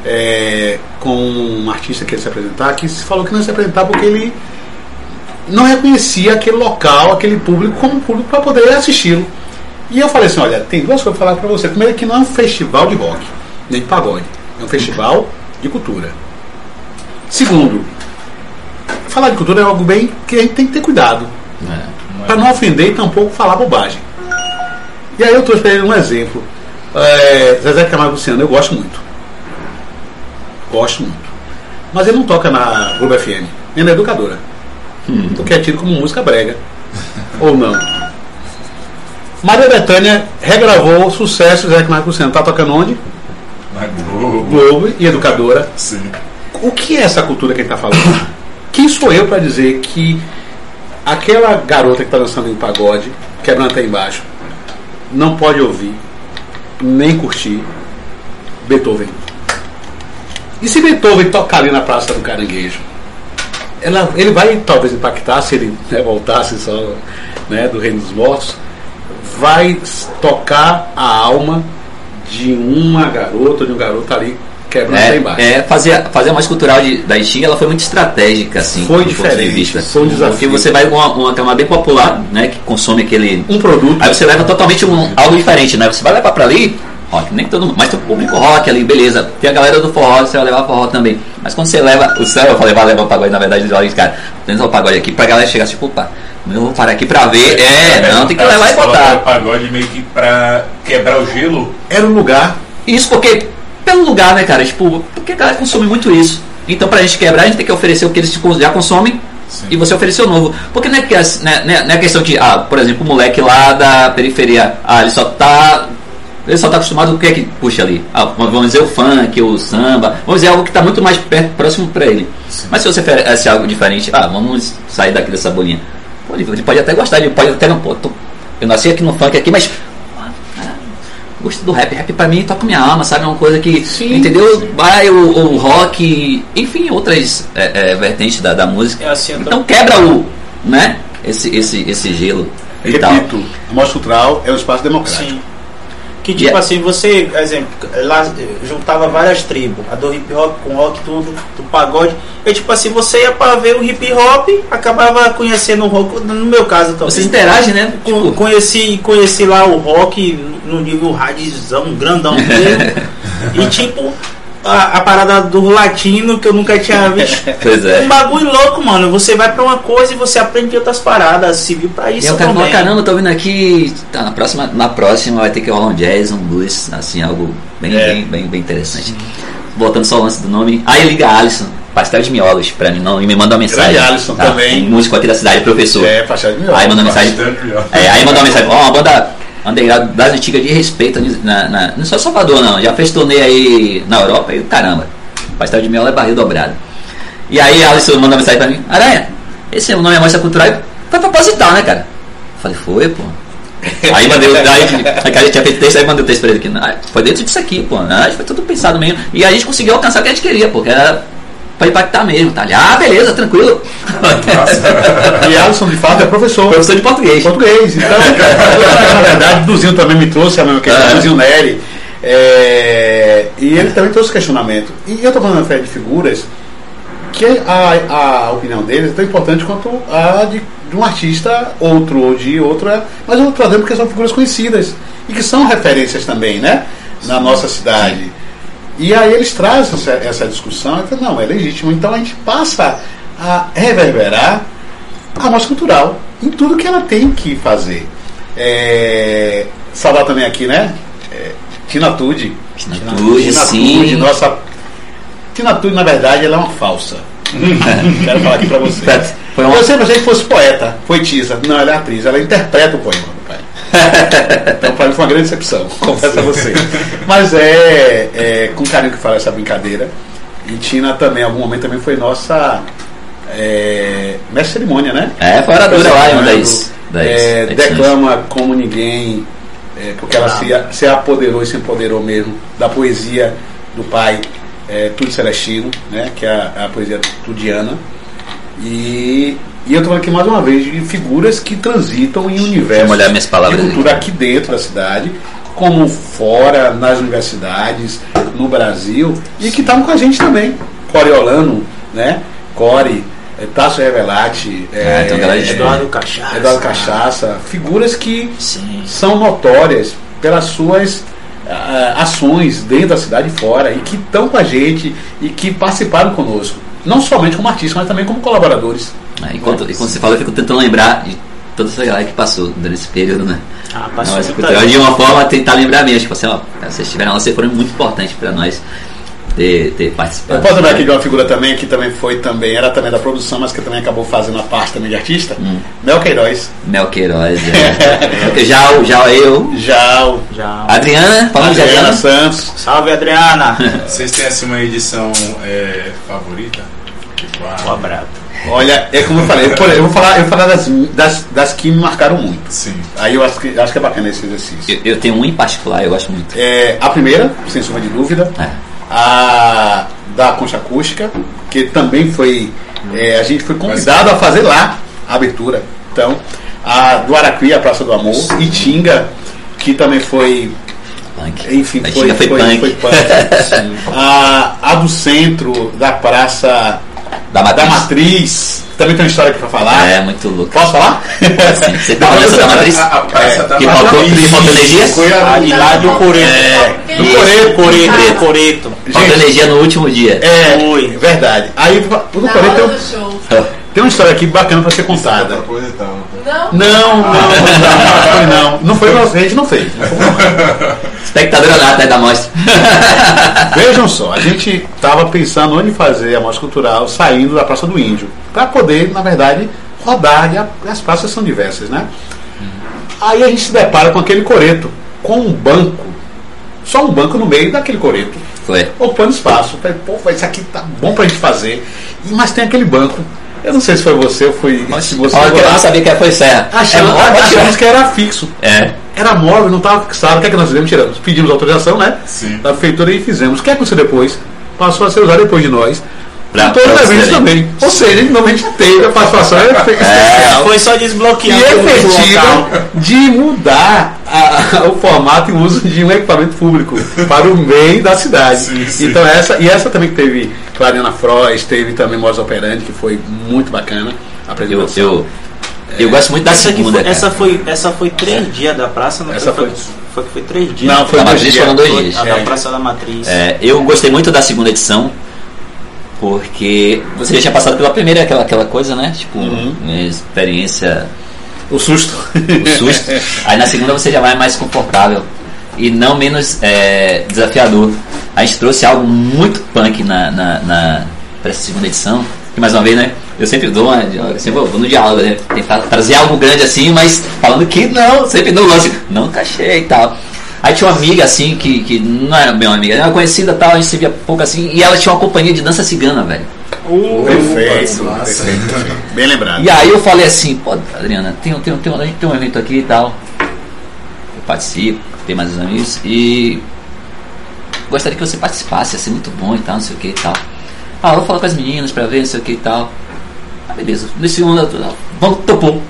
é, com um artista que ia se apresentar que se falou que não ia se apresentar porque ele não reconhecia aquele local, aquele público como público para poder assisti-lo. E eu falei assim, olha, tem duas coisas para falar para você. Primeiro que não é um festival de rock, nem de pagode. É um festival de cultura. Segundo, falar de cultura é algo bem que a gente tem que ter cuidado É. para não ofender e tampouco falar bobagem. E aí eu trouxe para ele um exemplo. É, Zezé Camargo Luciano, eu gosto muito. Gosto muito. Mas ele não toca na Globo FM, nem na educadora. Porque é tido como música brega. Ou não. Maria Bethânia regravou o sucesso Zezé Camargo Luciano. Tá tocando onde? Na Globo. Globo e educadora. Sim. O que é essa cultura que ele está falando? Quem sou eu para dizer que aquela garota que está dançando em pagode, quebrando até embaixo, não pode ouvir nem curtir Beethoven? E se Beethoven tocar ali na Praça do Caranguejo? Ela, ele vai talvez impactar se ele né, voltasse só né, do Reino dos Mortos, vai tocar a alma de uma garota, de um garoto ali quebrando até embaixo. É, é, fazer, fazer a mais cultural de, da Xinga, ela foi muito estratégica, assim. Foi de diferente, vista. foi um desafio. Porque você vai com uma, uma camada bem popular, né, que consome aquele... Um produto Aí você leva totalmente um, algo diferente, né? Você vai levar pra ali, rock, nem todo mundo, mas tem o público rock ali, beleza. Tem a galera do forró, você vai levar forró também. Mas quando você leva o céu, eu falei, vai levar o pagode, na verdade, olha, cara, tem o pagode aqui pra galera chegar assim, opa, eu vou parar aqui pra ver. É, não, tem que levar e coloca o botar. pagode meio que pra quebrar o gelo. era um lugar Isso porque, pelo lugar, né, cara? Tipo, porque a galera consome muito isso. Então, pra gente quebrar, a gente tem que oferecer o que eles já consomem Sim. e você oferecer o novo. Porque não é, que, né, né, não é questão de, ah, por exemplo, o moleque lá da periferia, ah, ele só tá. Ele só tá acostumado com o que é que puxa ali? Ah, vamos dizer o funk, o samba, vamos dizer algo que está muito mais perto, próximo para ele. Mas se você oferece algo diferente, ah, vamos sair daqui dessa bolinha. Ele pode até gostar, ele pode até não, pô, tô- eu nasci aqui no funk aqui, mas gosto do rap. Rap pra mim toca minha alma, sabe? É uma coisa que. Sim, entendeu? Vai o, o rock, enfim, outras é, é, vertentes da, da música. É assim, eu tô- Então quebra o. né? Esse, esse, esse gelo. E tal. Repito, a mostra cultural é um espaço democrático. Sim. Que tipo E é- assim, você, exemplo, lá eh, juntava várias tribos, a do hip hop com rock, tudo, do pagode. E tipo assim, você ia pra ver o hip hop, acabava conhecendo o rock, no meu caso também. Vocês interagem, né? Tipo, Conheci, conheci lá o rock no nível radzão, grandão mesmo. e tipo, a, a parada do latino que eu nunca tinha visto. Pois é. Um bagulho louco, mano. Você vai pra uma coisa e você aprende outras paradas. Se viu pra isso o cara também. caramba, tô vindo aqui. Tá, na próxima, na próxima vai ter que rolar um jazz, um blues, assim, algo bem, É. bem, bem, bem interessante. Voltando só ao lance do nome. Aí liga a Alisson, pastel de miolos, pra mim não, e me manda uma mensagem. Grande Alisson também. Um músico aqui da cidade, professor. É, faixa de melhor. Aí manda mensagem. Bastante melhor. É, aí mandou uma mensagem, ó, uma banda underground das antigas de respeito na, na, não só Salvador não, já fez turnê aí na Europa e caramba, pastel de mel é barril dobrado. E aí a Alisson mandou mensagem pra mim, Aranha, esse é o nome é mostra cultural, foi proposital, né, cara? Eu falei, foi, pô. Aí mandei o. Aí, a gente tinha feito texto, aí mandei o texto pra ele aqui. Ah, foi dentro disso aqui, pô. Ah, foi tudo pensado mesmo. E a gente conseguiu alcançar o que a gente queria, pô. Que era pra impactar mesmo, tá ali. Ah, beleza, tranquilo. E Alisson, de fato, é professor. Professor de português. português. Então, na verdade, o Duzinho também me trouxe a mesma questão, o Duzinho Neri. É, e ele também trouxe questionamento. E eu estou falando na fé de figuras que a, a opinião deles é tão importante quanto a de, de um artista outro ou de outra, mas eu estou trazendo porque são figuras conhecidas e que são referências também, né? Na nossa cidade. E aí eles trazem essa, essa discussão e falam, não, é legítimo. Então a gente passa a reverberar a nossa cultural em tudo que ela tem que fazer. É, saudar também aqui, né? É, Tina Tude. Tinatude, Tina sim. Tude, nossa. Tina Tude, na verdade, ela é uma falsa. Quero falar aqui pra você. Foi uma- Eu sempre achei que fosse poeta, poetisa. Não, ela é atriz, ela interpreta o poema do pai. Então, para mim foi uma grande decepção, confesso a você. Mas é, é com carinho que fala essa brincadeira. E Tina também, em algum momento, também foi nossa é, mestre cerimônia, né? É, foi oradora lá, das é, declama como ninguém, é, porque ela se, se apoderou e se empoderou mesmo da poesia do pai é, Tudo Celestino, né? que é a, a poesia tudiana. E, e eu estou falando aqui mais uma vez de figuras que transitam em palavras de cultura aqui dentro da cidade, como fora, nas universidades, no Brasil, e que estavam com a gente também. Coriolano, né? Core, é, Tasso Revelati, É, galera de Eduardo Cachaça. Eduardo Cachaça, figuras que Sim. são notórias pelas suas ah, ações dentro da cidade e fora e que estão com a gente e que participaram conosco. Não somente como artistas, mas também como colaboradores. É, enquanto, enquanto você fala, eu fico tentando lembrar de toda essa galera que passou durante esse período, né? Ah, passou de uma forma, tentar lembrar mesmo. Tipo assim, ó, vocês estiveram lá, vocês foram muito importantes pra nós ter, ter participado. Eu posso lembrar aqui de uma figura também que também foi também, era também da produção, mas que também acabou fazendo a parte também de artista, Mel Queiroz. Mel Queiroz. É. já, já eu. Já o Já. Adriana, falando de Adriana Adriana. Santos. Salve, Adriana. Vocês têm assim uma edição é, favorita? Tipo, O ah, abraço. Olha, é como eu falei, eu, vou falar, eu vou falar das, das, das que me marcaram muito. sim. Aí eu acho que, acho que é bacana esse exercício. Eu, eu tenho um em particular, eu gosto muito. É, a primeira, sem sombra de dúvida, É. a da Concha Acústica, que também foi. é, a gente foi convidado a fazer lá a abertura. Então, a do Araqui, a Praça do Amor, Itinga, que também foi. Punk. Enfim, A foi, foi foi, punk. foi punk. a, a do centro, da Praça Da da Matriz. Matriz, também tem uma história aqui pra falar. É, muito louco. Posso falar? Sim, Você tá nessa da Matriz? A, É, que faltou- Matriz. energia? Foi a- do Coreto. É, do. Coreto, Coreto, Coreto. Faltou energia no último dia. é, Foi. verdade. Aí, o do Na Coreto hora tem, um- uma história aqui bacana pra ser contada. Proposital. Não? Não, não, não, foi não. Não foi nossa, a gente não fez. Espectadora nata da mostra. Vejam só, a gente estava pensando onde fazer a mostra cultural saindo da Praça do Índio, para poder, na verdade, rodar, e a- as praças são diversas, né? Aí a gente se depara com aquele coreto, com um banco, só um banco no meio daquele coreto, Foi. ocupando espaço. Falei, pô, isso aqui tá bom pra gente fazer, E- mas tem aquele banco. Eu não sei se foi você ou foi se você Olha que eu não sabia que foi serra. Achamos, é, achamos que era fixo. É. era móvel, não estava fixado. O que é que nós fizemos? Tiramos, pedimos autorização, né? Sim. Da prefeitura e fizemos. O que aconteceu depois? Passou a ser usado depois de nós. Pra- todos os eventos você, né? também. Ou seja, finalmente teve a participação especial. Foi só E desbloquear o local. efetiva de mudar a- o formato e o uso de um equipamento público para o meio da cidade. Sim, sim. Então essa e essa também teve Clariana Frois, teve também Moza Operandi, que foi muito bacana a Eu, apresentação. eu, eu gosto muito da Essa, segunda, foi, essa, foi, essa foi três dias da praça, não Essa foi, foi- foi que foi três dias. Não, foi Da dois matriz dias. foram dois Foi dias. a da É. Praça da Matriz. É, eu gostei muito da segunda edição, porque você já tinha passado pela primeira, aquela, aquela coisa, né? Tipo, Uhum. minha experiência, O susto. o susto. Aí na segunda você já vai mais confortável e não menos é, desafiador. A gente trouxe algo muito punk na, na, na pra essa segunda edição. Que mais uma vez, né? Eu sempre dou uma. Eu sempre vou no diálogo, né? Tentar trazer algo grande assim, mas falando que não, sempre no lance, não cachê e tal. Aí tinha uma amiga assim, que, que não era bem uma amiga, era uma conhecida e tal, a gente se via pouco assim, e ela tinha uma companhia de dança cigana, velho. Perfeito, Massa. perfeito. Bem lembrado. E aí eu falei assim, pô, Adriana, tem, um- tem, um- tem, um- a gente tem um evento aqui e tal. Eu participo, tem mais amigos e gostaria que você participasse, ia ser muito bom e tal, não sei o que e tal. Ah, eu vou falar com as meninas pra ver, não sei o que e tal. Ah, beleza. Nesse segundo, eu- vamos, topou.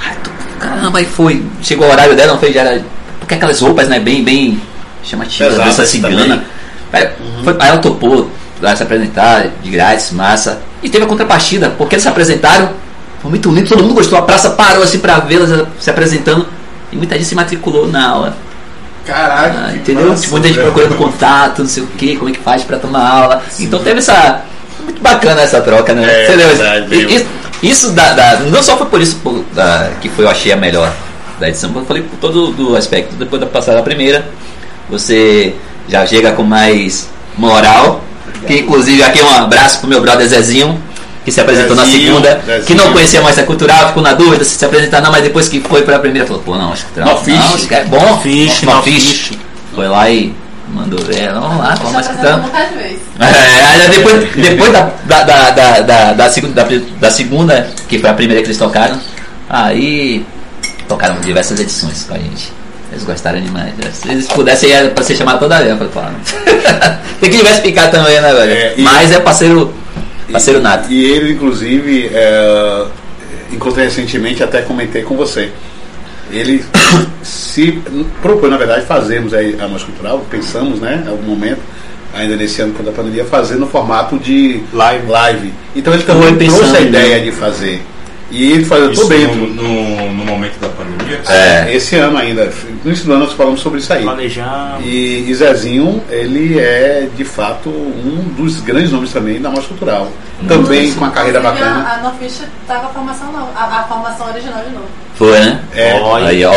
Ai, topou. Caramba, aí foi. Chegou o horário dela, não foi, já era. Porque aquelas roupas, né, bem, bem chamativas, dança cigana. Aí, foi- aí ela topou vai se apresentar de grátis, massa. E teve a contrapartida, porque eles se apresentaram, foi muito lindo, todo mundo gostou, a praça parou assim pra vê-las se apresentando e muita gente se matriculou na aula. Caraca, Ah, entendeu? massa, tipo, muita gente procurando contato, não sei o que, como é que faz pra tomar aula. Então teve essa. Muito bacana essa troca, né? É, Entendeu? verdade, E- isso, isso da, da- não só foi por isso pô, da- que foi, eu achei a melhor da edição, eu falei por todo o aspecto. Depois da passada da primeira, você já chega com mais moral. Que inclusive aqui um abraço pro meu brother Zezinho, que se apresentou na Zezinho, segunda, Zezinho. que não conhecia mais a cultural, ficou na dúvida se se apresentar, não, mas depois que foi pra primeira, falou, pô, não, acho que No fish. não, é bom, Fish, no no fish. Foi lá e mandou ver, vamos lá, vamos mais escutando. É, aí depois, depois da, da, da, da, da, da segunda, da, da segunda, que foi a primeira que eles tocaram, aí tocaram diversas edições com a gente. Eles gostaram demais. Se eles pudessem, ia pra ser chamado toda vez. Eu falei, pô, tem que diversificar também, né, velho? É, Mas é parceiro, parceiro nato. E ele, inclusive, é, encontrei recentemente, até comentei com você. Ele se propôs, na verdade, fazermos aí a nossa cultural, pensamos, né, em algum momento, ainda nesse ano, quando a pandemia, fazer no formato de Live. live. Então ele também trouxe a ideia de fazer. E ele falou, eu tô Isso dentro. no, no, no momento da pandemia? É. Esse ano ainda, no início do ano nós falamos sobre isso aí. Planejando. E, e Zezinho, ele é de fato um dos grandes nomes também da música cultural. Também com uma carreira bacana. A, a Nofish tá com a formação nova, a, a formação original de novo. Foi, né? É. Olha. Aí, ó.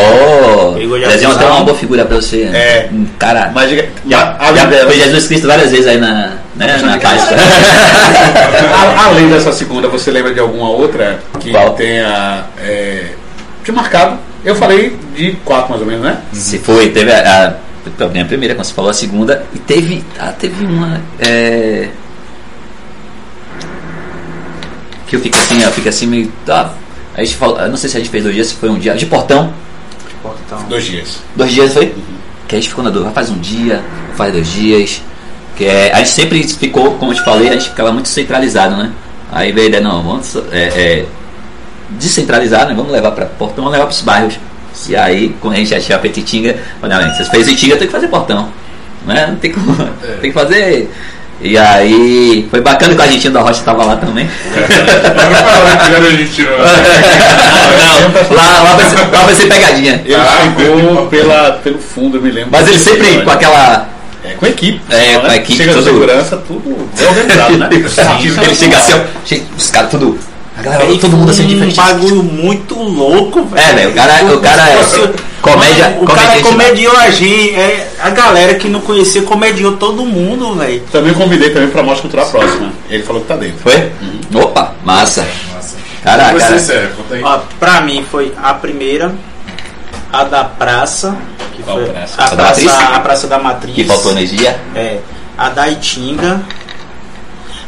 Já Desenho até uma boa figura pra você. É. Um Cara. Mas Já, já dela- foi Jesus Cristo várias vezes aí na, né, na pasta. a- além dessa segunda, você lembra de alguma outra que Qual? tenha é, te marcado? Eu falei de quatro mais ou menos, né? Se foi, teve a, a, minha primeira, como você falou, a segunda, e teve, ah, teve uma. é, que eu fico assim, eu fico assim meio. Ah, a gente falou, não sei se a gente fez dois dias, se foi um dia. De portão, Portão. Dois dias. dois dias foi? Que a gente ficou na dúvida, faz um dia, faz dois dias. Que é, a gente sempre ficou, como eu te falei, a gente ficava muito centralizado, né? Aí veio a ideia, não, vamos é, é, descentralizar, né? Vamos levar para portão, vamos levar para os bairros. E aí, quando a gente já tinha a Petitinga, falei, não, vocês fez Itinga, tem que fazer portão. Né? Não tem como. Tem que fazer. E aí, foi bacana que o Argentino da Rocha estava lá também. A gente não, lá, lá, vai ser, lá vai ser pegadinha. Ele Ah, chegou pela, pelo fundo, eu me lembro. Mas ele sempre com aquela. É, com a equipe. É, com a né? equipe, Chega de tudo- segurança, tudo bem organizado, né? ele chega assim, ó, os caras tudo. A galera, todo mundo assim um diferente. bagulho muito louco, velho. É, velho, o cara, o cara é comédia. O cara comediante, né? comediou a gente, é, a galera que não conhecia comediou todo mundo, velho. Também convidei também pra Mostra Cultural próxima. Ele falou que tá dentro. Foi? Opa, massa. Nossa. Caraca, cara. Ó, pra mim foi a primeira, a da praça, que Qual foi praça? a A da praça, Matriz? a praça da Matriz. Que faltou energia. É, a da Itinga,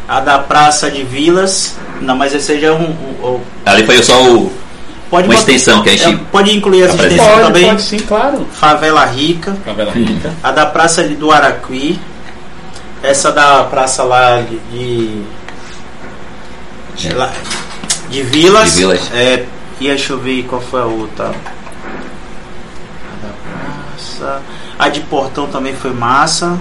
a da Praça de Vilas. Não, mas esse já é um. um- um- Ali foi só o. Pode uma botar- extensão que a gente. é, pode incluir essa extensão Pode, também. pode sim, claro. Favela Rica, Favela Rica. a da Praça do Araquí, essa da praça lá de. de, de, lá- de Vilas. De Vilas. É, e deixa eu ver qual foi a outra. A praça. A de Portão também foi massa.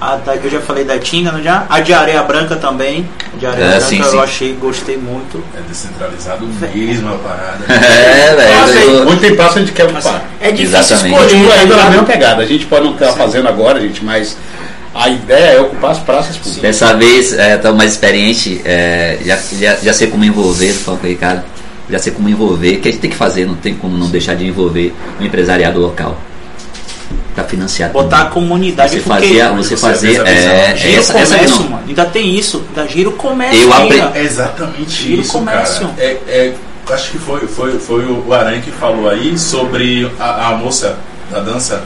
A da, eu já falei da Tinga, não já? A de Areia Branca também. A de Areia É, Branca sim, eu sim. achei, gostei muito. É descentralizado mesmo a parada. É, velho. eu- Onde tem praça a gente quer Assim, ocupar. é difícil Exatamente. escolher. Tá ainda na ligado? mesma pegada. A gente pode não estar fazendo agora, gente, mas a ideia é ocupar as praças públicas. Dessa vez, é, tô mais experiente, é, já, já, já sei como envolver, falando com o Ricardo, já sei como envolver, que a gente tem que fazer, não tem como não deixar de envolver o empresariado local. Pra financiar Botar a tudo. comunidade Você porque fazer, você Você fazer, a é, gira essa, o essa comércio, mano. Ainda tem isso. Ainda gira o comércio. Eu apre- É exatamente Gira o isso, comércio. cara. É, é, acho que foi, foi, foi o Aranha que falou aí sobre a, a moça da dança.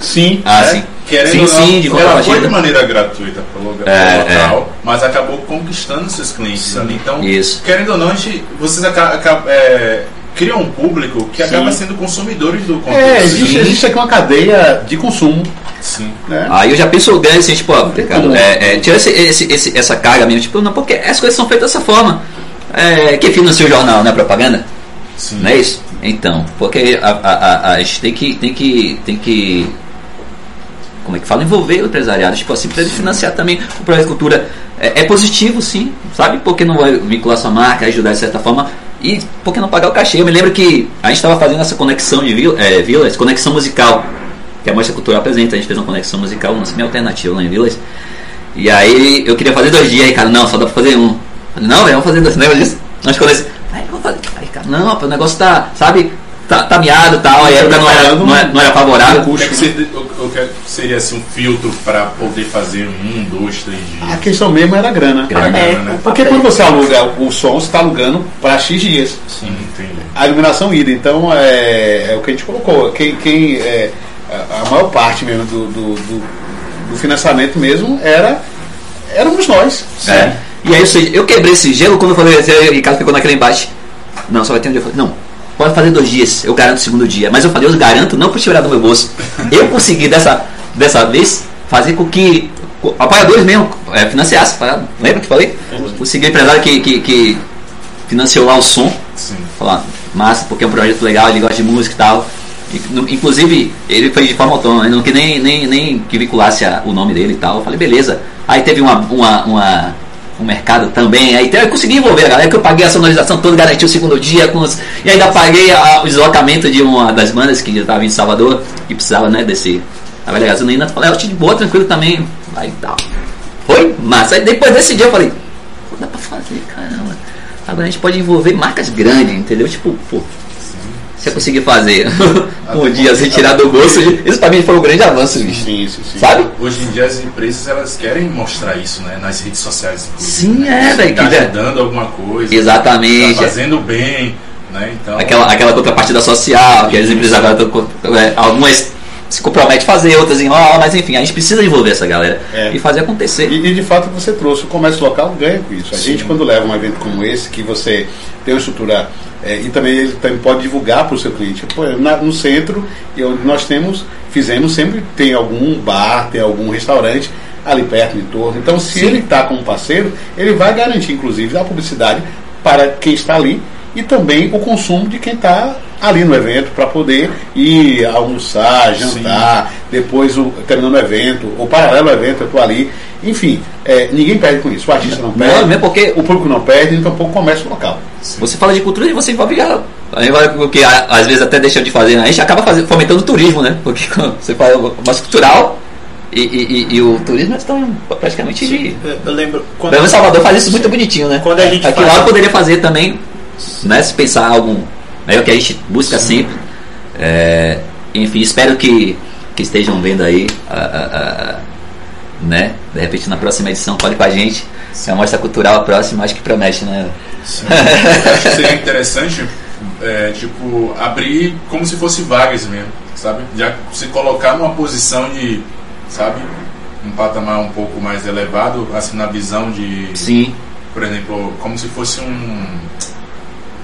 Sim. Ah, né? sim. Querendo sim, ou não, sim, de ela foi de maneira gratuita pro lugar, É, pro local, mas acabou conquistando seus clientes ali. Então, Isso. querendo ou não, a gente, vocês aca- aca- é, criam um público que acaba sendo consumidores do conteúdo. É, existe, existe aqui uma cadeia de consumo. Sim. Né? Aí eu já penso grande assim, tipo, ó, Ricardo, como. é, é, tira esse, esse, esse- essa carga mesmo, tipo, não, porque as coisas são feitas dessa forma. É, quem financia o jornal, não é propaganda? Sim. Não é isso? Então, porque a, a, a, a gente tem que, tem que. tem que. Como é que fala? Envolver o empresariado. Tipo assim, para ele financiar também o projeto de cultura. É, é positivo, sim, sabe? Porque não vai vincular sua marca, ajudar de certa forma. E por que não pagar o cachê? Eu me lembro que a gente estava fazendo essa conexão de vil, é, Vilas, conexão musical, que a Mostra Cultural apresenta. A gente fez uma conexão musical, uma semi alternativa lá em Vilas. E aí eu queria fazer dois dias, aí, cara, não, só dá pra fazer um. Falei, não, velho, vamos fazer dois, lembra disso? Nós vamos fazer. Aí, cara, não, o negócio tá, sabe, tá, tá miado e tal, a época não era, não era, não era favorável. O que, é que seria, o- o que é que seria assim, um filtro para poder fazer um, dois, três A dias? questão mesmo era a grana. Grana. É, né? Porque quando você aluga o som, você está alugando para X dias. Sim, entendi. A iluminação ida. Então é, é o que a gente colocou. Quem, quem é, a a maior parte mesmo do, do, do- do financiamento mesmo era éramos nós. É. E aí, ou seja, eu quebrei esse gelo quando eu falei, assim, aí o Ricardo ficou naquele embate. Não, só vai ter um dia. Eu falei, não, pode fazer dois dias, eu garanto o segundo dia. Mas eu falei, eu garanto não por tirar do meu bolso. Eu consegui dessa, dessa vez fazer com que apoiadores mesmo é, financiassem. tá? Lembra que falei? Consegui um empresário que, que, que financiou lá o som. Sim. Falar, massa, porque é um projeto legal, ele gosta de música e tal. Inclusive, ele foi de forma autônoma, ele não que nem, nem, nem que vinculasse a- o nome dele e tal. Eu falei, beleza. Aí teve uma, uma, uma- um mercado também, aí eu consegui envolver a galera, que eu paguei a sonorização toda, garanti o segundo dia, os, e ainda paguei a- o deslocamento de uma das bandas que já estava em Salvador, e precisava, né, desse. A velha gasolina, falei, eu te de boa, tranquilo também. Aí tal. Foi massa. Aí depois desse dia eu falei, dá pra fazer, caramba. Agora a gente pode envolver marcas grandes, entendeu? Tipo, pô, eu conseguir fazer um dia sem tirar do bolso, isso pra mim foi um grande avanço, bicho. Sim, sim, sim. Sabe? Hoje em dia as empresas elas querem mostrar isso, né? Nas redes sociais. Sim, né? é, velho, Tá ajudando alguma coisa. Exatamente. Tá fazendo bem, né? Então. Aquela, aquela contrapartida social, que as empresas agora estão. é, Algumas se comprometem a fazer, outras enrolam, mas enfim, a gente precisa envolver essa galera É. e fazer acontecer. E, e, de fato você trouxe, o comércio local ganha com isso. A Sim. gente quando leva um evento como esse, que você tem uma estrutura é, e também ele também pode divulgar para o seu cliente. Pô, na- no centro, e onde nós temos, fizemos sempre tem algum bar, tem algum restaurante ali perto, no entorno. Então se Sim. ele está como parceiro, ele vai garantir inclusive a publicidade para quem está ali e também o consumo de quem está ali no evento para poder ir almoçar, jantar, depois o, terminando o evento, ou paralelo ao evento, eu estou ali. Enfim, é, ninguém perde com isso. O artista não perde, Não, mesmo porque o público não perde, então pouco comércio local. Você fala de cultura e você envolve a- a- envolve o que a- às vezes até deixa de fazer. né? A gente acaba fazendo, fomentando o turismo, né? Porque você fala o mais cultural e, e- e- e o turismo estão praticamente de. Eu, eu lembro quando, Salvador faz isso muito bonitinho, né? Quando a gente Aqui faz- lá eu poderia fazer também, né? Se pensar algum. É o que a gente busca sempre. É, enfim, espero que, que estejam vendo aí. a- a- a- né? De repente na próxima edição pode com a gente. Se a mostra cultural a próxima, acho que promete, né? Sim. Acho que seria interessante, é, tipo, abrir como se fosse vagas mesmo, sabe? Já se colocar numa posição de, sabe? Um patamar um pouco mais elevado, assim, na visão de, Sim. por exemplo, como se fosse um,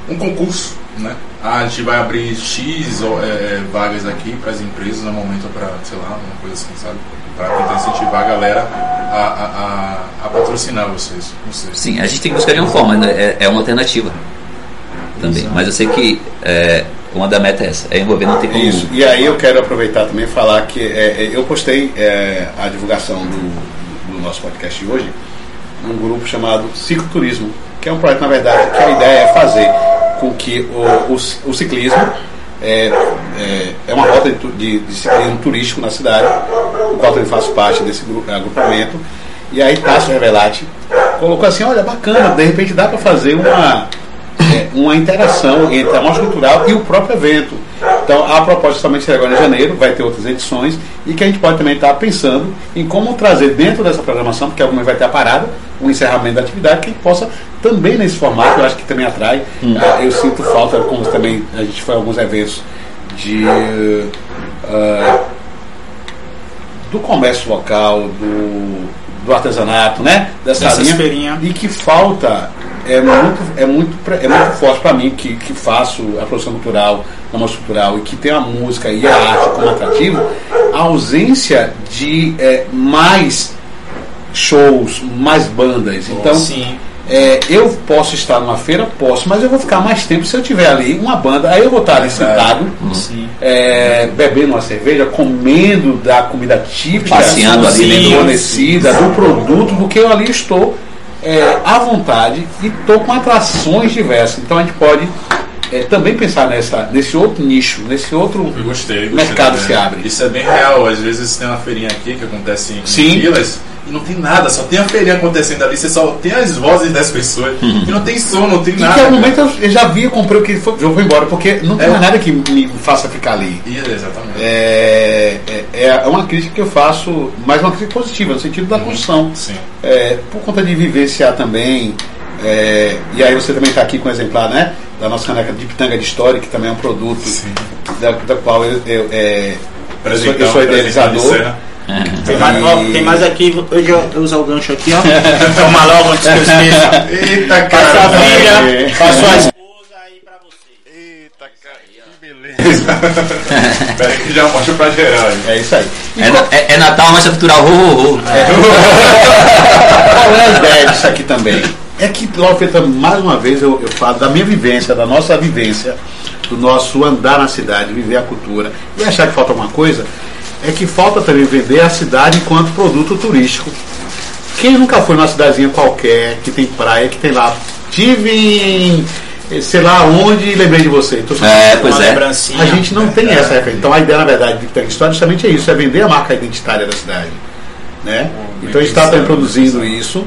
um concurso, né? Ah, a gente vai abrir X é, é, vagas aqui para as empresas no momento para, sei lá, uma coisa assim, sabe? Para tentar incentivar a galera a, a, a, a patrocinar vocês. Sim, a gente tem que buscar de uma forma, né? é, é uma alternativa também. Exato. Mas eu sei que é, uma da meta é essa, é envolver, não tem como. Isso. E aí eu quero aproveitar também e falar que é, é, eu postei é, a divulgação do, do nosso podcast de hoje num grupo chamado Cicloturismo, que é um projeto, na verdade, que a ideia é fazer com que o, o, o ciclismo é, é, é uma rota de, de, de ciclismo turístico na cidade, do qual eu faço parte desse gru- agrupamento. E aí Tássio Revelati colocou assim, olha, bacana, de repente dá para fazer uma, é, uma interação entre a mostra cultural e o próprio evento. Então, a proposta somente será agora em janeiro, vai ter outras edições, e que a gente pode também estar pensando em como trazer dentro dessa programação, porque algumas vai ter a parada, um encerramento da atividade, que a gente possa também nesse formato, eu acho que também atrai. Ah, eu sinto falta, como também a gente foi a alguns eventos de. ah, do comércio local, do, do artesanato, né? Dessa Dessas linha. E que falta é muito, é muito, é muito forte para mim, que, que faço a produção cultural, a mostra cultural, e que tem a música e a arte como atrativo, a ausência de é, mais shows, mais bandas. Então, Sim. é, eu posso estar numa feira, posso, mas eu vou ficar mais tempo se eu tiver ali uma banda, aí eu vou estar ali sentado, Sim. é, bebendo uma cerveja, comendo da comida típica, Passeando ali, fornecida, do produto, porque eu ali estou é, à vontade e estou com atrações diversas. Então a gente pode é, também pensar nessa, nesse outro nicho, nesse outro gostei. gostei mercado da se abre. Isso é bem real. Às vezes tem uma feirinha aqui que acontece em Sim. vilas e não tem nada, só tem a feirinha acontecendo ali, você só tem as vozes das pessoas e não tem som, não tem E nada. que ao cara. momento eu- já vi, eu comprei o que foi, eu vou embora, porque não tem É. nada que me faça ficar ali. Exatamente. É, é, é uma crítica que eu faço, mas uma crítica positiva, no sentido da construção. Sim. É, por conta de vivenciar também, é, e aí você também está aqui com o exemplar né, da nossa caneca de pitanga de história, que também é um produto Sim. da, da qual eu, eu, é, eu sou, Presentão, eu sou idealizador. Cena. Tem mais, ó, tem mais aqui, hoje eu eu usar o gancho aqui, ó. Toma logo antes que eu esqueça. Eita, Pra cara. sua é. filha, pra sua esposa e pra você. Eita, cara. Que beleza. Pera aí que já mostra pra geral. aí. É isso aí. É, é, é Natal, mostra cultural, ho, ho, ho. qual é a ideia disso aqui também? É que, logo feita, mais uma vez, eu, eu falo da minha vivência, da nossa vivência, do nosso andar na cidade, viver a cultura. E achar que falta alguma coisa, é que falta também vender a cidade enquanto produto turístico. Quem nunca foi numa cidadezinha qualquer, que tem praia, que tem lá, tive em eh, sei lá onde e lembrei de você. Então, É, pois é. a gente não tem essa referência. Então a ideia, na verdade, de Tech História justamente é isso, é vender a marca identitária da cidade. Né? Então a gente está também produzindo isso.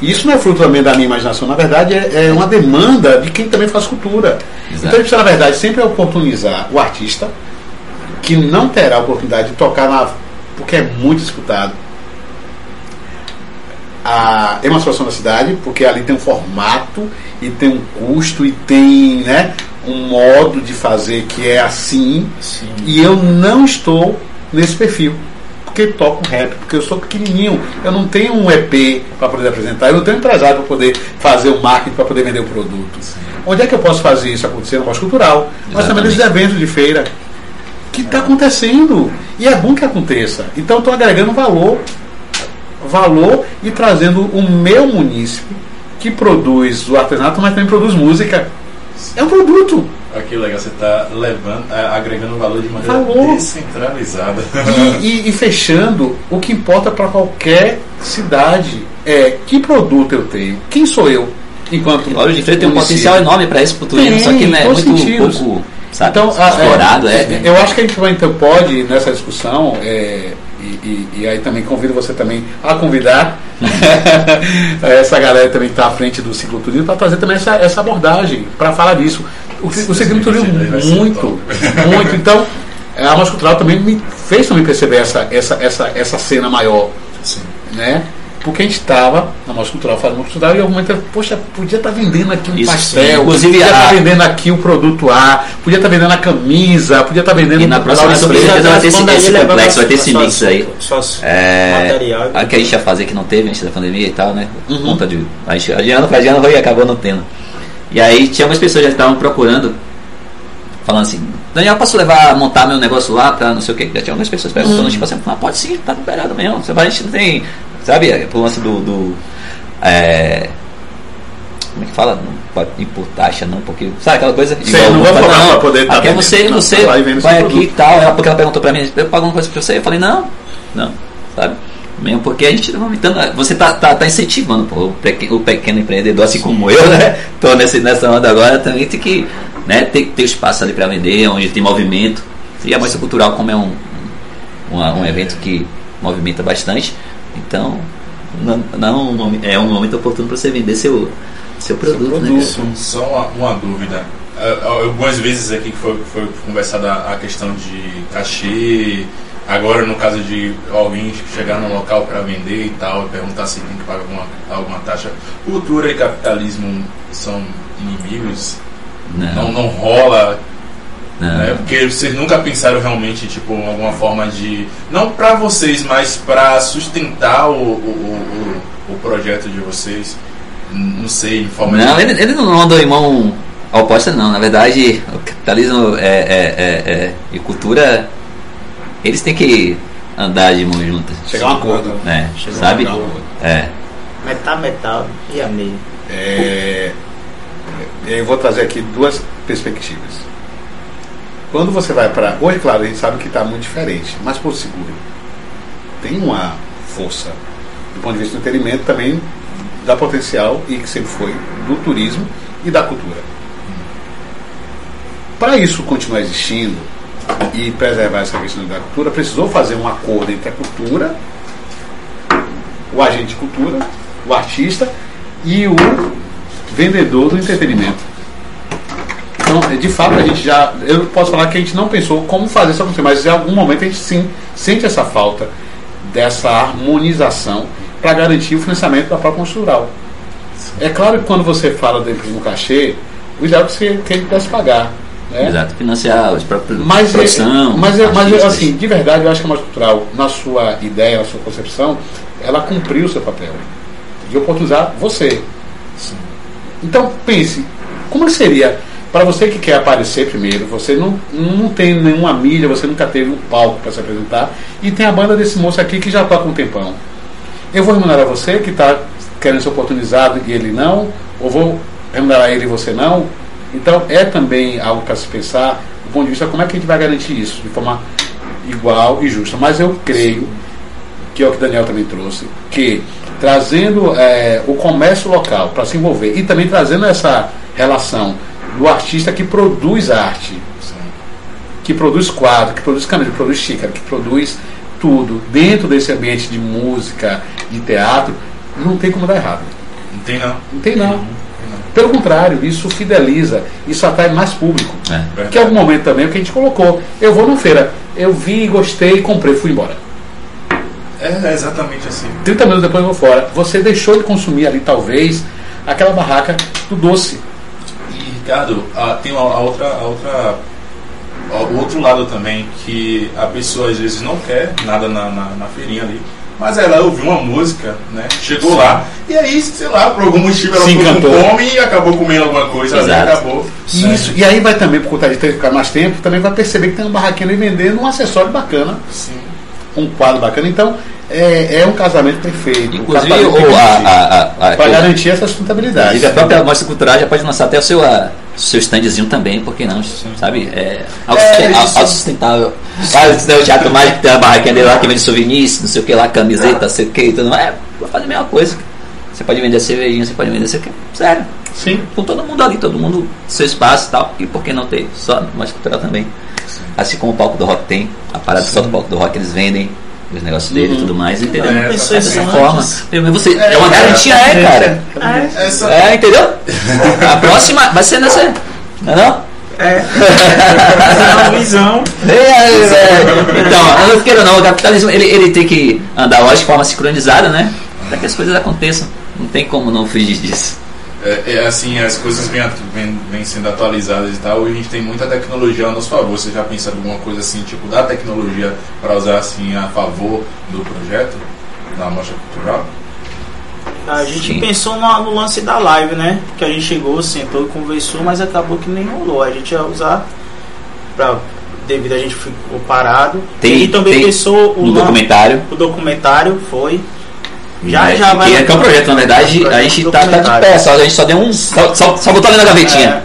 E isso não é fruto também da minha imaginação, na verdade é, é uma demanda de quem também faz cultura. Então a gente precisa, na verdade, sempre oportunizar o artista, que não terá a oportunidade de tocar na. porque é muito disputado. A emancipação da cidade, porque ali tem um formato e tem um custo e tem né, um modo de fazer que é assim. Sim. E eu não estou nesse perfil. Porque toco rap, porque eu sou pequenininho, eu não tenho um EP para poder apresentar, eu não tenho um empresário para poder fazer o marketing, para poder vender o produto. Onde é que eu posso fazer isso acontecer no pós cultural? Mas também nesses eventos de feira que está acontecendo. E é bom que aconteça. Então estou agregando valor, valor e trazendo o meu munícipe que produz o artesanato, mas também produz música. É um produto. Aqui legal, você está levando, é, agregando valor de maneira Valor. descentralizada. E, e- e fechando, o que importa para qualquer cidade é que produto eu tenho, quem sou eu, enquanto. Lauro de Freitas tem um município. potencial enorme para isso Tem, só que né, é muito sentidos. pouco sabe, Então, a- explorado. é, É, eu acho que a gente vai, então, pode, nessa discussão, é, e, e- e aí também convido você também a convidar essa galera também que está à frente do cicloturismo para trazer também essa, essa abordagem, para falar disso. O, o cicloturismo muito, muito. Então, a Cultural também me fez também perceber essa, essa, essa, essa cena maior Sim. né? Porque a gente estava na Mostra Cultural fazendo Mostra Cultural e em algum momento, poxa, podia estar vendendo aqui um Isso, pastel, inclusive, podia estar a- vendendo aqui o produto A, podia estar vendendo a camisa, podia estar vendendo E na próxima certeza vai ter esse, esse complexo, vai ter esse mix aí. suas É, material. a que a gente ia fazer que não teve antes da pandemia e tal, né? Uhum. conta de. A gente, adiando pra adiando e acabou não tendo. E aí tinha umas pessoas que já estavam procurando falando assim, Daniel, posso levar, montar meu negócio lá pra não sei o que? Já tinha algumas pessoas perguntando, tipo assim, ah, pode sim, tá liberado mesmo. Você vai, a gente não tem. Sabe, é, por lance do. do é, como é que fala? Não pode impor taxa, não, porque. Sabe aquela coisa? Sim, não vai fala, cobrar pra poder tá Aqui é Não, lá e vende vai aqui produto. e tal. Ela, porque ela perguntou pra mim, eu pago uma coisa pra você? Eu falei, não, não, sabe? Mesmo porque a gente tá aumentando. Você tá, tá, tá incentivando pô, o, pequeno, o pequeno empreendedor, assim como eu, né? Tô nesse, nessa onda agora, também tem que né, ter, ter espaço ali para vender, onde tem movimento. E a Mostra Cultural, como é um, um, um evento que movimenta bastante, então não, não é um momento oportuno para você vender seu, seu produto. Né, cara? Só, só uma, uma dúvida. Ah, Algumas vezes aqui que foi, foi conversada a questão de cachê. Agora, no caso de alguém chegar no local para vender e tal, e perguntar se tem que pagar alguma, alguma taxa. Cultura e capitalismo são inimigos? Não, Não, não rola. Né? Porque vocês nunca pensaram realmente, tipo, alguma forma de. Não pra vocês, mas pra sustentar o, o, o, o projeto de vocês. Não sei, em forma Não, de. ele, ele não anda em mão oposta, não. Na verdade, o capitalismo é, é- é- é- e cultura, eles têm que andar de mão juntas. Chegar a um acordo. É, Chegar a sabe? Um acordo. É. Metal, metal e a meio. É, eu vou trazer aqui duas perspectivas. Quando você vai para. Hoje, claro, a gente sabe que está muito diferente, mas por seguro tem uma força do ponto de vista do entretenimento também dá potencial e que sempre foi do turismo e da cultura. Para isso continuar existindo e preservar essa questão da cultura, precisou fazer um acordo entre a cultura, o agente de cultura, o artista e o vendedor do entretenimento. Então, de fato, a gente já. Eu posso falar que a gente não pensou como fazer isso acontecer, mas em algum momento a gente sim sente essa falta dessa harmonização para garantir o financiamento da própria cultural. É claro que quando você fala dentro do cachê, o ideal é que você que ele pudesse pagar. Né? Exato. Financiar os próprios Mas, é- produção. mas, é- mas é artistas. assim, de verdade, eu acho que a Mostra Cultural, na sua ideia, na sua concepção, ela cumpriu o seu papel de oportunizar você. Então, pense, como seria para você que quer aparecer primeiro, você não, não tem nenhuma mídia, você nunca teve um palco para se apresentar, e tem a banda desse moço aqui que já toca um tempão. Eu vou remunerar você que está querendo ser oportunizado e ele não, ou vou remunerar ele e você não. Então é também algo para se pensar do ponto de vista como é que a gente vai garantir isso de forma igual e justa. Mas eu creio que é o que Daniel também trouxe, que trazendo eh, o comércio local para se envolver e também trazendo essa relação do artista que produz arte, que produz quadro, que produz câmera, que produz xícara, que produz tudo dentro desse ambiente de música, de teatro, não tem como dar errado. Não tem não. Não tem não. Pelo contrário, isso fideliza, isso atrai mais público. É. Que é algum momento também é o que a gente colocou. Eu vou numa feira, eu vi, gostei, comprei, fui embora. É exatamente assim. 30 minutos depois eu vou fora. Você deixou de consumir ali, talvez, aquela barraca do doce. Ricardo, ah, tem a, a outra, a outra, a- o outro lado também que a pessoa às vezes não quer nada na, na, na feirinha ali. Mas ela ouviu uma música, né? Chegou lá e aí, sei lá, por algum motivo ela Se ficou com encantou. fome e acabou comendo alguma coisa, ali Exato. acabou. né? Isso, e aí vai também, por conta de ter mais tempo, também vai perceber que tem uma barraquinha ali vendendo um acessório bacana, Sim. um quadro bacana. Então, é, é um casamento perfeito. Inclusive, um o, a, para garantir essa sustentabilidade. Inclusive, a própria mostra cultural já pode lançar até o seu, a, seu standzinho também, por que não? Sabe? É, É, autossustentável. Ah, o Teatro Mágico tem a barraquinha dele lá que vende souvenirs, não sei o que lá, camiseta, não sei o que tudo mais. É, vai fazer a mesma coisa. Você pode vender cervejinha, você pode vender isso aqui. Sério. Sim. Com todo mundo ali, todo mundo seu espaço e tal. E por que não ter? Só mostra cultural também. Assim como o palco do rock tem, a parada só do palco do rock eles vendem. Os negócios dele e tudo mais, entendeu? Não pensou Dessa forma. Mas Você, é, É, uma é, garantia, é, cara. Essa, É, entendeu? A próxima vai ser nessa. Não é não? É. Visão. É, é, é. Então, eu não quero não, o capitalismo ele, ele tem que andar hoje de forma sincronizada, né? Para que as coisas aconteçam. Não tem como não fugir disso. É, é assim, as coisas vêm vêm vêm sendo atualizadas e tal, e a gente tem muita tecnologia a nosso favor. Você já pensa em alguma coisa assim, tipo, da tecnologia para usar assim a favor do projeto da Mostra Cultural? A gente Sim. pensou no, no lance da live, né? Que a gente chegou, sentou e conversou, mas acabou que nem rolou. A gente ia usar pra, devido a gente ficou parado. Tem- e também tem pensou o, no documentário. o documentário foi. Já, né, já vai. que, é, que é um projeto, na verdade, a gente tá, tá de pé, só, a gente só deu um. Só, só, só botou ali na gavetinha. É.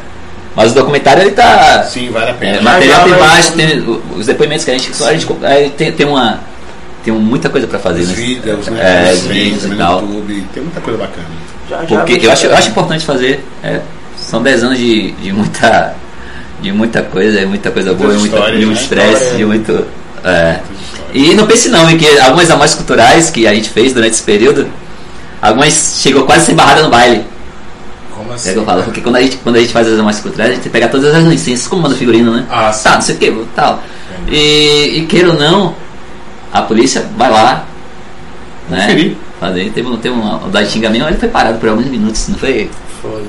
Mas o documentário ele tá. Sim, vale a pena. É, material tem mais, tem os depoimentos que a gente. Só a gente é, tem, tem uma. Tem muita coisa pra fazer, Os né? vídeos, né? É, Os os vídeos vídeos e no tal. YouTube, tem muita coisa bacana. já, já Porque eu acho, eu acho importante fazer. é, são 10 anos de, de muita. De muita coisa, é muita coisa boa, muita, de muito né? estresse, de muito. é. E não pense não, em que algumas amostras culturais que a gente fez durante esse período, algumas chegou quase a ser barrada no baile. Como É assim? que eu falo, porque quando a gente, quando a gente faz as amostras culturais, a gente pegar todas as licenças, como manda figurino, né? Ah, sim. Tá, não sei o que, tal. E, e queira ou não, a polícia vai lá, né? Conferir. Fazer. Teve, um- teve um, o da Xinga mesmo, ele foi parado por alguns minutos, não foi? Foi.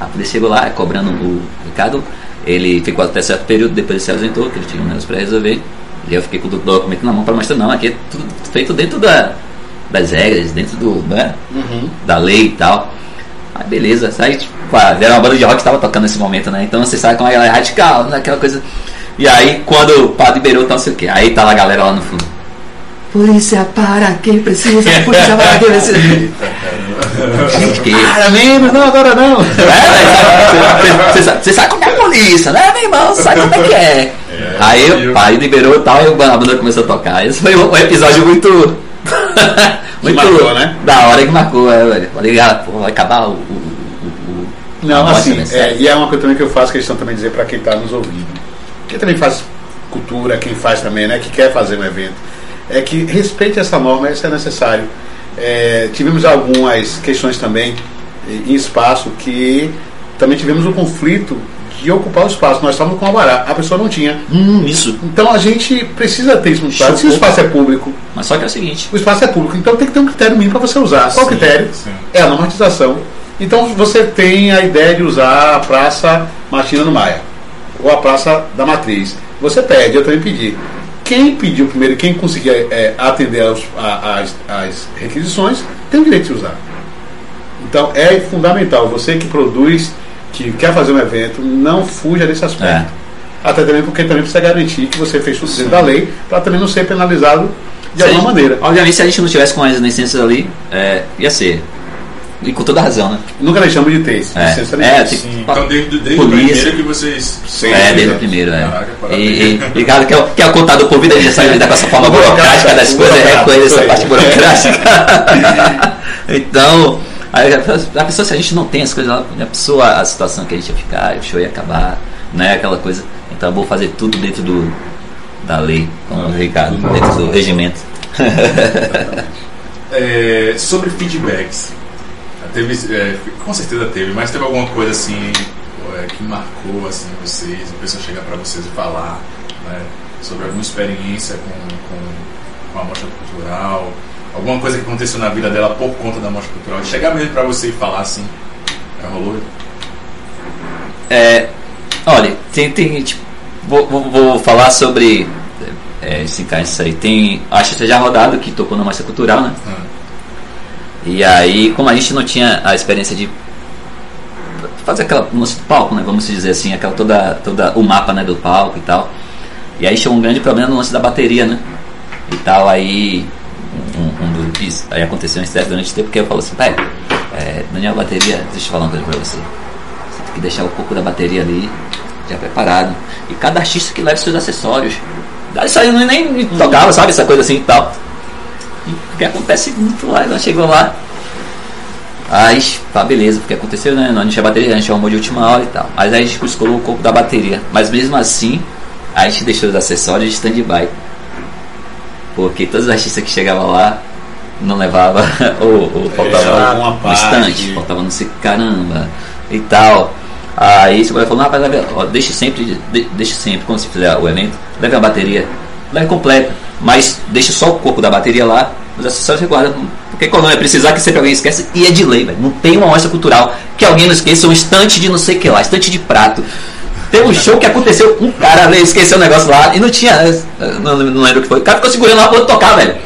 A polícia chegou lá, cobrando o Ricardo. Ele ficou até certo período, depois ele se ausentou, que ele tinha um negócio pra resolver. E eu fiquei com o documento na mão para mostrar, não, aqui é tudo feito dentro da, das regras, dentro do, né, da lei e tal. Aí beleza, aí tipo, ah, era uma banda de rock que estava tocando nesse momento, né? Então você sabe como ela é radical, né? aquela coisa. E aí quando o padre liberou, tá não sei o que, aí tá lá a galera lá no fundo. Polícia para quem precisa, polícia para quem precisa. Gente, que Para menos, não, agora não. é, você sabe, você sabe como é a polícia, né, meu irmão? Sabe como é que é. Aí o pai liberou e tal, e a banda começou a tocar. Esse foi um episódio muito. muito marcou, né? da hora que marcou, é, velho. Falei, ah, pô, vai acabar o. o, o- Não, assim, é, e é uma coisa também que eu faço questão também dizer para quem está nos ouvindo. Quem também faz cultura, quem faz também, né, que quer fazer um evento, é que respeite essa norma, isso é necessário. É, tivemos algumas questões também em espaço que também tivemos um conflito de ocupar o espaço. Nós estávamos com a bará, a pessoa não tinha. Hum, isso. Então a gente precisa ter isso muito claro. Se o espaço é público, Mas só que é o seguinte. o espaço é público, então tem que ter um critério mínimo para você usar. Qual o Sim, critério? sim. É a normatização. Então você tem a ideia de usar a Praça Martina no Maia ou a Praça da Matriz. Você pede, eu também pedi. Quem pediu primeiro, quem conseguir é, atender aos, a- às, às requisições, tem o direito de usar. Então é fundamental, você que produz, que quer fazer um evento, não fuja desse aspecto. É. Até também porque também precisa garantir que você fez tudo dentro da lei, para também não ser penalizado de Se alguma gente- maneira. Obviamente, se a gente não tivesse com as licenças ali, é, ia ser. E com toda razão, né? Nunca deixamos de ter É, licença é, Sim, então desde, desde o primeiro que vocês. Sim, É, desde o primeiro, é. Caraca, E, e, e cara, que é, o- que é o contador por vida, a gente já sabe lidar com essa forma Burocrática, das coisas, é com essa isso parte burocrática. então, aí a pessoa- se a gente não tem as coisas lá, a pessoa, a situação que a gente ia ficar, o show ia acabar, né? Aquela coisa. Então eu vou fazer tudo dentro do, da lei, como o Ricardo, dentro do regimento. É, sobre feedbacks. Teve, é, com certeza teve, mas teve alguma coisa assim é, que marcou assim, vocês, a pessoa chegar para vocês e falar né, sobre alguma experiência com, com, com a mostra cultural, alguma coisa que aconteceu na vida dela por conta da mostra cultural, e chegar mesmo para você e falar assim, é, rolou? É, olha, tem, tem tipo, vou, vou, vou falar sobre é, esse cara, isso aí. Tem, acho que você já rodado que tocou na mostra cultural, né? Ah, E aí, como a gente não tinha a experiência de fazer aquela lance do palco, né? Vamos dizer assim, aquela toda, toda o mapa né, do palco e tal. E aí chegou um grande problema no lance da bateria, né? E tal, aí isso, aí aconteceu um estresse durante o tempo que eu falo assim, pai, é, Daniel, bateria, deixa eu falar uma coisa pra você. Você tem que deixar um pouco da bateria ali já preparado. E cada artista que leva seus acessórios. Isso aí eu nem tocava, sabe? Essa coisa assim e tal. O que acontece muito lá, ela chegou lá. Aí, tá, beleza, porque aconteceu, né? Não tinha bateria, a gente arrumou de última hora e tal. Mas aí a gente escolheu o corpo da bateria. Mas mesmo assim, a gente deixou os acessórios de stand-by. Porque todos os artistas que chegavam lá não levava ou, ou faltava um parte. estante, faltava não sei caramba e tal. Aí você falou, rapaz, leve, ó, deixe sempre, de, deixe sempre, quando você fizer o evento, leve a bateria, leve completa, mas deixe só o corpo da bateria lá, os acessórios você guarda. Porque quando é precisar que sempre alguém esquece, e é de lei, velho. Não tem uma mostra cultural que alguém não esqueça um estante de não sei o que lá, estante de prato. Teve um show que aconteceu, um cara esqueceu o negócio lá e não tinha. Não, não lembro o que foi. O cara ficou segurando lá pra outro tocar, velho.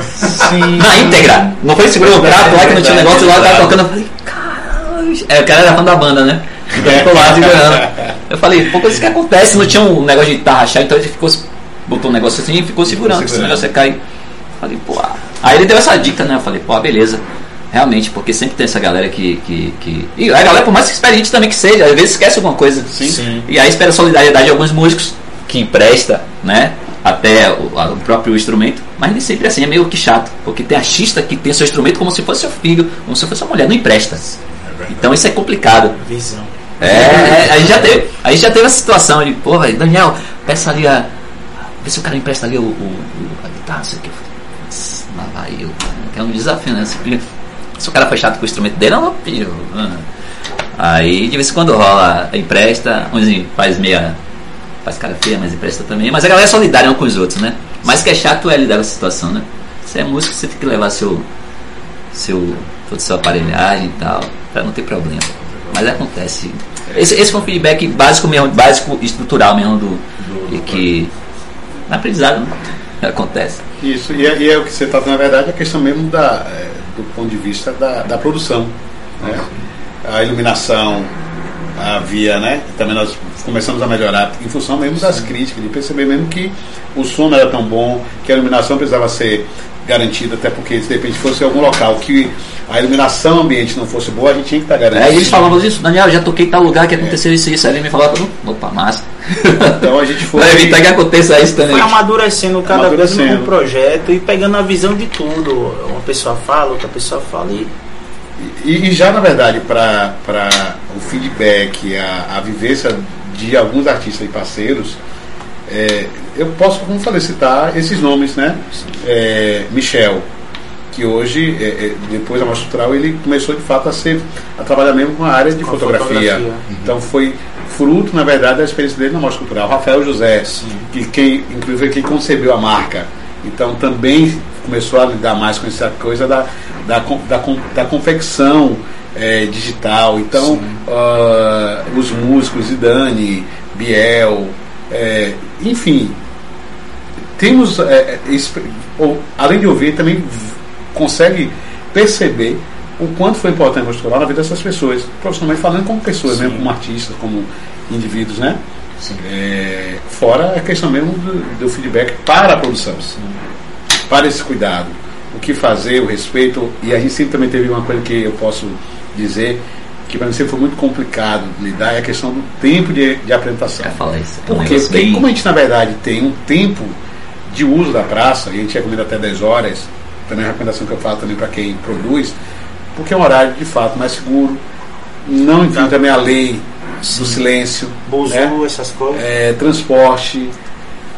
Sim. Na íntegra. Não foi segurando o prato lá que não tinha um negócio lá, o cara tocando. Eu falei, caralho. É, o cara era fã da banda, né? Então ficou lá segurando. Eu falei, pô, coisa que acontece, não tinha um negócio de guitarra rachar, então ele ficou, botou um negócio assim e ficou segurando, se o negócio ia cair. Falei, pô. ah. Aí ele deu essa dica, né? Eu falei, pô, beleza. Realmente, porque sempre tem essa galera que. que, que... E a galera, por mais experiente também que seja, às vezes esquece alguma coisa. Sim. E aí espera a solidariedade de alguns músicos que empresta, né? Até o, a- o próprio instrumento, mas nem sempre assim, é meio que chato, porque tem artista que tem seu instrumento como se fosse seu filho, como se fosse sua mulher, não empresta. Então isso é complicado. Visão. É, é, a gente já teve, a gente já teve essa situação de, pô, Daniel, peça ali a. Vê se o cara empresta ali o, o, a guitarra, sei o que. Eu falei, "Putz, Lá vai eu, é um desafio, né? Se, se o cara foi chato com o instrumento dele, não pio. Aí de vez em quando rola, empresta, uns faz meia. Faz cara feia, mas empresta também. Mas a galera é solidária um com os outros, né? Mas que é chato é lidar com essa situação, né? Você é músico, você tem que levar seu. seu. toda a sua aparelhagem e tal, pra não ter problema. Mas acontece. Esse, esse foi um feedback básico mesmo, básico estrutural mesmo do. e que. na aprendizado, né? Acontece. Isso, e é, e é o que você está na verdade, a questão mesmo da, é, do ponto de vista da, da produção. Né? A iluminação havia, né? Também nós começamos a melhorar em função mesmo das críticas, de perceber mesmo que o som não era tão bom, que a iluminação precisava ser garantida, até porque se de repente fosse algum local que a iluminação ambiente não fosse boa, a gente tinha que estar garantido. Aí eles falavam disso, Daniel, já toquei em tal lugar que aconteceu isso e isso. Aí ele me falava, opa, massa. Então a gente foi. Evitar que aconteça isso também. Foi amadurecendo cada vez Amadurecendo. um projeto e pegando a visão de tudo. Uma pessoa fala, outra pessoa fala e E, e já na verdade para o feedback, a, a vivência de alguns artistas e parceiros, é, eu posso, como falei, citar esses nomes, né? É, Michel, que hoje, é, é, depois da Mostra Cultural, ele começou de fato a ser a trabalhar mesmo com a área de Com fotografia. fotografia. Então foi fruto, na verdade, da experiência dele na Mostra Cultural. Rafael José, que quem, inclusive quem concebeu a marca. Então também começou a lidar mais com essa coisa da, da, da, da confecção é, digital. Então ah, os músicos, Zidane, Biel, é, enfim, temos, é, é, exp- ou, além de ouvir, também consegue perceber o quanto foi importante o na vida dessas pessoas, profissionalmente falando como pessoas, mesmo como artistas, como indivíduos, né? É, fora a questão mesmo do, do feedback para a produção, para esse cuidado, o que fazer, o respeito, e a gente sempre também teve uma coisa que eu posso dizer que para mim sempre foi muito complicado de lidar, é a questão do tempo de, de apresentação. Quer falar isso? É Por quê? negócio Porque bem- como a gente na verdade tem um tempo de uso da praça, e a gente recomenda até 10 horas, também é uma recomendação que eu falo também para quem produz, porque é um horário de fato mais seguro, não enfim também a lei do silêncio, Buzu, né? essas coisas. é, transporte,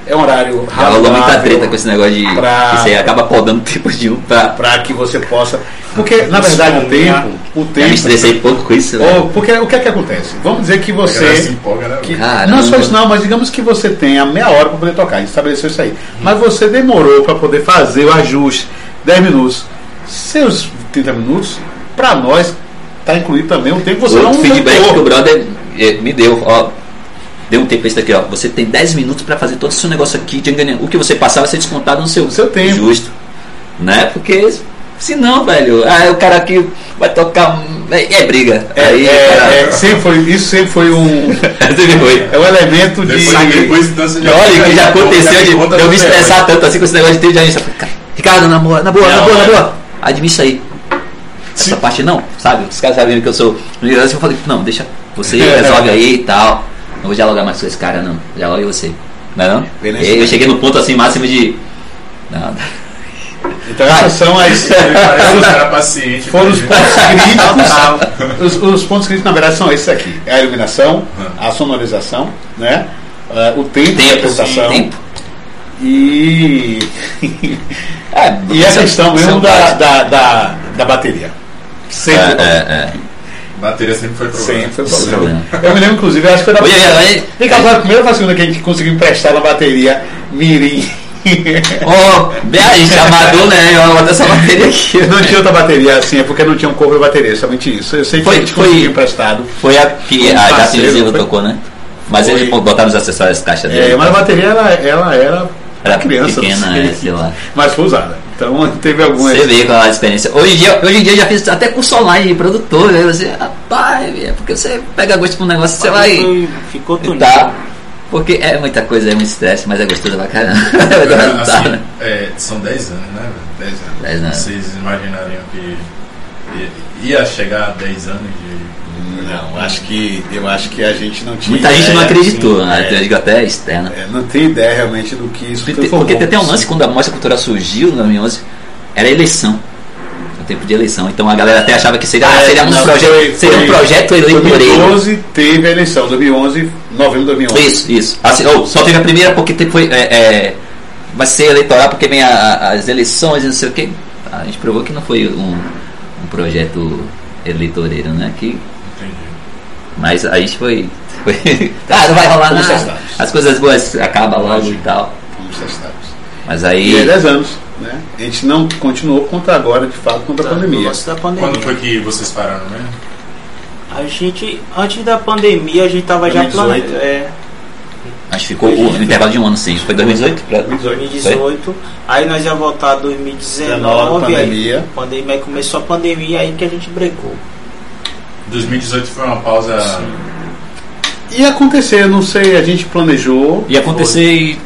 é um horário Já rolou muita treta com esse negócio de. pra- que você acaba podando tempo de um pra. para que você possa. Porque na verdade o tempo, o Eu me tempo. estressei pouco com isso. Ou, porque o que é que acontece? Vamos dizer que se você. empolga, né? Que, Caramba. não só isso não, mas digamos que você tenha meia hora para poder tocar, a gente estabeleceu isso aí. Mas você demorou para poder fazer o ajuste 10 minutos. Seus 30 minutos, para nós, está incluído também o tempo que você Outro não feedback que o brother eh, me deu, ó. Deu um tempo esse daqui, ó. Você tem 10 minutos pra fazer todo esse seu negócio aqui, de enganar. O que você passar vai ser descontado no seu, seu tempo. Justo. Né? Porque se não, velho, aí o cara aqui vai tocar. É, é briga. É, aí, é, cara, é, sempre foi, isso sempre foi um. sempre foi. É um elemento de. Depois, depois então você já Olha, que já aconteceu de eu me estressar tanto assim com esse negócio de tempo de Ricardo, na boa, na boa, na Não, boa, na é. boa. Admite isso aí. Essa parte não, sabe? Os caras sabem que eu sou liderança. Eu falei, não, deixa, você resolve aí e tal. Não vou dialogar mais com esse cara, não. Dialogue você. Não é não? Beleza. Eu cheguei no ponto assim máximo de. Não, Então essas são as. Cara paciente. Foram os imagina. pontos críticos. Os, os pontos críticos, na verdade, são esses aqui: é a iluminação, a sonorização, né? Eh, o tempo, de tempo, apresentação tempo. e. É, e a é- questão é mesmo da, da, da, da bateria. Sempre. É, é, é. Bateria sempre foi problema. Sempre foi problema. Eu me lembro, inclusive, acho que foi da. Oi, aí, Tem que agora a primeira vacina que a gente conseguiu emprestar na bateria Mirim. Ó, bem aí, chamador, né? Eu vou essa bateria aqui. Não tinha outra bateria assim, é porque não tinha um cover bateria, somente isso. Eu sei que Foi- a gente foi- conseguiu emprestado. Foi a que Um a foi? tocou, né? Mas Foi. ele botaram os acessórios as caixas dele. É, mas a bateria ela, ela era Era criança, pequena, é, sei lá. mas foi usada. Então teve algumas. Você vê com a experiência. Hoje em dia, hoje em dia eu já fiz até curso online de produtor, né? Você, rapaz, é porque você pega gosto pra um negócio, você vai. Foi- Ficou tudo. Tá. Porque é muita coisa, é muito estresse, mas é gostoso pra caramba. Resultado, Assim, né? é, são 10 anos, né? velho? 10 anos. 10 anos. Vocês imaginariam que ia chegar a 10 anos de. Não, acho que eu acho que a gente não tinha. Muita gente não ideia, acreditou, assim, né? é, Eu digo até externa. é, não tem ideia realmente do que isso Porque, porque tem um lance quando a Mostra Cultural surgiu em 2011, era eleição. No tempo de eleição. Então a galera até achava que seria, ah, É, seria, um, não, projeto, foi- seria um projeto eleitoreiro. 2012 teve a eleição, 2011, novembro de 2011. Isso, isso. Assim, oh, só teve a primeira porque foi, é, é, vai ser eleitoral porque vem a- a- as eleições e não sei o que. A gente provou que não foi um, um projeto eleitoreiro, né? Que. Mas a gente foi. foi ah, não vai rolar Fomos nada. As coisas boas acabam logo e tal. Mas E aí. é 10 anos, né? A gente não continuou contra agora, de fato, contra a pandemia. pandemia. Quando foi que vocês pararam mesmo? A gente, antes da pandemia, a gente tava já 2018. planejando. É, Acho que ficou o no intervalo de um ano, sim. Foi 2018? Pra... 2018. Aí nós ia voltar 2019. aí pandemia. pandemia. Aí começou a pandemia aí que a gente brecou. 2018 foi uma pausa. Ia acontecer, não sei, a gente planejou. Ia acontecer e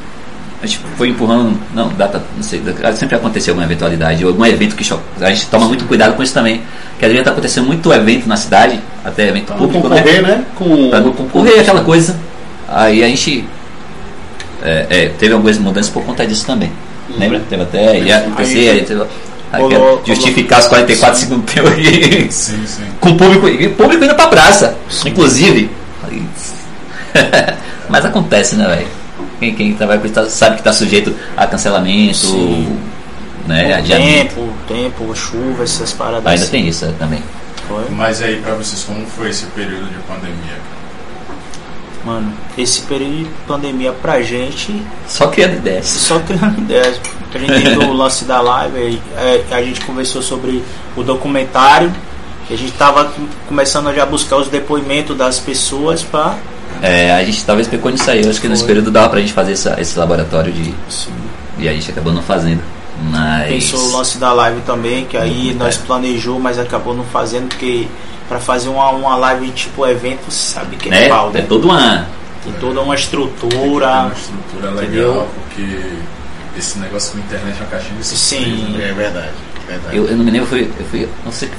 a gente foi empurrando, não, data, não sei, sempre aconteceu alguma eventualidade, ou algum evento que choca. A gente toma muito cuidado com isso também, que às vezes tá acontecendo muito evento na cidade, até evento Pra público, concorrer, né? né? Com, Pra não concorrer, aquela coisa. Aí a gente é, é, teve algumas mudanças por conta disso também. Lembra? Teve até, ia acontecer, aí teve, justificar os 44 segundos teu aí, Sim, sim. com o público, e público indo pra praça, inclusive. Aí- Mas acontece, né, velho? Quem, quem trabalha com isso tá- sabe que tá sujeito a cancelamento, Sim. né? Tempo, tempo, chuva, essas paradas. Ainda assim. tem isso é, também. Foi. Mas aí pra vocês, como foi esse período de pandemia? Mano, esse período de pandemia pra gente, Só criando ideias. só criando ideias. A gente teve o lance da live, é, a gente conversou sobre o documentário. A gente tava começando já a buscar os depoimentos das pessoas pra. É, a gente talvez pecou nisso aí. Eu acho que nesse período dava pra gente fazer essa- esse laboratório de. E a gente acabou não fazendo. Mas. Pensou o lance da live também, que aí nós planejou, mas acabou não fazendo, porque pra fazer uma, uma live tipo evento, você sabe que é né? pau, É né? toda uma. Tem toda uma Uma estrutura. estrutura legal, Entendeu? porque esse negócio com internet é uma caixinha de surpresa, Sim. né? É verdade, verdade. Eu, eu não me lembro, eu fui, eu fui. Não sei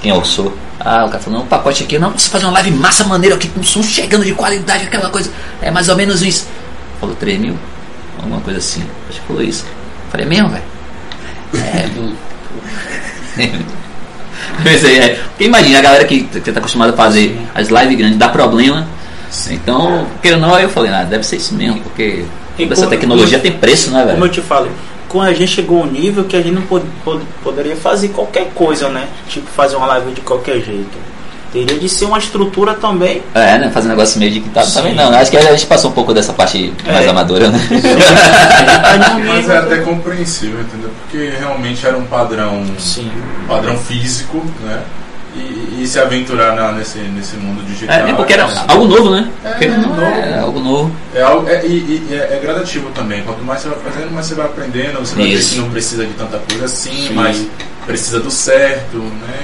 quem alçou. Ah, o cara falou, não, um pacote aqui, não, você fazer uma live massa maneira aqui com som chegando de qualidade, aquela coisa. É mais ou menos isso. Falou 3 mil? Alguma coisa assim. Acho que falou isso. Falei, mesmo, velho? É? Pensei, é. Porque imagina, a galera que, que tá acostumada a fazer as lives grandes dá problema. Então, querendo ou não, eu falei, ah, deve ser isso mesmo, porque E toda essa como- tecnologia tem preço, né, Como eu velho? te falei, com a gente chegou a um nível que a gente não pod- pod- poderia fazer qualquer coisa, né? Tipo, fazer uma live de qualquer jeito. Teria de ser uma estrutura também. É, né? Fazer um negócio meio de quintal também não. Acho que a gente passou um pouco dessa parte mais É. amadora, né? Mas nível- é até compreensível, entendeu? Porque realmente era um padrão, Sim. um padrão físico, né? E, e se aventurar na- nesse, nesse mundo digital. É, é porque era algo novo, né? É, não novo. é algo novo. É, algo- é- e, e é, é gradativo também. Quanto mais você vai fazendo, mais você vai aprendendo. Você vai ver que não precisa de tanta coisa assim, Sim. mas precisa do certo, né?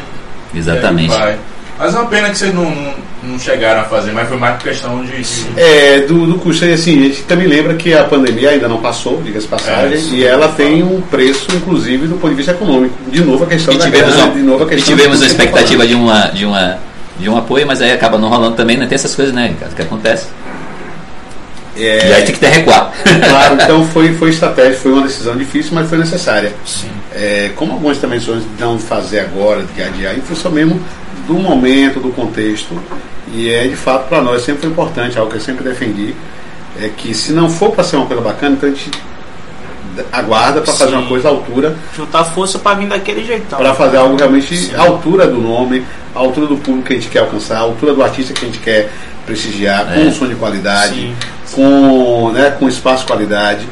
Exatamente. E aí vai. Mas é uma pena que vocês não, não, não chegaram a fazer, mas foi mais por questão de. de- É, do, do custo, assim, a gente também lembra que a pandemia ainda não passou, diga-se passagem, É, e ela eu tem um preço, inclusive, do ponto de vista econômico. De novo a questão E da tivemos, grana, uma, de novo a e questão tivemos do a expectativa de, uma, de, uma, de um apoio, mas aí acaba não rolando também, né? Tem essas coisas, né, Ricardo, que acontece. É, E aí tem que ter recuar. Claro, então foi, foi estratégia, foi uma decisão difícil, mas foi necessária. Sim. É, como algumas também não fazer agora, de adiar, em função mesmo do momento, do contexto, e é de fato para nós sempre importante, algo que eu sempre defendi, é que se não for para ser uma coisa bacana, então a gente aguarda para fazer uma coisa à altura, Juntar força pra vir daquele jeitão. para fazer algo realmente Sim. à altura do nome, à altura do público que a gente quer alcançar, à altura do artista que a gente quer prestigiar, com É. um som de qualidade, Sim. com, né, com espaço de qualidade.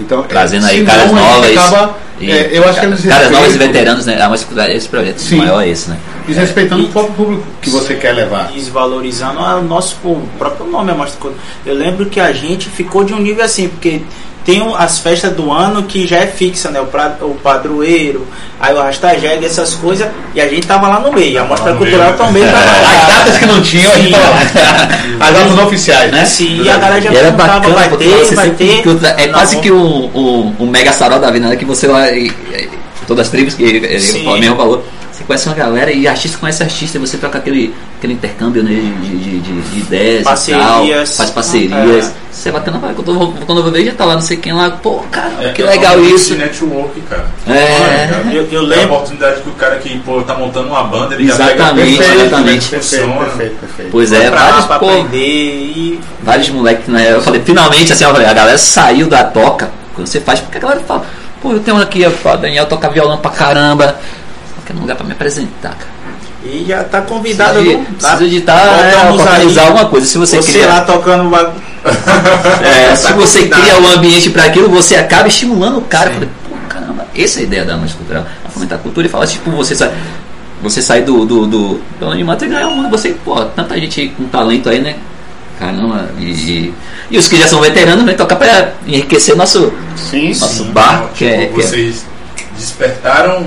Então, Trazendo é, aí senão caras novas. Acaba, E, É, eu acho cara, eles Caras novos e veteranos, né? A música cultural, esse projeto Sim. maior é esse, né? Desrespeitando o próprio público que você quer levar. desvalorizando o nosso o próprio nome, a Mostra Cultural. Eu lembro que a gente ficou de um nível assim, porque tem o- as festas do ano que já é fixa, né? O, pra, o padroeiro, aí o Rastageg, essas coisas, e a gente tava lá no meio. A Mostra no Cultural meio. também tava As lá. datas que não tinham, a gente Sim. tava lá. As datas oficiais, né? Sim, e a galera já E era perguntava, bacana, vai ter, vai sempre- ter. que o- é Não. quase que um, um, um mega sarau da vida, né? Que você lá, todas as tribos que ele, ele Sim. falou, mesmo falou, você conhece uma galera e artista conhece artista, e você troca aquele, aquele intercâmbio né, de, de, de, de ideias e tal, Parcerias. faz parcerias. É. Isso é bacana, vai, quando, eu vou- quando eu vou ver já tá lá, não sei quem lá, pô, cara, É, que é legal isso. network, cara. É. Eu- eu É a lembro- oportunidade que o cara que pô, tá montando uma banda, ele já Exatamente, pega Perfeito, exatamente. perfeito, Funciona. perfeito, perfeito. Pois é, pra vários, pra pô, aprender e vários moleques, né? Eu falei, finalmente, assim, eu falei, a galera saiu da toca. Quando você faz, porque a galera fala, pô, eu tenho um aqui, ó, Daniel toca violão pra caramba. Que é um lugar pra me apresentar, cara. E já tá convidado. Precisa de, precisa de estar é, organizar aí. alguma coisa. Se você, Você cria, lá tocando o bagulho. é, se tá você convidado. cria o ambiente para aquilo, você acaba estimulando o cara. Falei, pô, caramba, essa é a ideia da música cultural. A fomentar a cultura e falar, tipo, você sai, você sai do, do, do, do anonimato e ganhar o mundo. Você, pô, tanta gente com talento aí, né? Caramba, e, e, e os que já são veteranos, né? Tocar pra enriquecer nosso, Sim, nosso sim. bar, Não, que é. tipo, que é- vocês despertaram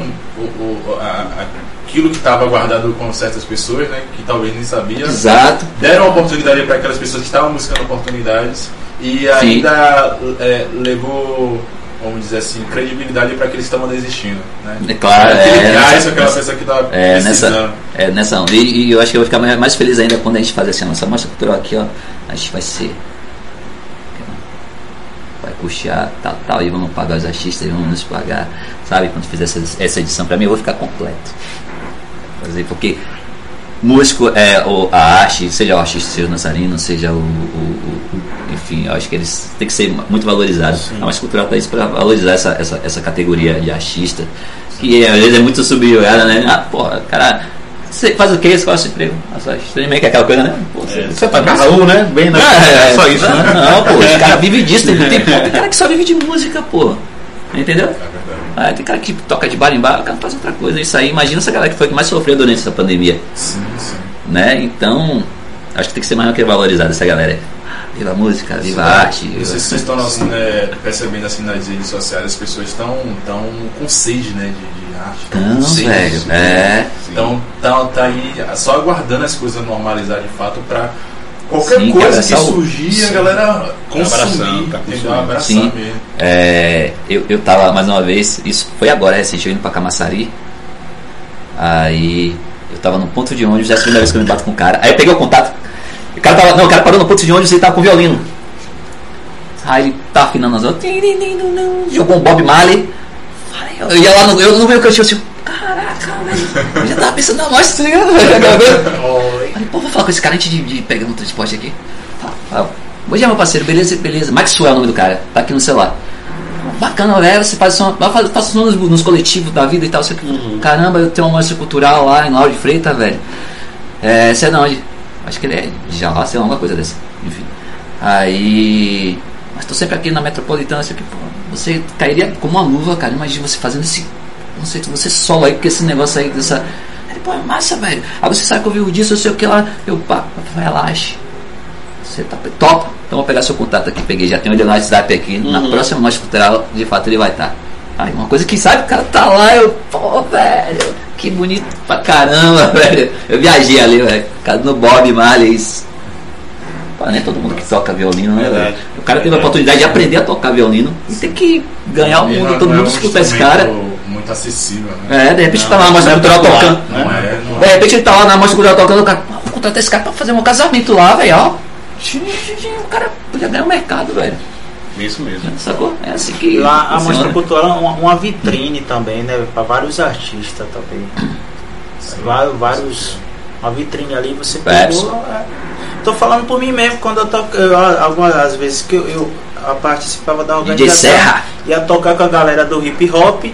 o, o- a- aquilo que estava guardado com certas pessoas, né? Que talvez nem sabiam. Exato. Deram oportunidade para aquelas pessoas que estavam buscando oportunidades e ainda é, levou, vamos dizer assim, credibilidade para aqueles que estavam desistindo. Né? É claro, Aquele é, gás, nessa- aquela pessoa que estava É, nessa, é, nessa onda. E, e eu acho que eu vou ficar mais, mais feliz ainda quando a gente faz assim, a nossa mostra cultural aqui, ó. A gente vai ser. Vai puxar, tal, tal, e vamos pagar os artistas, e vamos nos pagar, sabe? Quando fizer essa, essa edição, pra mim eu vou ficar completo. Fazer, porque músico é o, a arte, seja o artista, seja o dançarino, seja o, o- o- enfim, eu acho que eles têm que ser muito valorizados. A música cultural tá isso para valorizar essa, essa, essa categoria de artista, que às vezes é muito subjugada, né? Ah, porra, cara, você faz o que? Você faz o emprego? Ah, meio que aquela coisa, né? Pô, você, Você tá Raul, né? Bem, né? é, só isso, né? Não, pô, o cara vive disso. Tem, tem, tem cara que só vive de música, pô. Entendeu? É. Ah, tem cara que toca de bar em bar, o cara faz outra coisa. Isso aí, imagina essa galera que foi que mais sofreu durante essa pandemia. Sim, sim. Né? Então, acho que tem que ser mais que valorizada essa galera. Viva a música, viva a arte. Não Viva... sei se vocês estão assim, né, percebendo assim nas redes sociais, as pessoas estão tão com sede né, de, de arte. tão sede velho. disso. É. Então tá, tá aí só aguardando as coisas normalizar de fato pra qualquer Sim, coisa que surgir a galera consumir, Abraçando, tá consumindo. Abraçar Sim. mesmo. É, eu, eu tava mais uma vez, isso foi agora, recente, eu indo pra Camaçari. Aí eu tava no ponto de ônibus, é a segunda vez que eu me bato com o cara. Aí eu peguei o contato. O cara tava. Não, o cara parou no ponto de ônibus e ele tava com violino. Aí ele tava afinando as outras. Jogou um Bob Marley. Eu ia lá no. Eu não vi o que eu tinha assim. Caraca, velho. Eu já tava pensando na voz, tá ligado? Aí, pô, vou falar com esse cara antes de, de pegar no transporte aqui. Fala, fala. Bom dia, meu parceiro, beleza? Beleza. Maxwell é o nome do cara, tá aqui no celular. Bacana, velho, você faz som, vai som nos, nos coletivos da vida e tal. Você, Caramba, eu tenho uma música cultural lá em Lauro de Freitas, velho. É, você é de onde? Acho que ele é de Jalá, sei lá, uma coisa dessa. Enfim. Aí. Mas tô sempre aqui na metropolitana, que, pô, você cairia como uma luva, cara. Imagina você fazendo esse. Não sei, você solo aí, porque esse negócio aí dessa. Ele, pô, é massa, velho. Aí você sabe que eu ouvi disso, eu sei o que lá. Eu, pá, relaxe. Você tá top? Então vou pegar seu contato aqui, peguei, já tenho ele no WhatsApp aqui. Na próxima mostra cultural, de fato ele vai estar. Aí uma coisa que sabe, o cara tá lá, eu, pô, velho, que bonito pra caramba, velho. Eu viajei ali, velho. Cara no Bob Marley. Pô, nem todo mundo que toca violino, né, velho? O cara teve a oportunidade de aprender a tocar violino e tem que ganhar o E mundo, não- todo não é mundo escuta esse cara. Muito acessível, né? É, de repente tá lá na mostra cultural tocando. Não é, não De é. repente ele tá lá na mostra cultural tocando, o cara, "Pô, vou contratar esse cara pra fazer um casamento lá, velho, ó. O cara podia ganhar o mercado, velho. Isso mesmo. Sacou? É assim que. Lá a funciona. Mostra Cultural é uma, uma vitrine também, né? Para vários artistas também. Vários, vários. Uma vitrine ali, você Vários. pegou. é. Tô falando por mim mesmo, quando eu toco. eu- Algumas vezes que eu, eu a- participava da organização. Serra. Ia tocar com a galera do hip hop.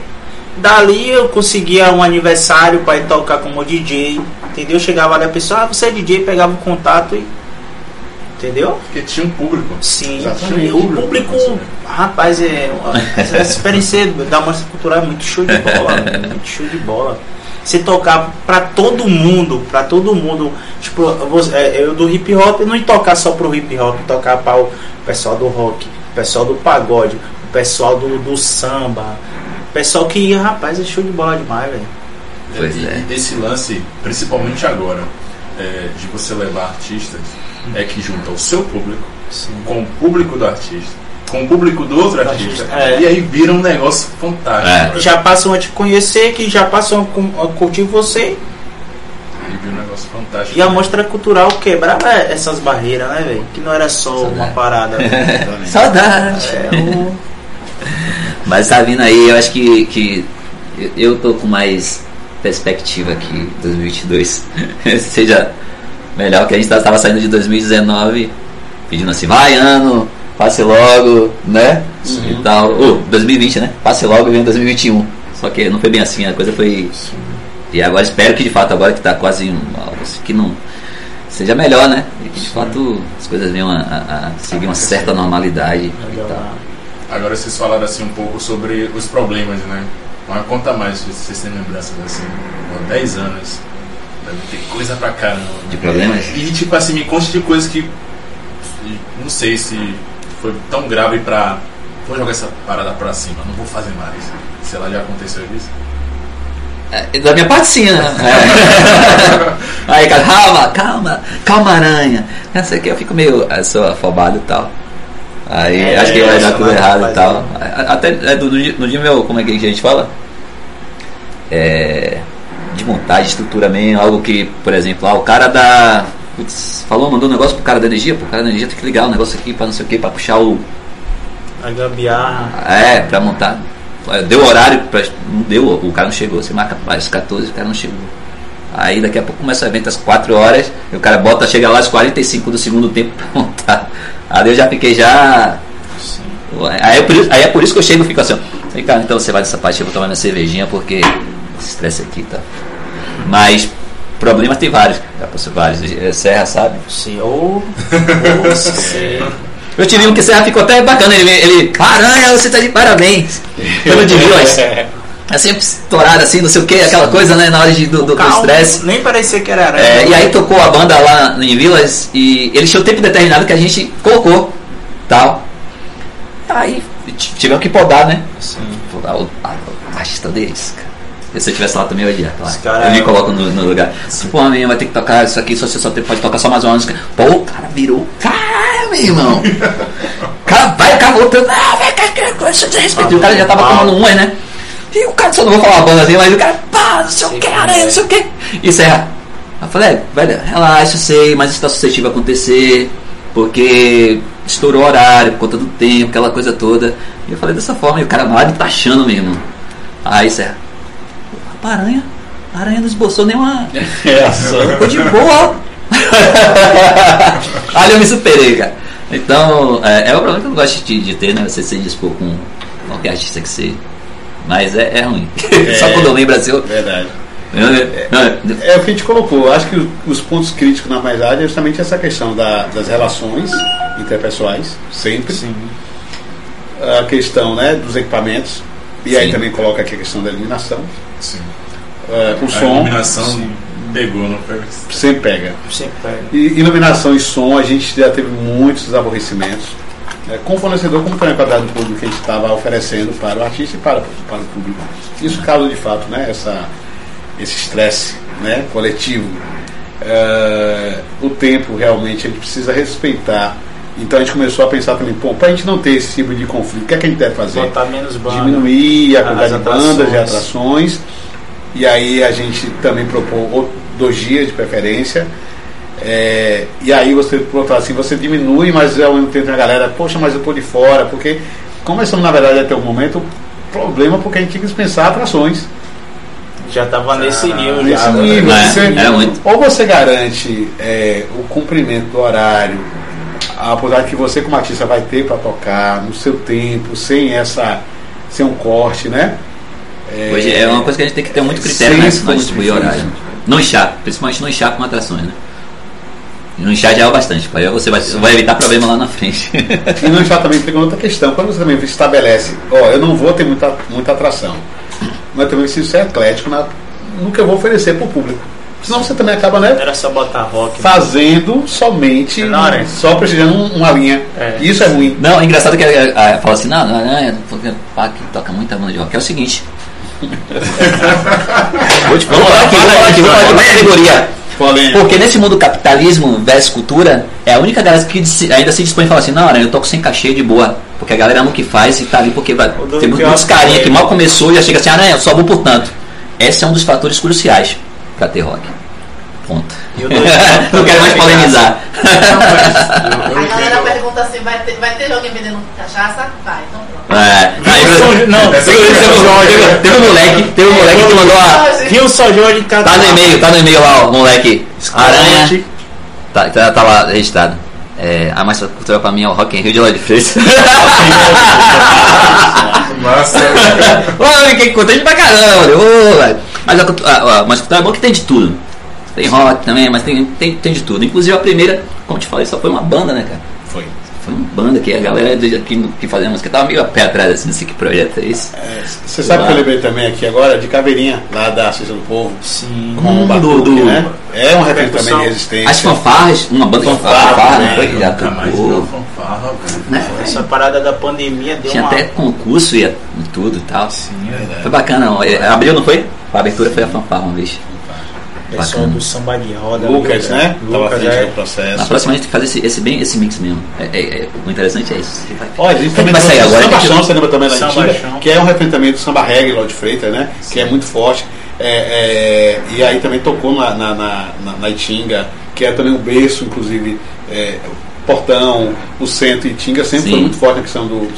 Dali eu conseguia um aniversário para ir tocar como DJ. Entendeu? Chegava ali a pessoa, ah, você é DJ, pegava o contato e Entendeu? Porque tinha um público. Sim, Exatamente. o público, rapaz, é, essa experiência da mostra cultural é muito show de bola, muito show de bola. Você tocar pra todo mundo, pra todo mundo, tipo, você- é, eu do hip hop, não ia tocar só pro hip hop, tocar para o pessoal do rock, o pessoal do pagode, o pessoal do, do samba, o pessoal que, rapaz, é show de bola demais, velho. Pois e, é. e esse lance, principalmente agora, é, de você levar artistas, é que junta o seu público Sim. com o público do artista, com o público do outro artista, artista, é. e aí vira um negócio fantástico. É. Já passam a te conhecer, que já passam a curtir você, Aí vira um negócio fantástico. E a mostra cultural quebrava essas barreiras, né, velho? Que não era só uma parada. Saudade. é, o... Mas tá vindo aí, eu acho que, que eu- eu tô com mais perspectiva que 2022 seja melhor, que a gente tava saindo de 2019 pedindo assim, vai ano, passe logo, né? E tal. Ô, 2020, né? Passe logo e vem 2021. Só que não foi bem assim, a coisa foi. E agora espero que de fato, agora que tá quase um, que não seja melhor, né? E que de fato as coisas venham a, a- a seguir uma certa normalidade e tal. Agora vocês falaram assim um pouco sobre os problemas, né? Mas conta mais, se vocês têm lembranças assim, há 10 anos. Ter coisa pra caramba. De problemas? E tipo assim, me conte de coisas que. Não sei se foi tão grave pra. Vou jogar essa parada pra cima, não vou fazer mais. Sei lá, já aconteceu isso? É, Da minha parte sim, né? É. Aí, cara, calma, calma, calma, aranha. Não sei o que, eu fico meio. Eu sou afobado e tal. Aí É, acho que vai dar essa tudo errado e tal. Até é, do, do dia- no dia meu, como é que a gente fala? É. De montagem, estrutura mesmo, algo que, por exemplo, ah, o cara da. Putz, falou, mandou um negócio pro cara da energia, pô, o cara da energia tem que ligar o negócio aqui pra não sei o que, pra puxar o. A gambiarra. É, pra montar. Deu horário, pra, não deu, o cara não chegou. Você marca às 14, o cara não chegou. Aí daqui a pouco começa o evento às 4 horas, e o cara bota, chega lá às 45 do segundo tempo pra montar. Aí eu já fiquei já. Aí é por isso, aí é por isso que eu chego e fico assim, ó. Falei, cara, então você vai nessa parte, eu vou tomar minha cervejinha porque esse estresse aqui tá. Mas problemas tem vários, já passou vários. É, Serra, sabe? Sim, ou. Eu tive um que Serra ficou até bacana, ele, ele Aranha, você tá de parabéns. Pelo de vilões. É sempre estourado assim, não sei o que, aquela coisa, né, na hora de, do do- estresse. Nem parecia que era aranha. É, e aí tocou a banda lá em Vilas e eles tinham tempo determinado que a gente colocou, tal. Aí tivemos que podar, né? Sim. Podar o, a, o baixista deles, cara. Se eu tivesse lá também eu ia, claro. Os cara- Eu me coloco no, no lugar. Pô, menino, vai ter que tocar isso aqui, só você só pode tocar só mais uma música. Pô, o cara virou. Caralho, meu irmão. O cara vai ficar voltando. Ah, vai, cara, que coisa de respeito. E o cara já tava tomando umas, né? E o cara, só não vou falar a banda assim, mas o cara, pá, não sei o que, aranha, não sei o que. E. Aí eu falei, é, velho, relaxa, eu sei, mas isso tá suscetível a acontecer, porque estourou o horário, por conta do tempo, aquela coisa toda. E eu falei dessa forma, e o cara lá me taxando mesmo. Aí Serra, a aranha, a aranha não esboçou nenhuma. Ficou de boa. Ali eu me superei, cara. Então, é, é um problema que eu não gosto de, de ter, né? Você se dispor com qualquer artista que seja. Mas é, é ruim. Só quando eu lembro assim, eu, Verdade. eu- eu- É o que a gente colocou. Acho que o- os pontos críticos na paisagem é justamente essa questão da- das relações interpessoais, sempre. Sim. A questão né, dos equipamentos. E aí Sim. também coloca aqui a questão da iluminação. Sim. É, o A som iluminação pegou, não foi? sempre pega. Sempre pega. E iluminação e som, a gente já teve muitos aborrecimentos. É, com o fornecedor, como também para dar do público que a gente estava oferecendo para o artista e para, para o público. Isso causa de fato né, essa, esse estresse né, coletivo. É, o tempo realmente a gente precisa respeitar. Então a gente começou a pensar também, pô, para a gente não ter esse tipo de conflito, o que, é que a gente deve fazer? Botar menos banda. diminuir a As quantidade de bandas e atrações. E aí a gente também propôs outro- dois dias de preferência. É, e aí você, lado, assim, você diminui, mas ao mesmo tempo a galera, poxa, mas eu tô de fora, porque começamos na verdade até o momento problema porque a gente tinha que dispensar atrações. Já tava nesse nível Nesse já. nível, É, você- é muito. ou você garante é, o cumprimento do horário, a oportunidade que você como artista vai ter para tocar no seu tempo, sem essa, sem um corte, né? Hoje é uma coisa que a gente tem que ter muito critério né, muito distribuir horário. Não inchar, principalmente não inchar com atrações, né? Não enxadeava bastante, pai. Aí Você vai, vai evitar problema lá na frente. E no chá também fica outra questão. Quando você também estabelece, ó, eu não vou ter muita, muita atração. Mas também preciso ser eclético na, no que eu vou oferecer para o público. Senão você também acaba, né? Era só botar rock. Fazendo somente, É na hora. só prestigiando um- uma linha. É. Isso é ruim. Não, é engraçado que é, é, fala assim, não, não, não, porque pá, que toca muita banda de rock. É o seguinte. vou te, vamos falar aqui, vou falar aqui, vou falar uma categoria. Porque nesse mundo capitalismo versus cultura, é a única galera que ainda se dispõe a falar assim, não, né, eu toco sem cachê de boa. Porque a galera ama o que faz e tá ali porque vai. Tem muitos carinha que mal começou e já chega assim, ah, né, eu só vou por tanto. Esse é um dos fatores cruciais pra ter rock. Ponto. E do- não quero mais polemizar. A galera pergunta assim, vai ter, vai ter alguém vendendo cachaça? Vai, então pronto. É, aí, Não, teve, teve um moleque, teve um moleque que mandou a. Viu só Jorge Tá no e-mail, tá no e-mail lá, o moleque. Aranha. Tá, tá, tá lá registrado. É, a mais cultural pra mim é o Rock in Rio de Lloyd Freitas. Massa. Ô, eu fiquei contente pra caramba, olha, ô, velho. Mas a, cultu- a, a mais cultural é bom que tem de tudo. Tem rock também, mas tem, tem, tem de tudo. Inclusive a primeira, como te falei, só foi uma banda, né, cara? Foi. Uma banda que a galera que, que fazia música tava meio a pé atrás, assim, não sei que projeto é esse. É, Você sabe que eu lembrei também aqui agora de Caveirinha, lá da Associação do Povo. Sim. Com Hum, o Batuque, do- do- né? É um referente também de resistência. As fanfarras, uma banda fanfarra, Fanfarra, fanfarra, né? não foi? Já mais viu tocou. fanfarra. Né? Essa parada da pandemia deu Tinha uma. até concurso e tudo e tal. Sim, é verdade. Foi bacana. ó. É, Abriu, não foi? A abertura foi a fanfarra uma vez. Pessoal do samba de roda. Lucas, né? Tava à Lucas, frente é. do Na processo. próxima a gente tem que fazer esse, esse bem, esse mix mesmo. É, é- é- o interessante é isso. Olha, a gente também vai tem sair o agora, Samba? Chão, você lembra também da antiga? Que é um referentamento do samba reggae, Lord Freitas, né? Que é muito forte. É, é, e aí também tocou na, na, na, na- na Itinga, que é também o berço, inclusive, é, o Portão, o Centro e Itinga sempre Sim. foi muito forte na questão do,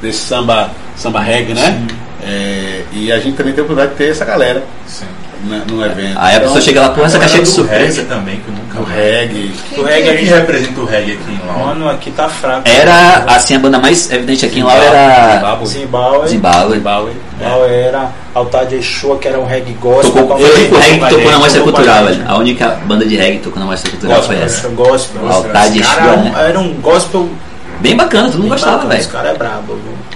desse samba, samba reggae, né? É, e a gente também tem a oportunidade de ter essa galera Sim. Né, no evento. Aí a pessoa chega lá, pô, essa Galera caixinha de surpresa. reggae também, que eu nunca o reggae. O reggae é a gente. representa o reggae aqui em Laura? Mano, aqui tá fraco. Era, assim, a banda mais evidente aqui em Laura era Zimbábue. Zimbábue. Zimbábue. Zimbábue. Zimbábue era Altar de Exua, que era um reggae gospel. Tocou, com foi o reggae com tocou na mostra com cultural, a velho. A única banda de reggae que tocou na mostra cultural Gospel, foi essa. gospel. Altar de Exua, né? Era um gospel. Bem bacana, todo mundo gostava, velho. Esse cara é brabo. viu?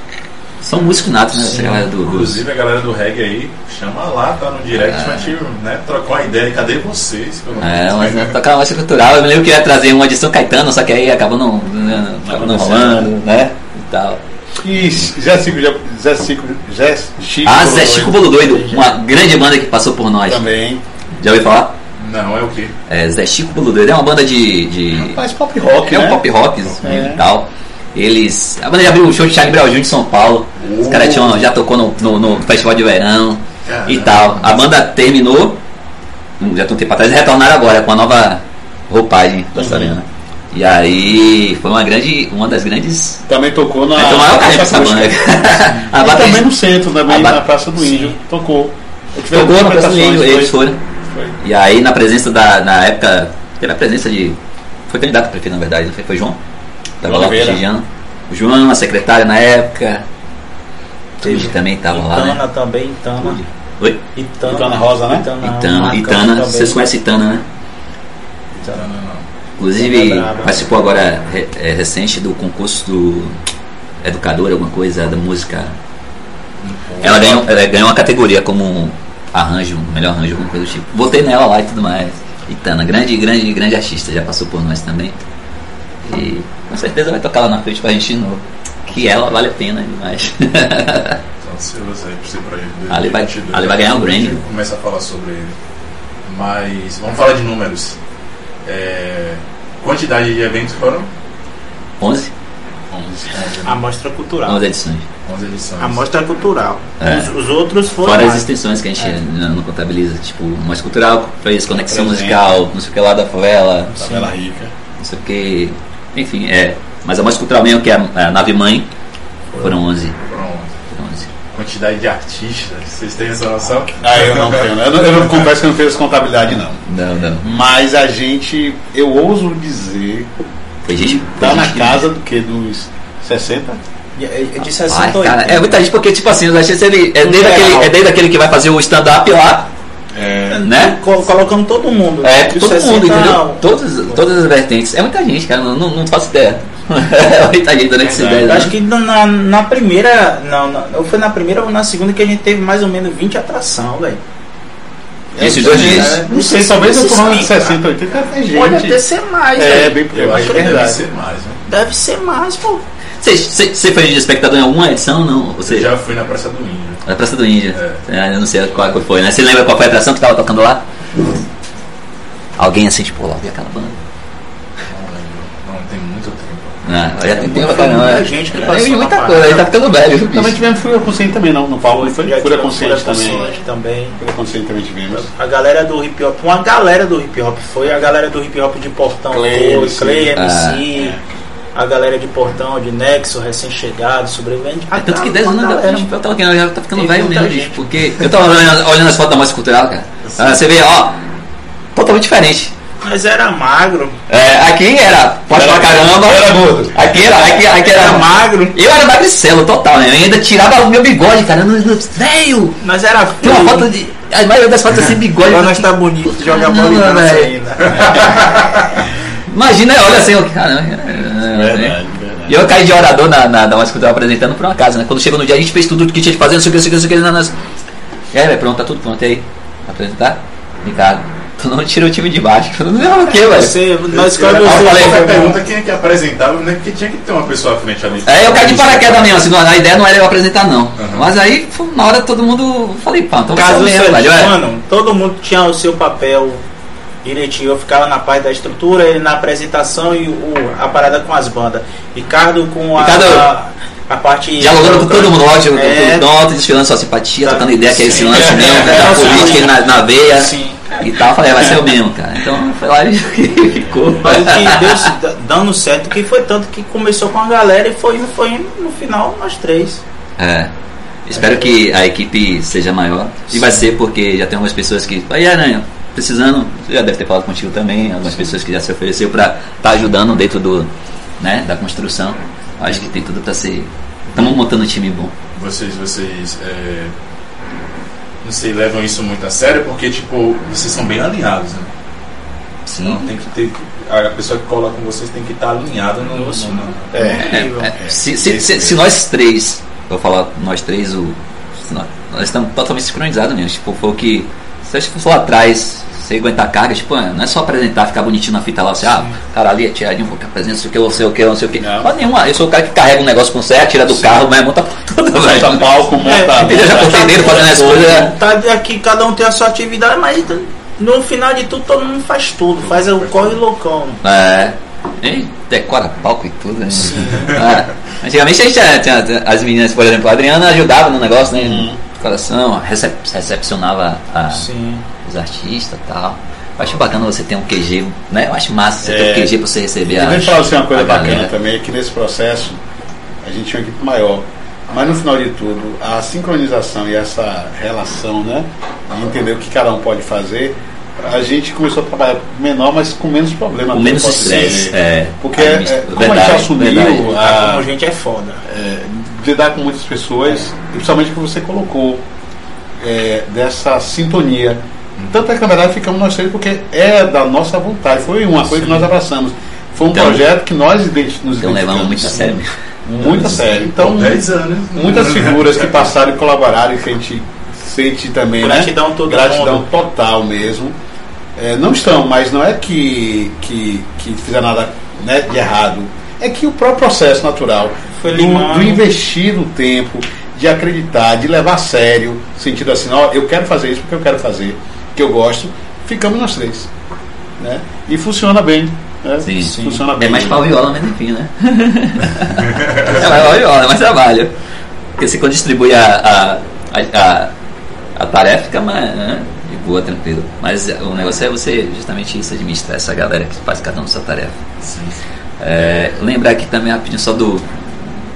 São músicos natos, né? Essa galera do, do... Inclusive a galera do reggae aí, chama lá, tá no direct, É. pra gente né, trocar uma ideia. Cadê vocês? É, mas né, tocar na mostra cultural. Eu me lembro que eu ia trazer uma edição Caetano, só que aí acabou não, né, acabou não rolando, né? E tal. E Zé Chico, Zé Chico, Zé Chico. Ah, Zé Chico Bolo Doido, uma grande banda que passou por nós. Também. Já ouviu falar? Não, é o quê? É, Zé Chico Bolo Doido. É uma banda de. de... Faz pop rock, é né? um pop rock É. e tal. Eles. A banda já abriu o show de Charlie Brown Jr. em São Paulo. Os caras tinham, já tocou no, no, no Festival de Verão e Caramba. tal. A banda terminou, hum, já tem um tempo atrás, e retornaram agora com a nova roupagem da Sarena. E aí foi uma grande. uma das grandes. Também tocou na. Vai tomar o carrinho pra essa banda. a E também no centro, também ba- na Praça do Índio. Tocou. Eu tive tocou na Praça do Índio, apresentações, eles foi- foram. foi. E aí na presença da. Na época. Teve a presença de. Foi candidato a prefeito na verdade, não foi? Foi João? Tava lá prestigiando. O João, a secretária na época. Teve também tava lá, Itana né? também, Itana. Oi? Itana, Itana Rosa, né? Itana, Itana, Itana, vocês conhecem Itana, né? Não, não. Inclusive Itana é participou agora é, recente do concurso do educador, alguma coisa, da música. Ela ganhou, ela ganhou uma categoria como arranjo, melhor arranjo, alguma coisa do tipo. Votei nela lá e tudo mais. Itana, grande, grande, grande artista, já passou por nós também. E com certeza vai tocar lá na frente pra gente de novo. Que ela vale a pena demais. Ansioso aí pra de Ali vai- 2022. ali vai ganhar um Grammy. A gente Começa a falar sobre ele. Mas vamos falar de números. É, quantidade de eventos foram 11? 11, A mostra cultural. 11 edições. 11 edições. A mostra cultural. É. Os, os outros foram. Fora as mais. extensões que a gente não, não contabiliza, tipo, mais cultural, fez conexão musical, não sei o que lá da favela, Favela Rica. não sei o que. Enfim, é. Mas a mais cultural mesmo, que é a, a nave mãe, foram 11. Foram 11. Foram 11. Quantidade de artistas, vocês têm essa noção? Ah, eu não tenho. Eu não, eu não confesso que eu não fiz essa contabilidade, não. Não, não. Mas a gente, eu ouso dizer, Foi gente. tá na gente- casa do que? Dos 60? É é de Ai, 68. cara, é muita gente porque, tipo assim, os artistas ele, é, desde aquele, é desde aquele que vai fazer o stand-up lá, É, Né? Co- Colocando todo mundo. É, todo 60 mundo, entendeu? ao- Todas, todas as vertentes. É muita gente, cara. Não, não, faço ideia. É muita gente durante. Eu né? acho que na, na primeira. Não, não, ou foi na primeira ou na segunda que a gente teve mais ou menos 20 atração, velho. Esses dois dias. É, Não sei, talvez eu tô falando de pica. 60, 80 até gente. Pode até ser mais, É, velho. bem por eu acho que deve ser mais. Né? Deve ser mais, pô. Você foi de espectador em alguma edição não? Você Eu já fui na Praça do Índio. Na Praça do Índia. É. É, eu não sei qual que foi, né? Você lembra qual foi a atração que tava tocando lá? Alguém assim, tipo, lá, vi aquela banda. Não, tem muito tempo. Ah, já tem tempo pra caramba. muita gente que É, passou na muita coisa, aí tá ficando velho. Também tivemos Fúria Consciente também, não. Não falo, foi Fúria Consciente também. Também. Fúria Consciente também tivemos. A galera do hip hop, uma galera do hip hop foi, a galera do hip hop de Portão Clay. Clay MC, Ah, a galera de Portão, de Nexo, recém-chegado, sobrevivente. É tanto que Ah, 10 anos uma eu, galera. eu tava aqui, já tá ficando velho mesmo, gente. bicho, porque eu tava olhando, olhando as fotos da mostra cultural, cara. Ah, você vê, ó, totalmente diferente. Mas era magro, É, aqui era forte pra caramba. Era gordo. Aqui era, aqui, aqui era era magro, Eu era magricelo total, né? Eu ainda tirava o meu bigode, cara. Velho! mas era Tem uma foto de. A maioria das fotos é sem bigode. Agora nós tá bonito, joga bola e Caramba, ainda. Imagina, olha assim, caramba. Verdade, verdade. E eu caí de orador na, na, na que eu tava apresentando por uma casa, né? Quando chegou no dia, a gente fez tudo o que tinha de fazer, não sei o que, não sei o que, não sei o que. na- nas- E aí, velho, pronto, tá tudo pronto. E aí? Apresentar? Ricardo, tu não tira o time de baixo. Não, o que, velho? Você, nós Eu, eu, quando eu falei, a pergunta quem é que apresentava, né? Porque tinha que ter uma pessoa à frente ali. É, eu caí de paraquedas mesmo, assim, não- a ideia não era eu apresentar, não. Uhum. Mas aí, foi- na hora todo mundo. Falei, pá, então caso o mesmo, velho. é. mano, todo mundo tinha o seu papel direitinho. Eu ficava na parte da estrutura, ele na apresentação e o, a parada com as bandas. Ricardo com a, Ricardo, a, a parte. Dialogando com todo mundo, ótimo, É, pronto, desfilando sua simpatia, Tá. trocando ideia que é esse lance É, mesmo, é, da é, política na, na veia Sim. e tal. Falei, vai ser o mesmo, cara. Então foi lá e ficou. Mas o que deu dando certo, que foi tanto que começou com a galera e foi, foi no final nós três. É. Espero que a equipe seja maior. E vai ser porque já tem algumas pessoas que. Aí, Aranha, precisando. Você já deve ter falado contigo também. Algumas pessoas que já se ofereceu para estar ajudando dentro do, né, da construção. Acho que tem tudo para ser. Estamos montando um time bom. Vocês, vocês, é, não sei, levam isso muito a sério porque, tipo, vocês são bem alinhados, né? Então Sim. tem que ter, a pessoa que cola com vocês tem que estar alinhada no, no, no- É. É, é, se, se, se, se nós três, vou falar nós três, o, nós, nós estamos totalmente sincronizados mesmo. Tipo, foi o que. Se for lá atrás, você aguentar carga, tipo, não é só apresentar, ficar bonitinho na fita lá, assim, ah, cara ali é tiradinho, vou que apresenta, não sei o que, não sei o que, não sei o que. Não. Mas nenhuma, eu sou o cara que carrega um negócio com você, tira do carro, mas monta toda, Monta velho. palco, monta. É, Ele já cortei dele fazendo as coisas. é. Tá aqui, cada um tem a sua atividade, mas no final de tudo todo mundo faz tudo, faz o corre loucão. É. E decora palco e tudo, né? É. Antigamente a gente tinha, tinha- as meninas, por exemplo, a Adriana ajudava no negócio, né? Decoração, recep, recepcionava a- os artistas e tal. Eu acho bacana você ter um QG, né? Eu acho massa você ter É. um QG pra você receber E a. eu falar assim, uma coisa a bacana galera. também, é que nesse processo a gente tinha uma equipe maior. Mas no final de tudo, a sincronização e essa relação, né? De entender o que cada um pode fazer, a gente começou a trabalhar menor, mas com menos problema. Com menos estresse. É, Porque a é, gente- é, como a verdade, gente assumiu verdade. A, como gente é foda. é, lidar com muitas pessoas, e principalmente que você colocou é, dessa sintonia. Tanto é que na verdade ficamos nós três porque é da nossa vontade. Foi uma coisa que nós abraçamos. Foi um Então- projeto que nós nos Então levamos identificamos. muito a sério. Muito a sério. Então, 10 anos. muitas figuras que passaram e colaboraram e que a gente sente também, né? Gratidão a todo Gratidão mundo. total mesmo. É, não estão, mas não é que, que, que fizeram nada né, de errado. É que o próprio processo natural Foi do, limando. do investir no tempo, de acreditar, de levar a sério, sentido assim, ó, eu quero fazer isso porque eu quero fazer, que eu gosto, ficamos nós três. Né? E funciona bem. Né? Sim, sim. Funciona É bem. mais pau viola, mas enfim, né? é mais pau viola, é mais trabalho. Porque você quando distribui a, a, a, a, a tarefa, fica mais, né? de boa, tranquilo. Mas o negócio é você justamente isso, administrar essa galera que faz cada um a sua tarefa. É, lembrar aqui também rapidinho só do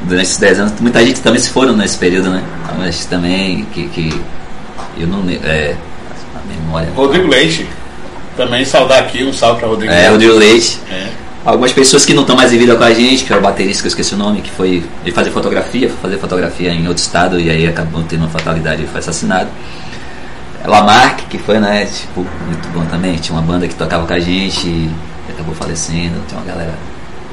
durante esses 10 anos, muita gente também se foram nesse período, né? Mas também que, que eu não lembro. É, a memória. Rodrigo Leite. Também saudar aqui, um salve para Rodrigo É, Rodrigo Leite. É. Algumas pessoas que não estão mais em vida com a gente, que é o baterista, que eu esqueci o nome, que foi ele fazer fotografia, foi fazer fotografia em outro estado e aí acabou tendo uma fatalidade e foi assassinado. Lamarck, que foi, né, tipo, muito bom também. Tinha uma banda que tocava com a gente e acabou falecendo. Tem uma galera.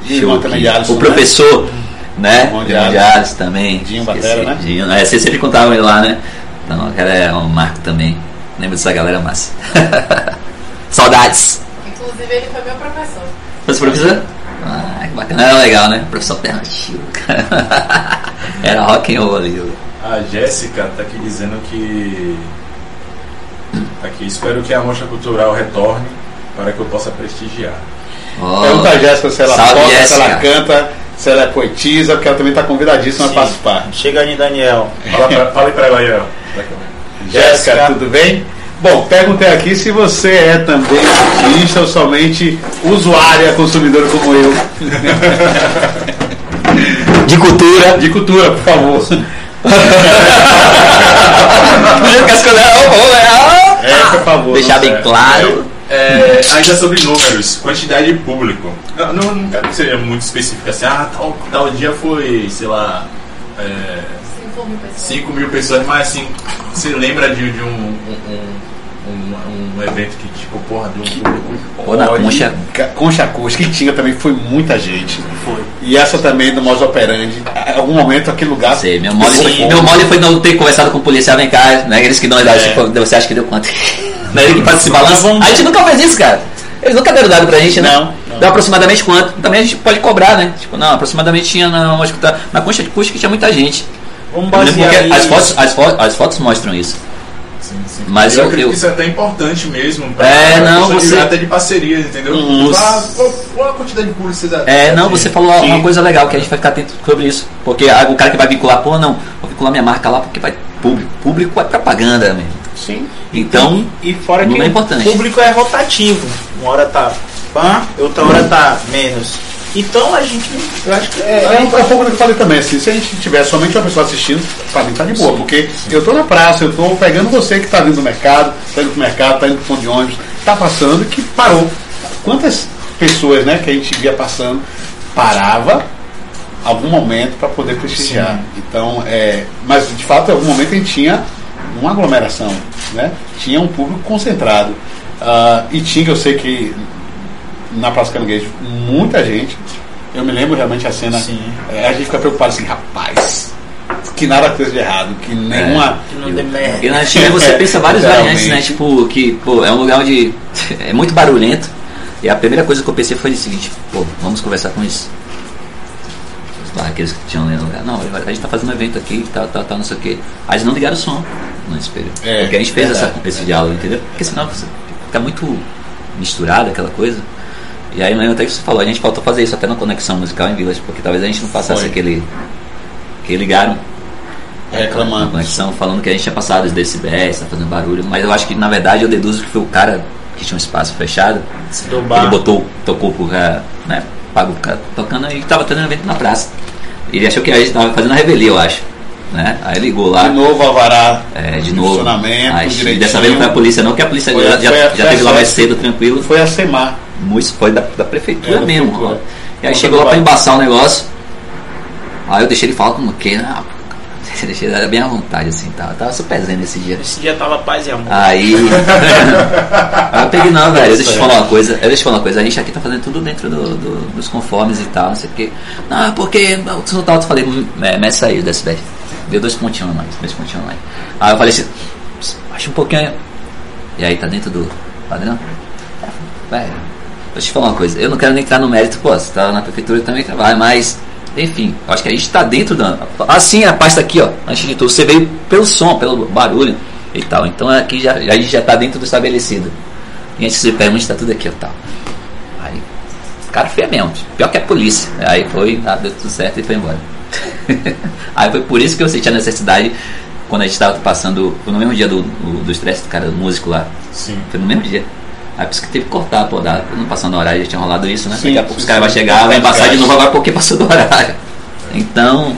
E show que- o né? professor, né? De Irmão de. Alisson também. Dinho Batera, né? Dinho, é, você sempre contava ele lá, né? Então, aquela é um marco também. Lembro dessa galera massa. Saudades. Inclusive, ele foi meu professor. Fosse professor? Ah, que bacana. Era legal, né? Professor alternativo. Era rock and roll ali. A Jéssica tá aqui dizendo que. Tá aqui, espero que a mostra cultural retorne para que eu possa prestigiar. Ó, Pergunta a Jéssica se ela toca, se ela canta, se ela é poetisa, porque ela também está convidadíssima a Sim. participar. Chega aí, Daniel. Fala pra, fala aí pra ela aí, ó. Jéssica, tudo bem? Bom, perguntei aqui se você é também artista ou somente usuária, consumidora como eu. De cultura. De cultura, por favor. Do jeito que as coisas né? É, por favor. Deixar bem claro. É, ainda sobre números, quantidade de público. Não, não, não quero que seja muito específico assim, ah, tal, tal dia foi, sei lá, é, 5 mil pessoas. 5 mil pessoas, mas assim, você lembra de, de um, um, um, um- um evento que, tipo, porra, deu um público. Pô, na concha. Concha Acústica, que tinha também, foi muita gente. Foi. E essa também do Modus Operandi. Em algum momento aquele lugar. Sei, meu mole, foi, meu mole foi não ter conversado com o policial, vem cá, né? Eles que dão idade, É. tipo, você acha que deu quanto? Não é ele que faz esse balanço. Vamos- A gente nunca fez isso, cara. Eles nunca deram dado pra gente, né? Não, não. Deu aproximadamente quanto? Também a gente pode cobrar, né? Tipo, não, aproximadamente tinha na, acho que tá- na concha de custo que tinha muita gente. Vamos basear porque as isso. fotos, as, fo as fotos mostram isso. Sim, sim. Mas eu, eu- acredito eu- que isso é até importante mesmo. É, não, questão de- você- Até de parcerias, entendeu? Uhum. Ah, pô, qual a quantidade de público vocês É, não, você falou uma Sim. coisa legal, que a gente vai ficar atento sobre isso. Porque o cara que vai vincular, pô, não, vou vincular minha marca lá porque vai público. Público é propaganda, mesmo. Sim. Então, E fora Não que é o importante. público é rotativo. Uma hora tá pã, outra hora tá menos. Então a gente. Eu acho que É, é um, é um pouco do que eu falei também, assim, se a gente tiver somente uma pessoa assistindo, pra mim tá de boa, porque eu tô na praça, eu tô pegando você que tá vindo do mercado, tá indo pro mercado, tá indo pro ponto de ônibus, tá passando e que parou. Quantas pessoas, né, que a gente via passando, parava algum momento para poder prestigiar. Então, é, mas de fato, em algum momento a gente tinha uma aglomeração, né? Tinha um público concentrado. Ah, e tinha, eu sei que na Praça Caranguejo, muita gente. Eu me lembro realmente a cena. Sim. é, a gente fica preocupado assim, rapaz, que nada esteja de errado, que nenhuma. que não dê merda. E na China você pensa várias variantes, né? Tipo, que, pô, é um lugar onde é muito barulhento. E a primeira coisa que eu pensei foi o seguinte, pô, vamos conversar com os, os barraqueiros que tinham ali no lugar. Não, a gente tá fazendo um evento aqui, tal, tal, tal, não sei o quê. Aí eles não ligaram o som nesse período. É, Porque a gente fez essa, verdade. esse diálogo, entendeu? Porque senão você fica muito misturado aquela coisa. E aí eu lembro até que você falou, a gente faltou fazer isso até na conexão musical em Village, porque talvez a gente não passasse Foi. aquele. que ligaram na reclamando. conexão, falando que a gente tinha passado os decibéis, tá fazendo barulho, mas eu acho que na verdade eu deduzo que foi o cara que tinha um espaço fechado, Do ele botou, tocou pro cara, né? Pagou pro cara tocando e tava tendo um evento na praça. Ele achou que a gente tava fazendo a revelia, eu acho. Né? Aí ligou lá, De novo, alvará. é, de novo. funcionamento, Aí, dessa vez não foi a polícia, não, que a polícia Foi- já, já, foi a- já a teve lá mais cedo, tranquilo. Foi a SEMAR. Muito foi da, da prefeitura É, mesmo. prefeitura. E aí chegou lá pra bairro. embaçar o negócio. Aí eu deixei ele falar como que, ah, deixei ele bem à vontade, assim, tava, tava super zen esse dia. Esse dia tava paz e amor. Aí. aí eu peguei, não, velho, deixa eu te falar uma coisa. Deixa eu te falar uma coisa, a gente aqui tá fazendo tudo dentro do- do- dos conformes e tal, não sei o quê. Não, porque o seu tal, eu falei, hum, é, aí, desse velho. Deu dois pontinhos a mais, dois pontinhos mais. Aí eu falei assim, baixa um pouquinho aí. E aí, tá dentro do padrão? Velho, deixa eu te falar uma coisa, eu não quero nem entrar no mérito, pô, você tá na prefeitura também trabalha, mas. Enfim, acho que a gente tá dentro da. Assim, a pasta aqui, ó, antes de tudo, você veio pelo som, pelo barulho e tal. Então aqui já, a gente já tá dentro do estabelecido. E antes que você pergunte, tá tudo aqui, ó, tal. Aí, o cara foi mesmo, pior que a polícia. Aí foi, ah, deu tudo certo e foi embora. Aí foi por isso que eu senti a necessidade, quando a gente tava passando, foi no mesmo dia do, do, do estresse do cara, do músico lá. Sim. Foi no mesmo dia. Aí por isso que teve que cortar, pô, dá, não passando o horário, já tinha rolado isso, né? Sim, Daqui a pouco os caras vão chegar, vai embaçar de novo agora porque passou do horário. Então,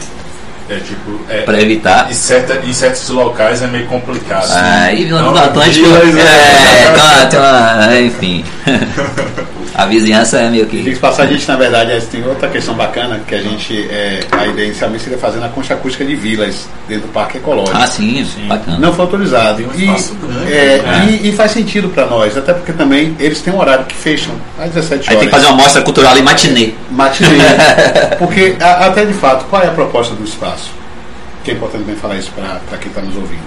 É tipo. É, pra evitar. em, certa, em certos locais é meio complicado. Aí no Não, Atlântico. Vilas, né? É, então, tem uma- enfim. A vizinhança é meio que. de passagem, a gente, na verdade, é, tem outra questão bacana que a gente, é, a ideia inicialmente seria fazer na concha acústica de vilas, dentro do Parque Ecológico. Ah, sim, bacana. Não foi autorizado. um E, grande, é, né? e, e faz sentido para nós, até porque também eles têm um horário que fecham às 17 horas. Aí tem que fazer uma mostra cultural ali matinê. Matinê. porque, a- até de fato, qual é a proposta do espaço? Que é importante também falar isso para quem está nos ouvindo.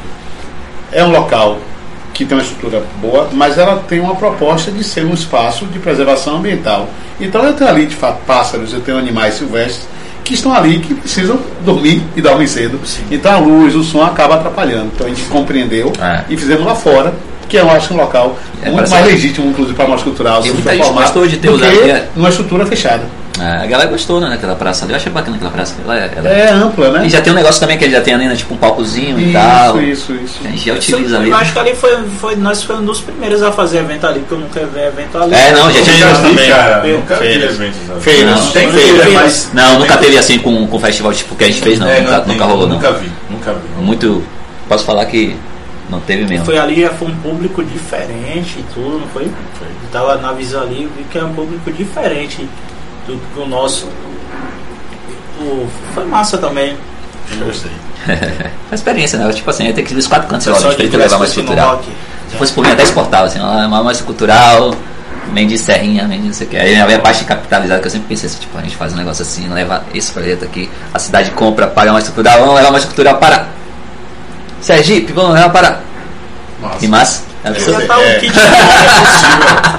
É um local que tem uma estrutura boa, mas ela tem uma proposta de ser um espaço de preservação ambiental. Então eu tenho ali, de fato, pássaros, eu tenho animais silvestres que estão ali que precisam dormir e dormem cedo. Então a luz, o som acaba atrapalhando. Então a gente compreendeu É. e fizemos lá fora, que eu acho um local É, muito mais legítimo, inclusive, para mostra cultural. Se gostou de ter do que é. numa estrutura fechada. É, a galera gostou, né, daquela praça ali. Eu achei bacana aquela praça. Ela, é- ela... É ampla, né? E já tem um negócio também que ele já tem ali, né, tipo um palcozinho e Isso, tal. isso, isso. A gente já utiliza ali. Eu acho que ali foi, foi, nós fomos um dos primeiros a fazer evento ali, porque eu nunca vi evento ali. É, não, já Eu tinha. já vi, também. cara. Feiras. Nunca vi Feiras. assim. Feiras. Não, Tem feira, feira, mas. Não, nunca teve assim com, com festival tipo que a gente fez, não. É, nunca, tem, nunca rolou, não. Nunca vi, nunca vi. Muito. Posso falar que não teve mesmo. Foi ali, foi um público diferente e tudo, não foi? foi. Eu tava na visão ali, eu vi que é um público diferente do que o nosso. O- foi massa também. Eu gostei. a experiência, né? Tipo assim, ia ter que ir nos quatro cantos, sei lá, Só pra de levar mais cultural. rock. Se fosse por mim, até exportava, assim, uma uma mostra cultural, Mendes Serrinha, Mendes não sei o que. Aí vem a parte capitalizada que eu sempre pensei assim, tipo, a gente faz um negócio assim, leva esse projeto aqui, a cidade compra, paga mostra cultural, vamos levar mostra cultural para Sergipe, vamos levar para. Massa. Que massa. É. Já tá um É. kit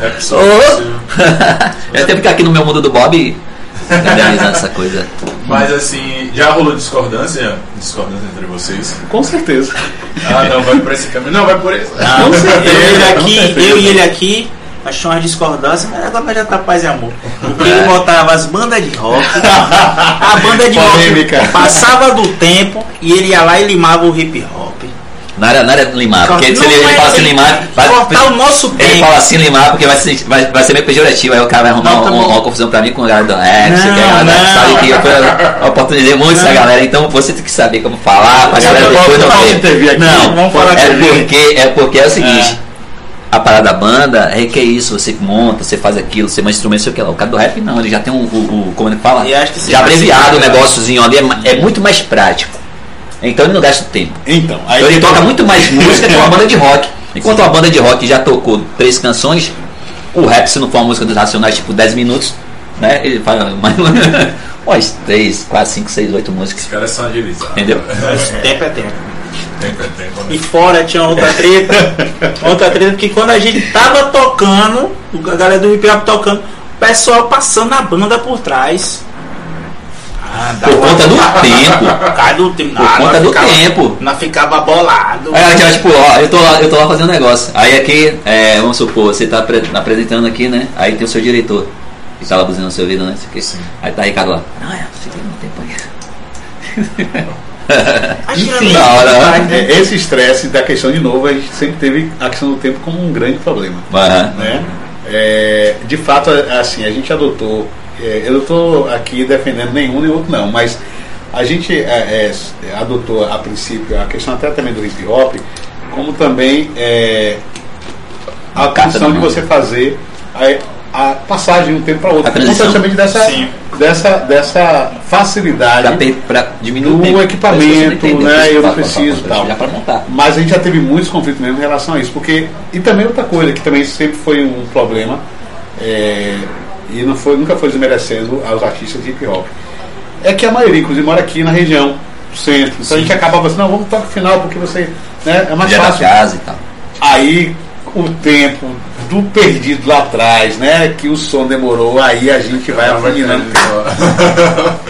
É possível. Ô! É possível. Eu tenho que ficar aqui no meu mundo do Bob organizando essa coisa. Mas assim, já rolou discordância? Discordância entre vocês? Com certeza. Ah, não, vai por esse caminho. Não, vai por esse. Ah, Com certeza, eu, ele aqui, eu e ele aqui, achou umas discordâncias, mas agora já tá paz e amor. Porque ele botava as bandas de rock, a banda de Polêmica. rock passava do tempo e ele ia lá e limava o hip hop. Não era, não era limar, porque se Não ele, ele é fala assim ele limar, vai, cortar o nosso ele tempo. fala assim limar porque vai ser, vai, vai ser meio pejorativo, aí o cara vai arrumar Não, tá uma, bom. uma confusão pra mim com o galera do é, que você Não, quer, não. sabe que eu eu oportunizei muito essa galera, então você tem que saber como falar pra Você galera depois não Não, vamos falar é porque, é porque é o seguinte. A parada da banda requer isso, você monta, você faz aquilo, você manda instrumento, sei o que lá. O cara do rap não, ele já tem um, o, o- como é que fala? E que já abreviado o se- negóciozinho ali, é, é muito mais prático. Então ele não gasta tempo. Então, aí Então ele toca muito mais música que uma banda de rock. Enquanto uma banda de rock já tocou três canções, o rap, se não for uma música dos Racionais, tipo 10 minutos, né? Ele faz mais umas 3, 4, 5, 6, 8 músicas. Os caras são agilizados. Entendeu? Mas tempo é tempo. Tempo é tempo. E né? fora tinha outra treta, outra treta, porque quando a gente tava tocando, a galera do hip hop tocando, o pessoal passando a banda por trás. Ah, dá Por conta do tempo. Por causa do tempo. Por conta do tempo. Nós ficava bolado. Aí ela tipo, ó, eu tô lá, eu tô lá fazendo um negócio. Aí aqui, é, vamos supor, você tá apre- apresentando aqui, né? Aí tem o seu diretor. Que tá lá buzinando no seu ouvido, né? Isso aqui. Aí tá Ricardo lá. Ah, é, você tem um tempo aí. Enfim, da hora, né? É, esse estresse da questão de novo, a gente sempre teve a questão do tempo como um grande problema. Aham. né? É, de fato, assim, a gente adotou. É, eu não estou aqui defendendo nenhum nem outro, não, mas a gente é, é, adotou a princípio a questão até também do hip hop, como também é, a questão de você fazer a, a passagem de um tempo para outro, A transição. justamente dessa, Sim. dessa, dessa facilidade Pra, pra diminuir o do tempo. equipamento, você entender, né? Eu não preciso tal. Mas a gente já teve muitos conflitos mesmo em relação a isso. Porque, e também outra coisa que também sempre foi um problema, é, e não foi, nunca foi desmerecendo aos artistas de hip hop, é que a maioria, inclusive, mora aqui na região, centro. Então a gente acabava assim, não, vamos tocar final porque você. Né, é mais Já da fácil. casa e tal. Aí o tempo do perdido lá atrás, né? Que o som demorou, aí a gente vai afinando.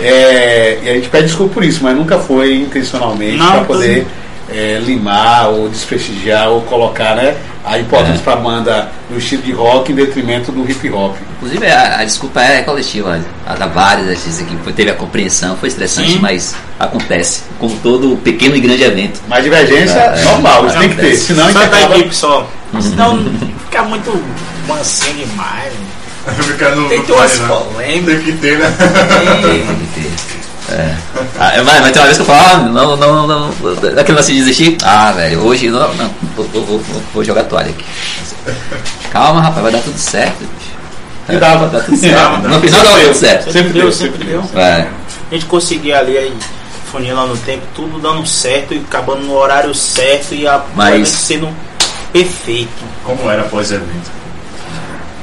É, e a gente pede desculpa por isso, mas nunca foi intencionalmente para poder é, limar ou desprestigiar ou colocar né, a importância É. para a banda do estilo de rock em detrimento do hip hop. Inclusive, a, a desculpa é coletiva. A da vários artistas aqui foi- teve a compreensão, foi estressante, Sim. mas acontece. Como todo pequeno e grande evento. Mas divergência É, é. normal, isso tem que ter, senão a gente Só da acaba. equipe só. Senão fica muito mansinho demais. Tem que ter umas né? polêmicas. Tem que ter, né? Tem que ter. É. Ah, mas, mas tem uma vez que eu falo, ah, não, não, não, não, aquele lance de desistir. Ah, velho, hoje não, não vou, vou, vou, jogar toalha aqui. Calma, rapaz, vai dar tudo certo. bicho. E dava. Tá tudo certo. No final dá tudo certo. Sempre deu, sempre deu. É. A gente conseguia ali aí funilando o tempo, tudo dando certo e acabando no horário certo e a Mas- sendo perfeito. Como era pós-evento?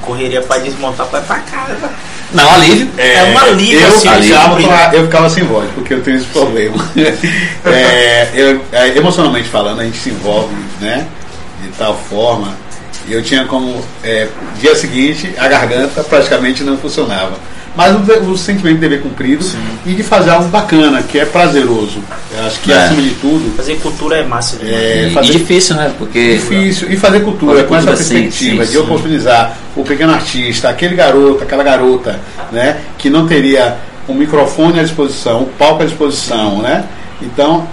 Correria pra desmontar pra ir pra casa. Não, alívio. É, uma liga eu, assim, pra- eu ficava sem voz, porque eu tenho esse problema. É, eu- é, emocionalmente falando, a gente se envolve né, de tal forma. E eu tinha como. é, dia seguinte, a garganta praticamente não funcionava. Mas o, o sentimento de dever cumprido e de fazer algo bacana, que é prazeroso. Eu acho que, É. acima de tudo, Fazer cultura é massa é, E, fazer e difícil, né? Porque. difícil. E fazer cultura Fazer com essa cultura, sim, perspectiva sim, de sim. oportunizar o pequeno artista, aquele garoto, aquela garota, né, que não teria um microfone à disposição, um palco à disposição, né? Então,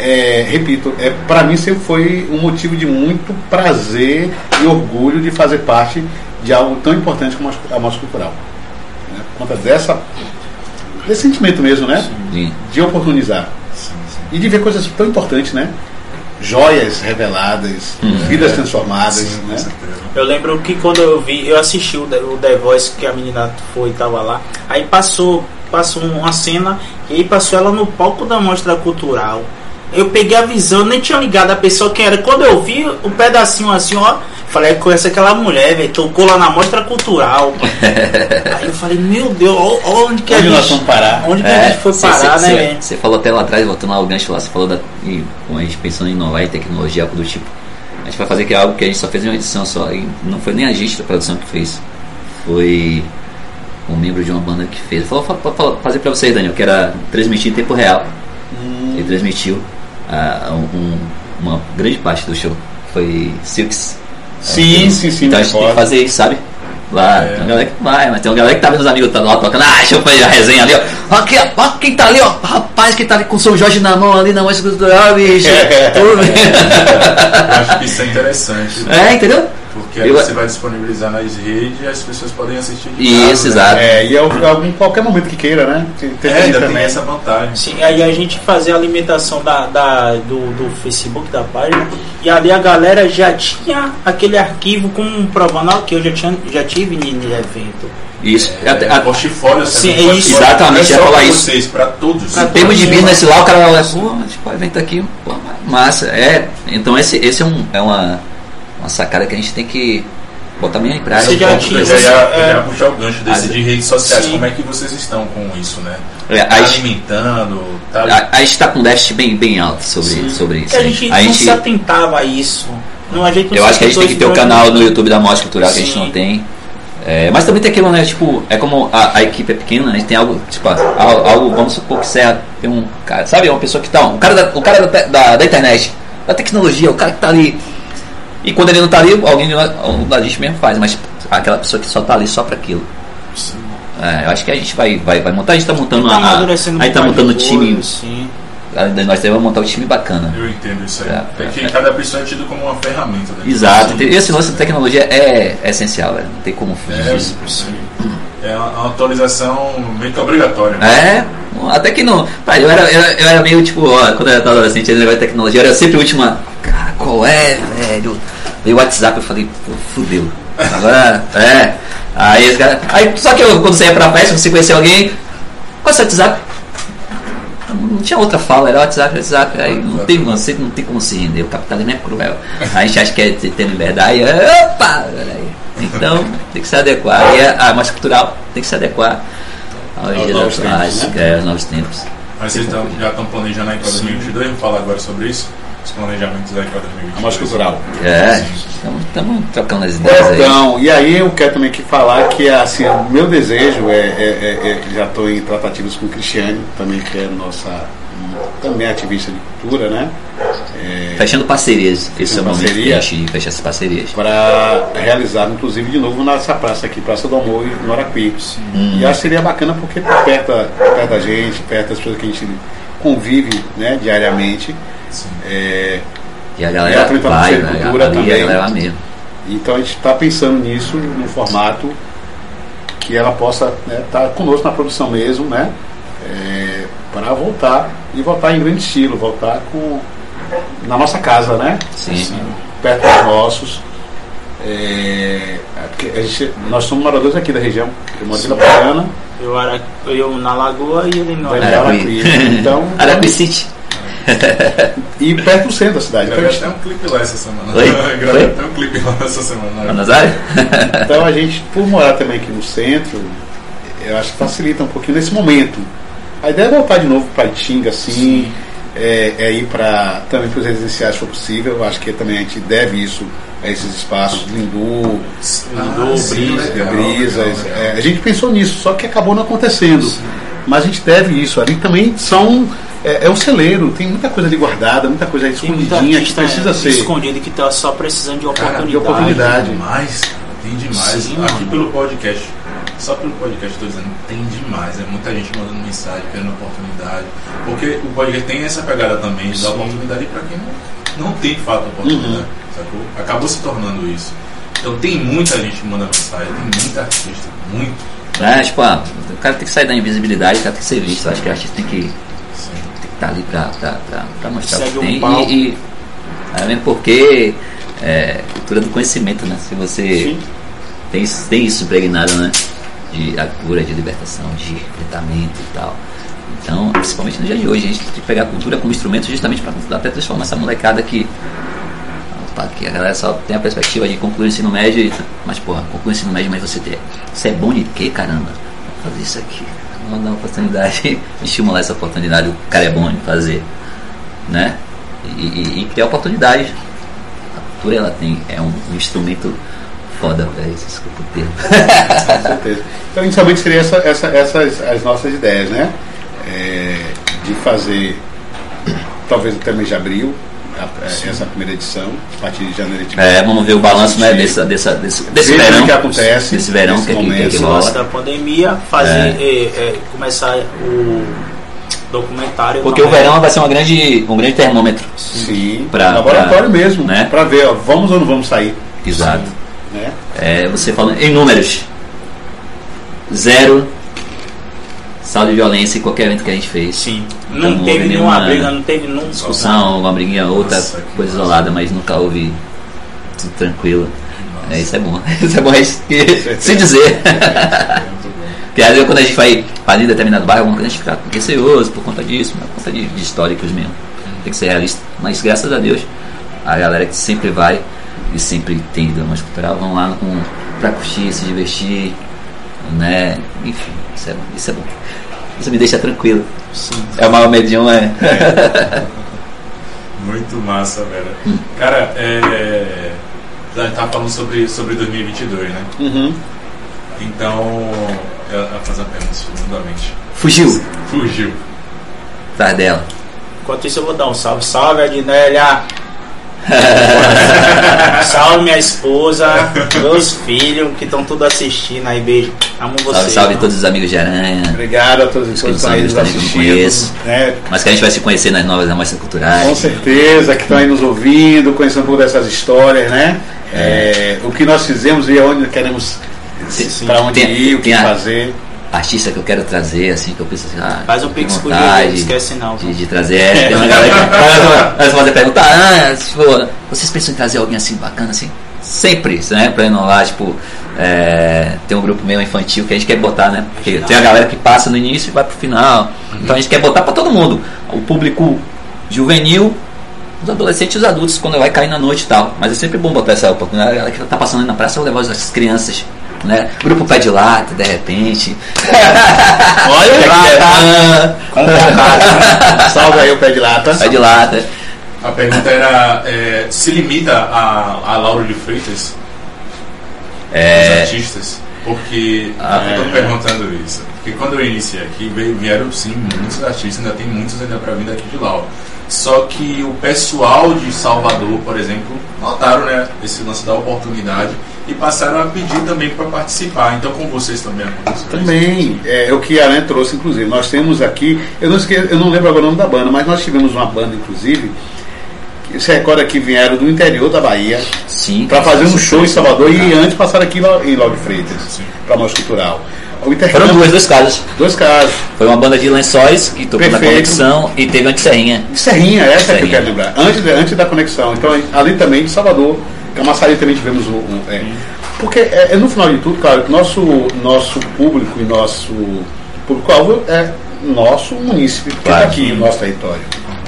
é, repito, é, para mim sempre foi um motivo de muito prazer e orgulho de fazer parte de algo tão importante como a mostra cultural. Conta dessa, desse sentimento mesmo, né? Sim. De oportunizar. E de ver coisas tão importantes, né? Joias reveladas, vidas transformadas, né? Eu lembro que quando eu vi, eu assisti o The, o The Voice que a menina foi e tava lá. Aí passou, passou uma cena e aí passou ela no palco da mostra cultural. Eu peguei a visão, nem tinha ligado a pessoa quem era. Quando eu vi o pedacinho assim, ó, falei, conhece aquela mulher, velho, tocou lá na mostra cultural. aí eu falei, meu Deus, ó, ó onde que Onde a nós gente. vamos parar? Onde que a É, gente foi cê- parar, cê- né, cê- velho? Você falou até lá atrás, voltando ao gancho lá, você falou da. E, com a gente pensando em inovar em tecnologia, algo do tipo. A gente vai fazer que é algo que a gente só fez em uma edição só. E não foi nem a gente da produção que fez. Foi um membro de uma banda que fez. Falou fa- fa- fa- fazer pra vocês, Daniel, que era transmitir em tempo real. Ele transmitiu um- uma grande parte do show. Foi Silks. Sim, sim, sim. Então a gente tem que fazer isso, sabe? Lá, É. tem uma galera que vai, mas tem uma galera que tá vendo os amigos tá lá tocando, ah, deixa eu fazer a resenha ali, ó. Aqui, ó, quem tá ali, ó. Rapaz que tá ali com o São Jorge na mão ali na música cultural, bicho. Tudo. Eu acho que isso é interessante. é, entendeu? Porque aí você vai disponibilizar nas redes e as pessoas podem assistir de casa, Isso, né? exato. É, e é o- em qualquer momento que queira, né? Tem, tem É, ainda também. tem essa vantagem. Sim, aí a gente fazia a alimentação da, da- do, do Facebook da página e ali a galera já tinha aquele arquivo com provando ó, que eu já, tinha, já tive em em evento. Isso. É, Até- a- portfólio, Sim, é isso. Exatamente, Não é falar pra isso. vocês, para todos. Pra em termos de business lá, o cara olha, pô, mas pô, evento aqui, pô, massa. É, então esse, esse é, um, é uma, uma sacada que a gente tem que botar bem em Você prática. já Eu tinha- já, ia, é. ia puxar o gancho desse As- de redes sociais. Sim. Como é que vocês estão com isso, né? É, Tá a gente- alimentando, tá A, a gente tá com um déficit bem, bem alto sobre, sobre isso. Porque a gente A não gente- se atentava a isso. Não, a gente não Eu acho que a gente tem que ter o a canal no YouTube da Mostra Cultural que a gente Sim. não tem. É, mas também tem aquilo, né? Tipo, é como a, a equipe é pequena, a gente tem algo, tipo, algo, vamos supor que você tem um cara, sabe? Uma pessoa que tá, um cara da, o cara da, da, da internet, da tecnologia, o cara que tá ali. E quando ele não tá ali, alguém de lá- um da gente mesmo faz, mas aquela pessoa que só tá ali só pra aquilo. É, eu acho que a gente vai, vai, vai montar, a gente tá montando Tá a, a, a gente tá montando o bocado de time. sim. Nós temos montar um time bacana. Eu entendo isso aí. É, É, é, que é. cada pessoa é tido como uma ferramenta. Né? Exato. Esse lance da tecnologia é, é essencial, velho. Não tem como fugir É, disso. é uma uma atualização meio que obrigatória. né? É, até que não. Pai, eu era, eu, eu era meio tipo, ó, quando eu era adolescente, esse negócio de tecnologia, eu era sempre a, Cara, qual é, velho? Veio o WhatsApp, eu falei, pô, fudeu. Agora, é. Aí esse cara. Aí, só que eu, quando você ia pra festa, você conhecia alguém, qual é o seu WhatsApp? Não tinha outra fala, era WhatsApp, WhatsApp. Aí não tem, você não tem como se render, o capitalismo é cruel. Aí a gente acha que é ter liberdade, aí, opa! peraí. Então tem que se adequar. E a, a massa cultural tem que se adequar aos dias novos atuais, tempos, é, aos novos tempos. Mas vocês tão- já estão planejando aí para 2022? Vamos falar agora sobre isso? Os planejamentos aí para 2022. A mostra cultural. É, estamos trocando as ideias aí. Então, e aí eu quero também que falar que assim, o meu desejo é, é- é- é- já estou em tratativas com o Cristiane, também que é nossa também ativista de cultura, né? Fechando parcerias. Esse é o momento que a gente fecha essas parcerias. Para realizar, inclusive, de novo nessa praça aqui, Praça do Amor, em Norapi. E acho que seria bacana porque tá perto, perto da gente, perto das pessoas que a gente convive né, diariamente. É, E a E galera a Trinta vai, né? Cultura ali a também. galera vai mesmo. Então a gente está pensando nisso, no formato que ela possa estar conosco na produção mesmo, né? Para voltar e voltar em grande estilo, voltar com na nossa casa, né? Sim. Perto dos nossos. É, é porque a gente- nós somos moradores aqui da região. Eu moro em Vila Paiana, Eu, era, eu na Lagoa e ele no. Araquari. Então, Araquari City. e perto do centro da cidade. Gravei gente- até um clipe lá essa semana. Oi? Gravei até um clipe lá essa semana. Então a gente, por morar também aqui no centro, eu acho que facilita um pouquinho nesse momento. A ideia é voltar de novo para Itinga, assim, é, é ir para também para os residenciais se for possível. Eu acho que também a gente deve isso a esses espaços, Lindu, Lindu, Brisa, Brisas. é, a gente pensou nisso, só que acabou não acontecendo. Mas a gente deve isso. Ali também são. É, é um celeiro, tem muita coisa ali guardada, muita coisa muito escondidinha que artista precisa é, ser. escondido que tá só precisando de Cara, oportunidade. de oportunidade. Tem demais, cara, tem demais. Sim, Aqui mano. pelo podcast, só pelo podcast estou dizendo, tem demais. É muita gente mandando mensagem, querendo oportunidade. Porque o podcast tem essa pegada também, de dar oportunidade para quem não, não tem de fato oportunidade. Uhum. Sacou? Acabou se tornando isso. Então tem muita gente que manda mensagem, tem muita artista, muito. É, tipo, ah, o cara tem que sair da invisibilidade, o cara tem que ser visto. Acho que o artista tem que estar ali pra, pra, pra, pra mostrar Segue o que um tem. palco. E, e é mesmo porque é cultura do conhecimento, né? Se você tem, isso- tem isso impregnado, né? De a cura, de libertação, de enfrentamento e tal. Então, principalmente no dia de hoje, a gente tem que pegar a cultura como instrumento justamente para até transformar essa molecada que. Opa, que a galera só tem a perspectiva de concluir o ensino médio, e, mas porra, concluir o ensino médio, mas você, tem, você é bom de quê, caramba? Vou fazer isso aqui. Vamos dar uma oportunidade, estimular essa oportunidade, o cara é bom em fazer, né? E, e, e criar oportunidades. A cultura ela tem, é um, um instrumento foda pra isso, desculpa o termo. Com certeza. Então, inicialmente seria essa, essa, essas as nossas ideias, né? É, de fazer, talvez até mês de abril, a- a- essa primeira edição, a partir de janeiro. gente É, vamos ver o balanço né, Sim. dessa, dessa, desse, desse verão. que acontece Desse verão nesse que, que, que, momento. que lance rola. da pandemia, fazer, É. é, é, começar o documentário. Porque o é- verão vai ser uma grande, um grande termômetro. Sim, Pra- laboratório pra- mesmo, né? para ver, ó, vamos ou não vamos sair. Exato. Né? É, você falando em números. Zero saldo de violência em qualquer evento que a gente fez. Sim. Então, Não não teve nenhuma briga, não teve nunca. Discussão, uma briguinha outra, Nossa, coisa isolada, mas nunca houve tudo tranquilo. É, isso é bom. Isso é bom a gente se dizer. Porque às vezes quando a gente vai ali em determinado bairro, alguma coisa, a gente fica receoso por conta disso, por conta de, de históricos mesmo. Tem que ser realista. Mas graças a Deus, a galera que sempre vai e sempre tem drama cultural, vão lá com, pra curtir, se divertir, né? Enfim, isso é, isso é bom. Isso me deixa tranquilo. Sim. É o maior medium, é. Muito massa, velho. Hum. Cara, é. A gente tava falando sobre, sobre 2022, né? Uhum. Então. Eu eu vou fazer uma pergunta profundamente. Fugiu Fugiu. atrás dela. Enquanto isso, eu vou dar um salve. Salve, Adnélia! salve, minha esposa, meus filhos que estão tudo assistindo aí. Beijo. Amo vocês. Salve, salve todos os amigos de Aranha. Obrigado a todos os Os que estão assistindo. conheço. Né? Mas que a gente vai se conhecer nas novas amostras culturais. Com certeza, que estão aí nos ouvindo, conhecendo um pouco dessas histórias, né? É, o que nós fizemos e aonde queremos, para onde Tem- ir, o que tem a- fazer. Artista que eu quero trazer, assim, que eu penso assim, ah, Faz um pix Diego, não esquece não. De, de trazer, é, tem uma galera que vai fazer pergunta, ah, tipo, vocês pensam em trazer alguém assim bacana, assim? Sempre, né? Pra inovar, tipo, é, tem um grupo meio infantil que a gente quer botar, né? Porque tem a galera que passa no início e vai pro final. Então a gente quer botar pra todo mundo. O público juvenil, os adolescentes e os adultos, quando vai cair na noite e tal. Mas é sempre bom botar essa oportunidade. A galera que tá passando aí na praça, eu levar as crianças. Né? Grupo pé de lata, de repente. Olha Que lá, é tá? fã. Salve aí o pé de lata. Pé de lata. A pergunta era: é, se limita a, a Lauro de Freitas, os É, artistas? Porque. Ah, eu tô é. perguntando isso. Porque quando eu iniciei aqui, veio- vieram sim muitos artistas, ainda tem muitos ainda pra vir daqui de Lauro. Só que o pessoal de Salvador, por exemplo, notaram né, esse lance da oportunidade e passaram a pedir também para participar. Então com vocês também aconteceu isso? Também, é, é o que a Aranha trouxe, inclusive. Nós temos aqui, eu não, esque, eu não lembro agora o nome da banda, mas nós tivemos uma banda, inclusive, que se recorda que vieram do interior da Bahia sim. para fazer um show em Salvador e antes passaram aqui em Lauro de Freitas, para a Mostra Cultural. O Foram intercâmbio, duas, dois casos. dois casos. Foi uma banda de lençóis que tocou na Perfeito. conexão e teve a Serrinha. Serrinha, essa é que eu Serrinha. quero lembrar. Antes, antes da conexão. Então, ali também de Salvador, Camaçari também tivemos um. um- é. Porque é, é no final de tudo, claro, que nosso, nosso público e nosso público-alvo é nosso munícipe, que Claro. está aqui no nosso território.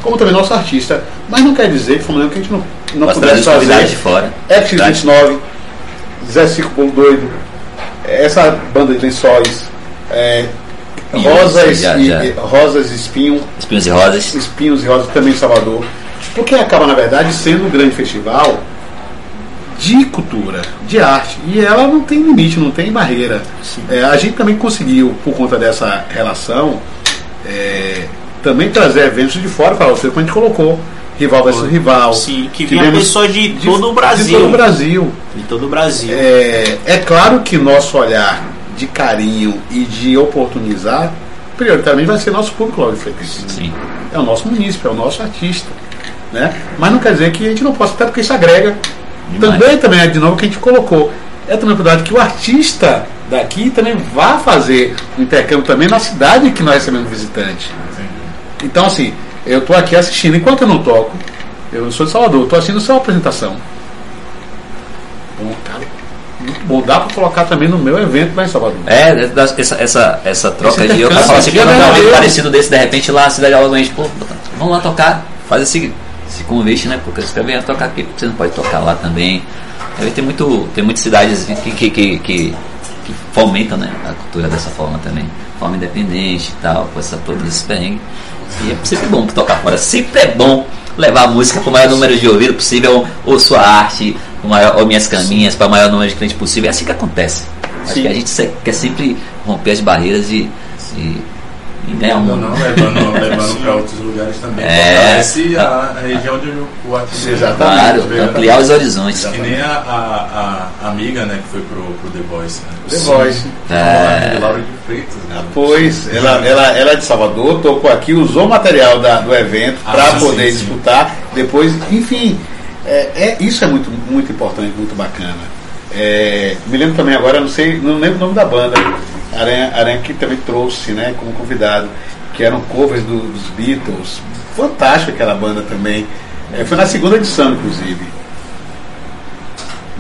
Como também nosso artista. Mas não quer dizer que, que a gente não, não pudesse convidados de fazer fora. X29, Zé Cico Bolo Doido, essa banda de lençóis, é, Rosas, já- e, já. Rosas e Espinho, Espinhos e Rosas. Espinhos e Rosas também em Salvador. Porque acaba, na verdade, sendo um grande festival de cultura, de arte. E ela não tem limite, não tem barreira. É, a gente também conseguiu, por conta dessa relação, é, também trazer eventos de fora para você, como a gente colocou. Rival versus rival. Sim, que vinha Tivemos pessoas de de- todo o Brasil. De todo o Brasil. De todo o Brasil. É, é claro que nosso olhar de carinho e de oportunizar, prioritariamente vai ser nosso público logo frequente. Sim. É o nosso munícipe, é o nosso artista. Né? Mas não quer dizer que a gente não possa, até porque isso agrega. Demais. Também, também é de novo que a gente colocou. É também a oportunidade que o artista daqui também vá fazer um intercâmbio também na cidade que nós recebemos visitante. Então, assim, eu estou aqui assistindo, enquanto eu não toco, eu sou de Salvador, estou assistindo só a apresentação. Bom, cara, muito bom. Dá para colocar também no meu evento lá em Salvador. É, é essa, essa, essa troca Esse de eu falo assim, esse quando um evento parecido desse, de repente lá na cidade de Alagoas, pô, vamos lá tocar, faz esse, esse convite, né? Porque você vem tocar aqui, você não pode tocar lá também. Tem, muito, tem muitas cidades que, que, que, que, que fomentam né, a cultura dessa forma também. Forma independente e tal, com essa todos esses perrengues. E é sempre bom tocar fora, sempre é bom levar a música para o maior número de ouvido possível, ou sua arte, o maior, ou minhas caminhas, para o maior número de clientes possível. É assim que acontece. Acho Sim. que a gente quer sempre romper as barreiras e, e, um Não, não, levando, levando para outros lugares também. É. Fortalece a, a região onde o- Exatamente. Claro, ampliar os horizontes. Que nem a, a, a amiga né, que foi pro, pro The Voice. Né? The Voice. É. Laura de Freitas. Né? Pois, ela, ela, ela é de Salvador, tocou aqui, usou o material da- do evento Ah, para sim, poder sim, sim. disputar. Depois, enfim, é, é- isso é muito, muito importante, muito bacana. É, me lembro também agora, não sei, não lembro o nome da banda, Aranha, Aranha que também trouxe né, como convidado, que eram covers do- dos Beatles. Fantástica aquela banda também. É, foi na segunda edição, inclusive.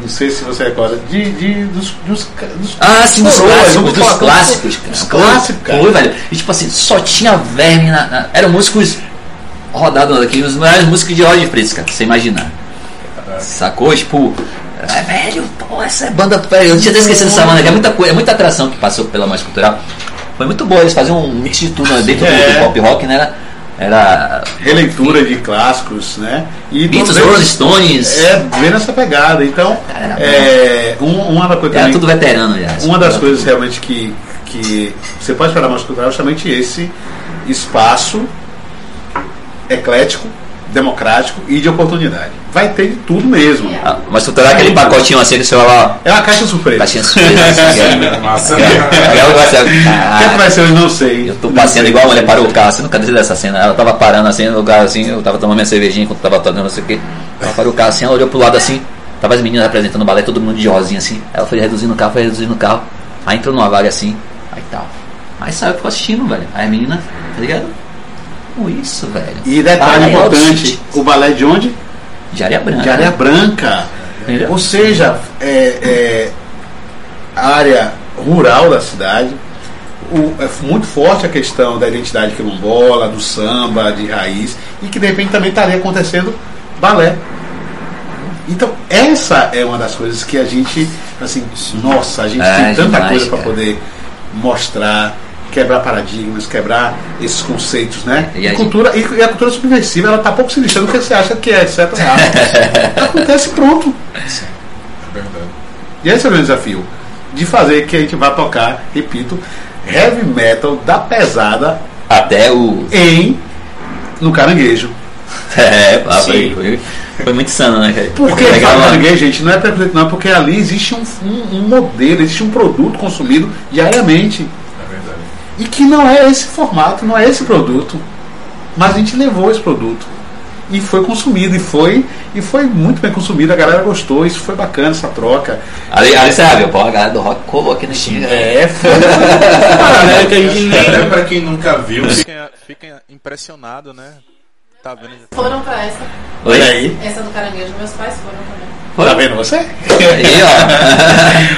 Não sei se você recorda. De, de, dos, dos, dos Ah, sim, dos clássicos, dos clássicos, cara. Dos clássicos, cara. Foi, velho. E tipo assim, só tinha verme na. na- eram músicos rodados aqui, os melhores músicos de Roger Freitas, cara, pra você imaginar. Sacou? Tipo, é velho, pô, essa é banda. velho, Eu tinha até esquecido dessa banda, que é muita coisa, é muita atração que passou pela música cultural. Foi muito boa, eles faziam um mix de tudo né, dentro do- É. do pop rock, né? Era. era releitura de clássicos, né? E Beatles, Rolling Stones. É, vendo essa pegada. Então, Era é, um- uma da coisa Era também, tudo veterano já. uma das coisas realmente que, que você pode esperar mais cultural é justamente esse espaço eclético, democrático e de oportunidade. Vai ter de tudo mesmo. Ah, Mas tu terá aquele pacotinho assim que você vai lá, É uma caixa surpresa. caixinha surpresa. assim, Massa. Aí eu gosto, O que, é que vai ser hoje? Não sei. Eu tô passeando igual a mulher parou o carro, você nunca desceu dessa cena. Ela tava parando assim no lugar assim, eu tava tomando minha cervejinha enquanto tava tocando, não sei o que. Ela parou o carro assim, ela olhou pro lado assim, tava as meninas apresentando o balé, todo mundo de rosinha assim. Ela foi reduzindo o carro, foi reduzindo o carro. Aí entrou numa vaga assim, aí tal. Aí saiu, ficou assistindo, velho. Aí a menina, tá ligado? Como isso, velho? E detalhe Balé importante, o balé de onde? De areia branca. De área branca. Entendeu? Ou seja, é, é, área rural da cidade. O- é muito forte a questão da identidade quilombola, do samba, de raiz, e que de repente também estaria acontecendo balé. Então, essa é uma das coisas que a gente, assim, nossa, a gente É, tem tanta demais, coisa para poder mostrar, quebrar paradigmas, quebrar esses conceitos, né? E E, a gente- cultura, e, e a cultura subversiva, ela tá pouco se lixando do que você acha que é, certo errado. Acontece pronto. É verdade. E esse é o meu desafio. De fazer que a gente vá tocar, repito, heavy metal da pesada Até o. em no caranguejo. É, foi, foi, muito insano, né, cara? Por que Legal, né? caranguejo, gente? Não é preconceito, não, porque ali existe um, um, um modelo, existe um produto consumido diariamente. É. E que não é esse formato, não é esse produto. Mas a gente levou esse produto. E foi consumido, e foi, e foi muito bem consumido, a galera gostou, isso foi bacana, essa troca. Ali, ali você viu, pô, a galera do rock colou aqui no time. É, foi. Cara, né, que a gente nem. Até pra quem nunca viu, fica, fica impressionado, né? Tá vendo? Foram pra essa. Oi? Olha aí. Essa do caranguejo. Meus pais foram também. Tá vendo você? Aí,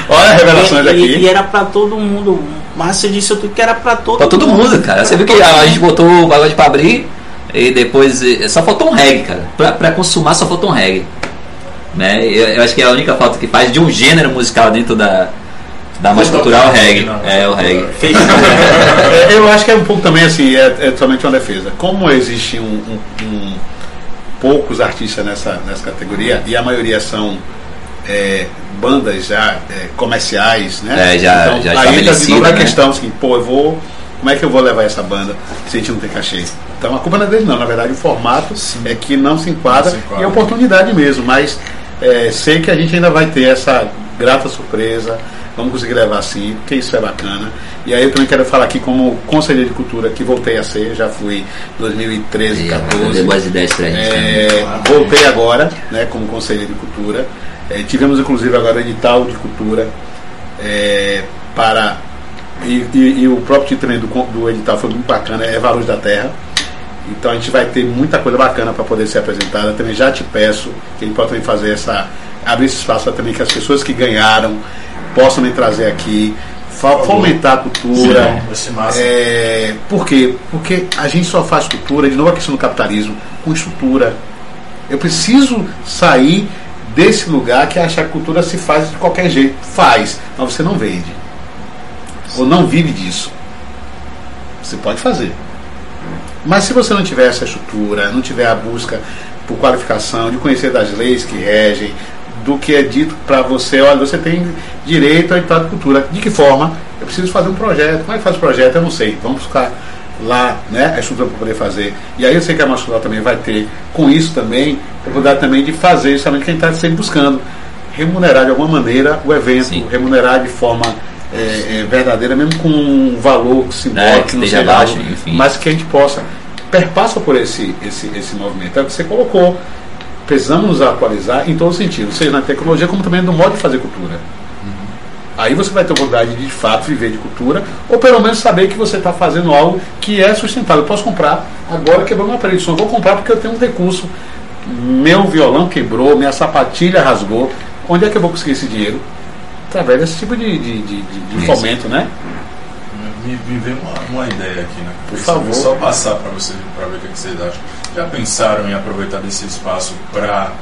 ó. Olha as revelações E, e aqui. era pra todo mundo. Mas você disse tudo que era pra todo pra todo mundo, cara. Você viu que a, a gente botou o pagode pra abrir e depois só faltou um reggae, cara. Pra, pra consumar só faltou um reggae. Né? Eu, eu acho que é a única falta que faz de um gênero musical dentro da, da música cultural é o reggae. Não, É o reggae. É, Eu acho que é um pouco também assim, é, é somente uma defesa. Como existe um, um- um- poucos artistas nessa, nessa categoria e a maioria são é, bandas já é, comerciais, né? É, já- já aí entra de novo a né? questão assim, pô, eu vou. Como é que eu vou levar essa banda se a gente não tem cachê? Então a culpa não é dele não, na verdade o formato é que não se enquadra, Não se enquadra. e é oportunidade mesmo, mas é, sei que a gente ainda vai ter essa grata surpresa, vamos conseguir levar assim, porque isso é bacana. E aí eu também quero falar aqui como conselheiro de cultura, que voltei a ser, já fui 2013, E 14. deu boas ideias pra gente. É, voltei agora, né, como conselheiro de cultura. É, tivemos inclusive agora o edital de cultura é, para. E, e- e o próprio título também do, do edital foi muito bacana, é Valores da Terra. Então a gente vai ter muita coisa bacana para poder ser apresentada. Também já te peço que a gente possa também fazer essa. abrir esse espaço para também que as pessoas que ganharam possam me trazer aqui, fomentar a cultura. Sim. É, por quê? Porque a gente só faz cultura, de novo a questão do capitalismo, com estrutura. Eu preciso sair desse lugar que achar que cultura se faz de qualquer jeito. Faz, mas você não vende. Ou não vive disso. Você pode fazer. Mas se você não tiver essa estrutura, não tiver a busca por qualificação, de conhecer das leis que regem, do que é dito para você, olha, você tem direito a entrar de cultura. De que forma? Eu preciso fazer um projeto. Como é que faz o projeto? Eu não sei. Vamos buscar lá né, a estrutura para poder fazer. E aí eu sei que a Masculal também vai ter, com isso também, a oportunidade também de fazer justamente o que a gente está sempre buscando. Remunerar de alguma maneira o evento, Sim. remunerar de forma é, é, verdadeira, mesmo com um valor simbólico, É, que não algo, enfim. mas que a gente possa perpassa por esse, esse, esse movimento. É o que você colocou. Precisamos nos atualizar em todo sentido, seja na tecnologia como também no modo de fazer cultura. Aí você vai ter a oportunidade de, de fato viver de cultura, ou pelo menos saber que você está fazendo algo que é sustentável. Eu posso comprar, agora quebrou meu aparelho de som, vou comprar porque eu tenho um recurso. Meu violão quebrou, minha sapatilha rasgou. Onde é que eu vou conseguir esse dinheiro? Através desse tipo de, de, de, de- fomento, né? Me, me veio uma, uma ideia aqui, né? Por favor. vou só passar para vocês, para ver o que que vocês acham. Já pensaram em aproveitar desse espaço para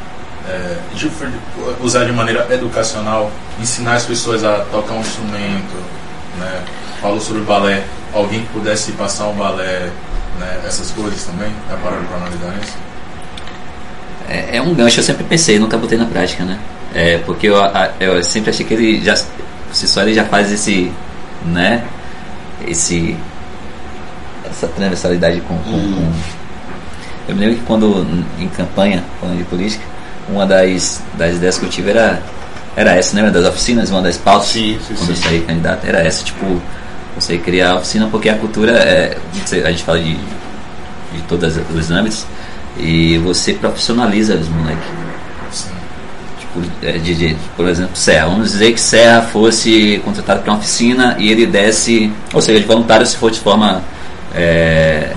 usar de maneira educacional, ensinar as pessoas a tocar um instrumento, né? Falou sobre balé, alguém que pudesse passar um balé, né? Essas coisas também. Já pararam para analisar isso? É, é um gancho, eu sempre pensei, nunca botei na prática, né? É, porque eu, a- eu sempre achei que ele já, por si só ele já faz esse, né? Esse, essa transversalidade com, com, com- Eu me lembro que quando, em campanha, falando de política, uma das, das ideias que eu tive era, era essa, né? Das oficinas, uma das pautas, Sim, sim, quando eu sim. saí candidato, era essa, tipo, você criar a oficina porque a cultura, é, a gente fala de, de todos os âmbitos, e você profissionaliza os moleques. Tipo, é, de, de- por exemplo, Serra. Vamos dizer que Serra fosse contratado para uma oficina e ele desse, ou seja, de voluntário se for de forma é,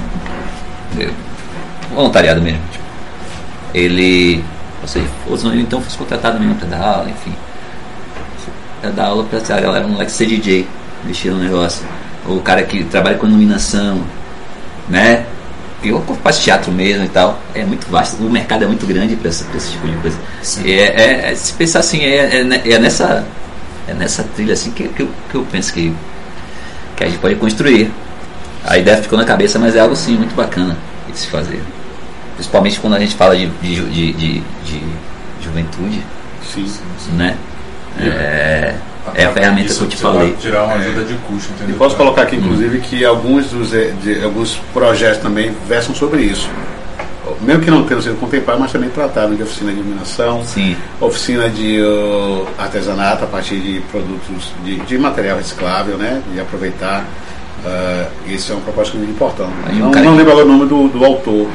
voluntariado mesmo. tipo. ele, ou seja, ou ele então fosse contratado mesmo para dar aula, enfim. Para dar aula para a galera, um moleque ser DJ, mexer no negócio. Ou o cara que trabalha com iluminação, né? Eu faço teatro mesmo e tal. É muito vasto, o mercado é muito grande para esse, pra esse tipo de coisa. E é, é- é- se pensar assim, é, é, ne- é nessa, é nessa trilha assim que, que, eu, que eu penso que, que a gente pode construir. A ideia ficou na cabeça, mas é algo sim muito bacana de se fazer. Principalmente quando a gente fala de, de, de, de, de juventude, Sim. né? É, é a ferramenta que eu te falei. Tirar uma ajuda de custo, entendeu? E posso colocar aqui, inclusive, que alguns dos eh, de, alguns projetos também versam sobre isso. Mesmo que não tenham sido contemplados, mas também trataram de oficina de iluminação, Sim. oficina de uh, artesanato a partir de produtos de, de material reciclável, né? De aproveitar. Uh, isso é uma proposta muito importante. Um Não, não lembro agora o nome do, do autor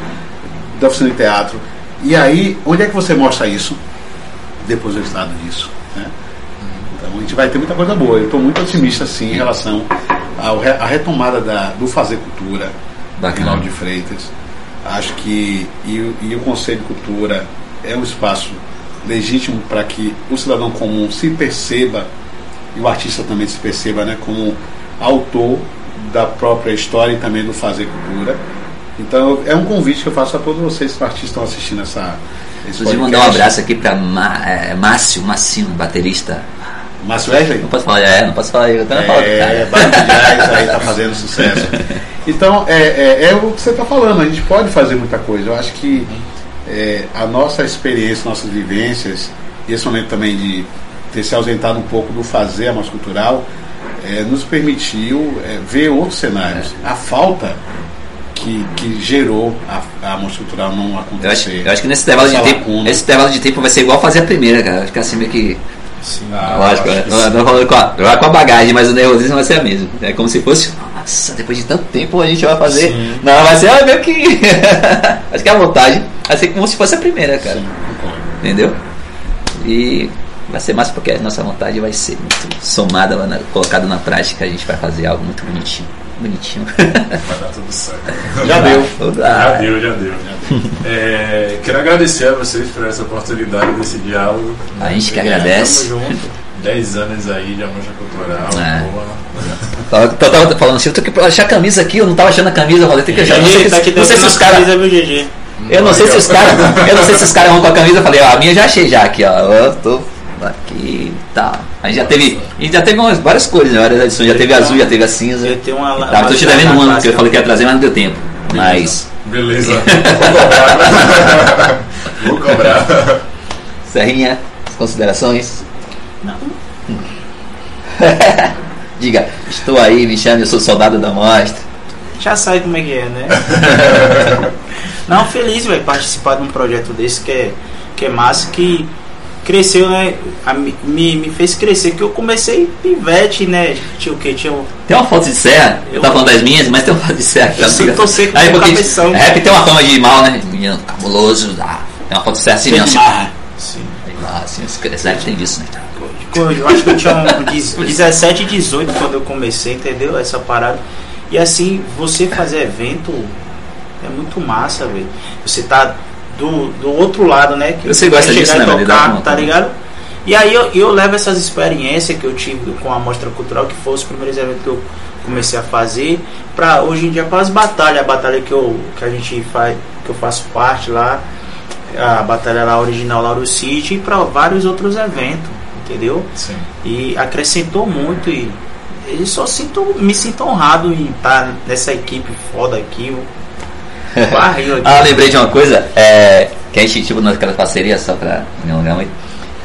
da oficina de teatro. E aí, onde é que você mostra isso? Depois do resultado disso. Né? Então a gente vai ter muita coisa boa. Eu estou muito otimista sim em relação à retomada da, do fazer cultura Bacana. Rinaldo de Freitas. Acho que e, o- e o Conselho de Cultura é um espaço legítimo para que o cidadão comum se perceba e o artista também se perceba né, como autor da própria história e também do fazer cultura. Então é um convite que eu faço a todos vocês que estão assistindo essa. Inclusive mandar um abraço aqui pra Ma, é, Márcio Massino, baterista. Márcio Wesley? Não posso falar, é, não posso falar, eu também falo do É, cara. Barco aí tá fazendo sucesso. Então, é, é, é o que você está falando, a gente pode fazer muita coisa. Eu acho que é, a nossa experiência, nossas vivências, e esse momento também de ter se ausentado um pouco do fazer a mostra cultural, é, nos permitiu é, ver outros cenários. A falta que, que gerou a, a mostra cultural não Eu acho, acontecer. eu acho que nesse intervalo de tempo, esse intervalo de tempo vai ser igual fazer a primeira, cara. Ficar assim meio que. Ah, lógico, acho né? que não, sim. não falando com a, é com a bagagem, mas o nervosismo vai ser a mesma. É como se fosse, nossa, depois de tanto tempo a gente vai fazer. Sim. Não, vai ser ah, meio que. acho que a vontade vai ser como se fosse a primeira, cara. Sim, concordo. Entendeu? E vai ser massa porque a nossa vontade vai ser muito somada, na- colocada na prática. A gente vai fazer algo muito bonitinho. Bonitinho. Vai dar tudo certo. Já deu. Já deu, já deu. É, quero agradecer a vocês por essa oportunidade desse diálogo. A gente que É, agradece. Tamo junto. 10 anos aí de amostra cultural. É. boa. Tava, tava, tava falando assim, eu tenho que achar a camisa aqui, eu não tava achando a camisa, eu falei, tem que achar. Não sei, tá não sei se os caras. Eu não sei se os caras. Eu não sei se os caras vão com a camisa, eu falei, ó, a minha eu já achei já aqui, ó. Eu tô aqui tá. A gente já teve. A gente já teve umas, várias cores, né? Várias edições. Já teve azul, já teve a cinza. Eu tenho uma. Tá, tô te devendo uma uma, clássica. porque eu falei que ia trazer, mas não deu tempo. Mas. Beleza. Vou cobrar. Vou cobrar. Serrinha, as considerações? Não. Diga, estou aí, me chame, eu sou soldado da mostra. Já sabe como é que é, né? Não, feliz, velho, participar de um projeto desse que é, que é massa, que cresceu, né? A me, me fez crescer, que eu comecei pivete, né? Tinha o quê? Tinha o. Tem uma foto de serra, eu tava falando das minhas, mas tem uma foto de serra. que Eu sei que tô seco Aí, porque cabeção. Rap tem uma fama de mal, né? Menino cabuloso, ah, tem uma foto de serra assim mesmo. assim. Sim. Lá, assim, esse rap tem disso, né? Eu acho que eu tinha um 17, 18 quando eu comecei, entendeu? Essa parada. E assim, você fazer evento é muito massa, velho. Você tá do, do outro lado, né? Que Você gosta disso, chegar né, tocar, tá ligado? E aí eu, eu levo essas experiências que eu tive com a Mostra Cultural, que foram os primeiros eventos que eu comecei a fazer, pra hoje em dia para as batalhas, a batalha que, eu, que a gente faz, que eu faço parte lá, a batalha lá original Lauro City e para vários outros eventos, entendeu? Sim. E acrescentou muito e eu só sinto, me sinto honrado em estar nessa equipe foda aqui. Barril aqui. Ah, lembrei de uma coisa, é, que a gente, tipo, naquela parceria, só pra me alongar muito.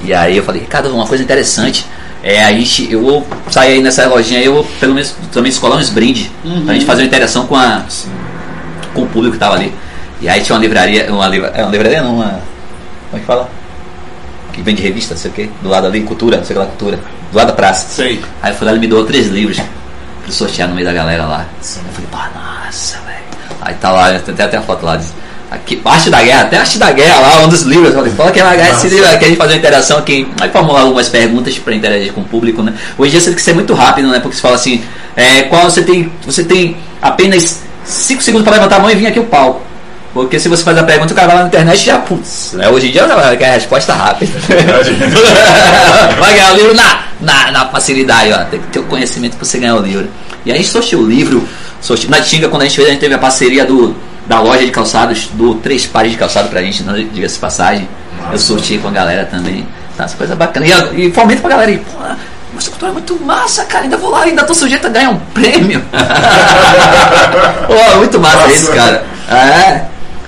E aí eu falei, Ricardo, uma coisa interessante. É, a gente, eu vou sair aí nessa lojinha eu vou pelo menos também escolar uns brindes. Pra gente fazer uma interação com, a, com o público que tava ali. E aí tinha uma livraria, uma, livra, é uma livraria não, uma. Como é que fala? Que vende revista, não sei o quê. Do lado ali, cultura, não sei o que lá, cultura. Do lado da praça. Sei. Aí eu fui lá ele me deu três livros pra sortear no meio da galera lá. Sim. Eu falei, pá, nossa. Aí tá lá, tem até a foto lá. Diz, aqui, arte da guerra, até arte da guerra lá, um dos livros. Eu falei, fala que é uma guerra esse livro, aqui a gente fazer uma interação aqui. Aí formular algumas perguntas pra interagir com o público, né? Hoje em dia você tem que ser muito rápido, né? Porque você fala assim, é, qual você tem. Você tem apenas 5 segundos pra levantar a mão e vir aqui o pau. Porque se você faz a pergunta, o cara vai lá na internet e já, putz, né? Hoje em dia não, quer a resposta rápida. vai ganhar o livro na, na, na facilidade, ó. Tem que ter o conhecimento pra você ganhar o livro. E a gente sorteou o livro. Sorteou, na Tinga, quando a gente fez, a gente teve a parceria do, da loja de calçados, do três pares de calçado pra gente, né, diga-se de passagem. Eu sorteei com a galera também. Tá, essa coisa bacana. E, e fomento pra galera. E, pô, essa cultura é muito massa, cara. Ainda vou lá, ainda tô sujeito a ganhar um prêmio. Pô, muito massa Nossa. isso, cara. É.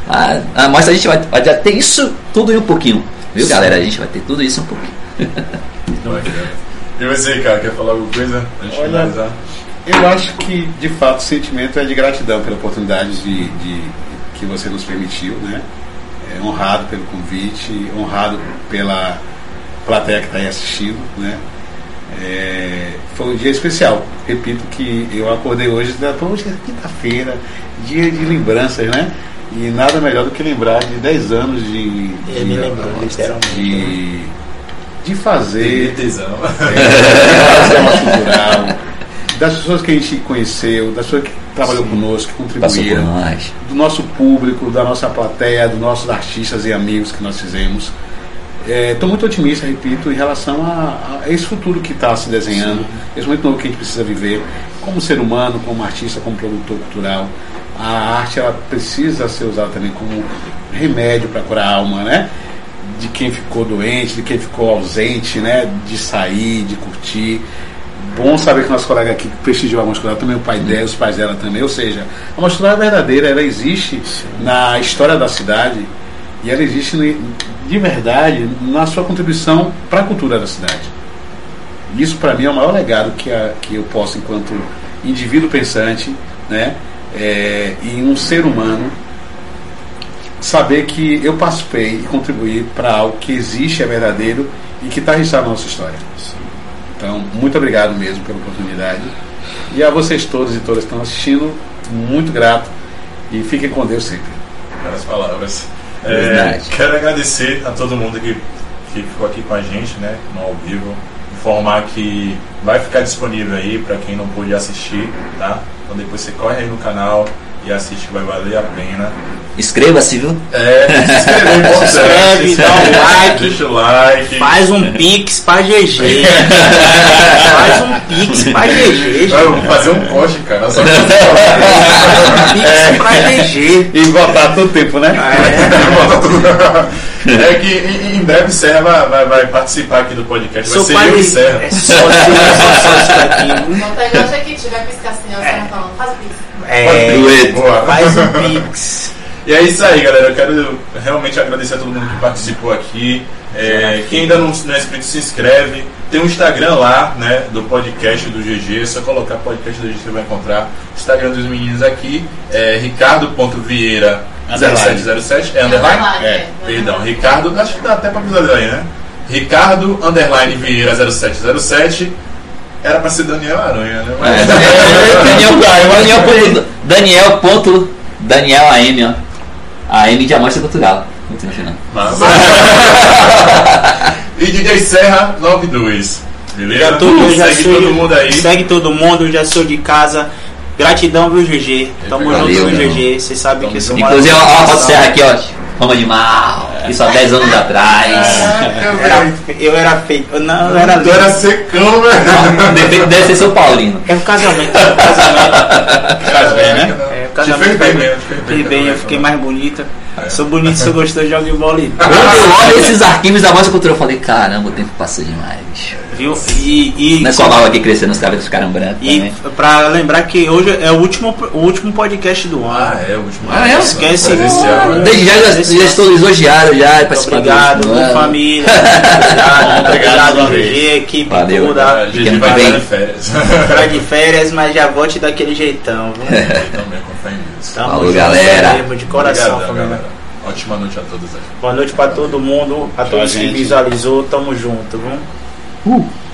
A, a mostra a gente vai, vai ter isso tudo e um pouquinho. Viu, galera? A gente vai ter tudo isso um pouquinho. E você, cara, quer falar alguma coisa? Antes de finalizar? Eu acho que, de fato, o sentimento é de gratidão pela oportunidade de, de- que você nos permitiu, né? É, honrado pelo convite, honrado pela plateia que está aí assistindo, né? É, foi um dia especial. Repito que eu acordei hoje, né, hoje é quinta-feira, dia de lembranças, né? E nada melhor do que lembrar de 10 anos de, Ele me lembrou, literalmente. de, de fazer Tesão. é, fazer uma cultural, das pessoas que a gente conheceu, das pessoas que trabalhou conosco, que contribuíram, do nosso público, da nossa plateia, dos nossos artistas e amigos que nós fizemos. Estou muito otimista, repito, em relação a, a esse futuro que está se desenhando, esse momento novo que a gente precisa viver, como ser humano, como artista, como produtor cultural. A arte ela precisa ser usada também como remédio para curar a alma, né? De quem ficou doente, de quem ficou ausente, né? De sair, de curtir. Bom saber que nosso colega aqui prestigiou a muscular também, o pai dela, os pais dela também. Ou seja, a muscular é verdadeira, ela existe na história da cidade e ela existe de verdade na sua contribuição para a cultura da cidade. Isso para mim é o maior legado que, a- que eu posso, enquanto indivíduo pensante, né, é, e um ser humano, saber que eu participei e contribuí para algo que existe, é verdadeiro e que está registrado na nossa história. Então, muito obrigado mesmo pela oportunidade. E a vocês todos e todas que estão assistindo, muito grato e fiquem com Deus sempre. Várias palavras. É, Verdade. quero agradecer a todo mundo que, que ficou aqui com a gente, né, no ao vivo. Informar que vai ficar disponível aí para quem não pôde assistir, tá? Então depois você corre aí no canal e assiste que vai valer a pena. Inscreva-se, viu? É, se inscrever, é importante. inscreve, dá um like. Deixa o like. Faz um pix pra GG. Faz um pix pra GG. Ah, eu vou fazer um post, cara. Só que Pix pra GG. E voltar todo tempo, né? É que em, breve Serra vai, vai, vai participar aqui do podcast. Vai Sou ser pai eu e. Serra. É sócio, é sócio daqui. Não tá igual a que tiver piscar assim, ó, você falando, faz o pix. É, um. E é isso aí, galera. Eu quero realmente agradecer a todo mundo que participou aqui. É, quem ainda não, não é inscrito, se inscreve. Tem um Instagram lá, né, do podcast do GG. É só colocar podcast do GG você vai encontrar. Instagram dos meninos aqui é ricardo.vieira 0707. É underline? Underline, É, é. perdão. Ricardo, acho que dá até pra visualizar aí, né? Ricardo underline Vieira 0707. Era pra ser Daniel Aranha, né? É, Daniel, Daniel, ponto- Daniel, ponto, Daniel AM, ó. AM de Cultural. Muito imaginando. Massa. e DJ Serra 92. Beleza? Já já Segue todo mundo aí. Segue todo mundo, já sou de casa. Gratidão, viu, GG? Tamo junto, viu. GG? Você sabe Tamo que eu sou. Inclusive, ó, ó, a. Serra aqui, ó. Fama de mal. Isso há 10 anos atrás. Era, eu era feito. Não, eu era Tu era secão, velho. Deve, deve ser São Paulino. É o casamento, é o casamento. Faz bem, né? É, o Te casamento fez bem Fiquei bem, eu fiquei mais bonita. Sou bonito, sou gostoso, jogo de bola. e- Quando eu olho esses arquivos da Amostra Cultural, eu falei, caramba, o tempo passa demais, bicho. Viu? E, e, Não é só aqui crescendo, os cabelos ficaram brancos e também. pra lembrar que hoje é o último, o último podcast do ano. Ah, é o último. Ah, é? Esquece. Né? Desde já, já, já estou elogiado já, obrigado, família. Obrigado, Obrigado, obrigado. GG, equipe Valeu. toda. A gente vai bem. de férias. Pra de férias, mas já volte daquele jeitão. Também Falou, junto galera. mesmo, de coração, Obrigadão, família. galera. Ótima noite a todos aí. Boa noite pra todo mundo, a Tchau, todos que gente. visualizou. Tamo junto, viu? Uh.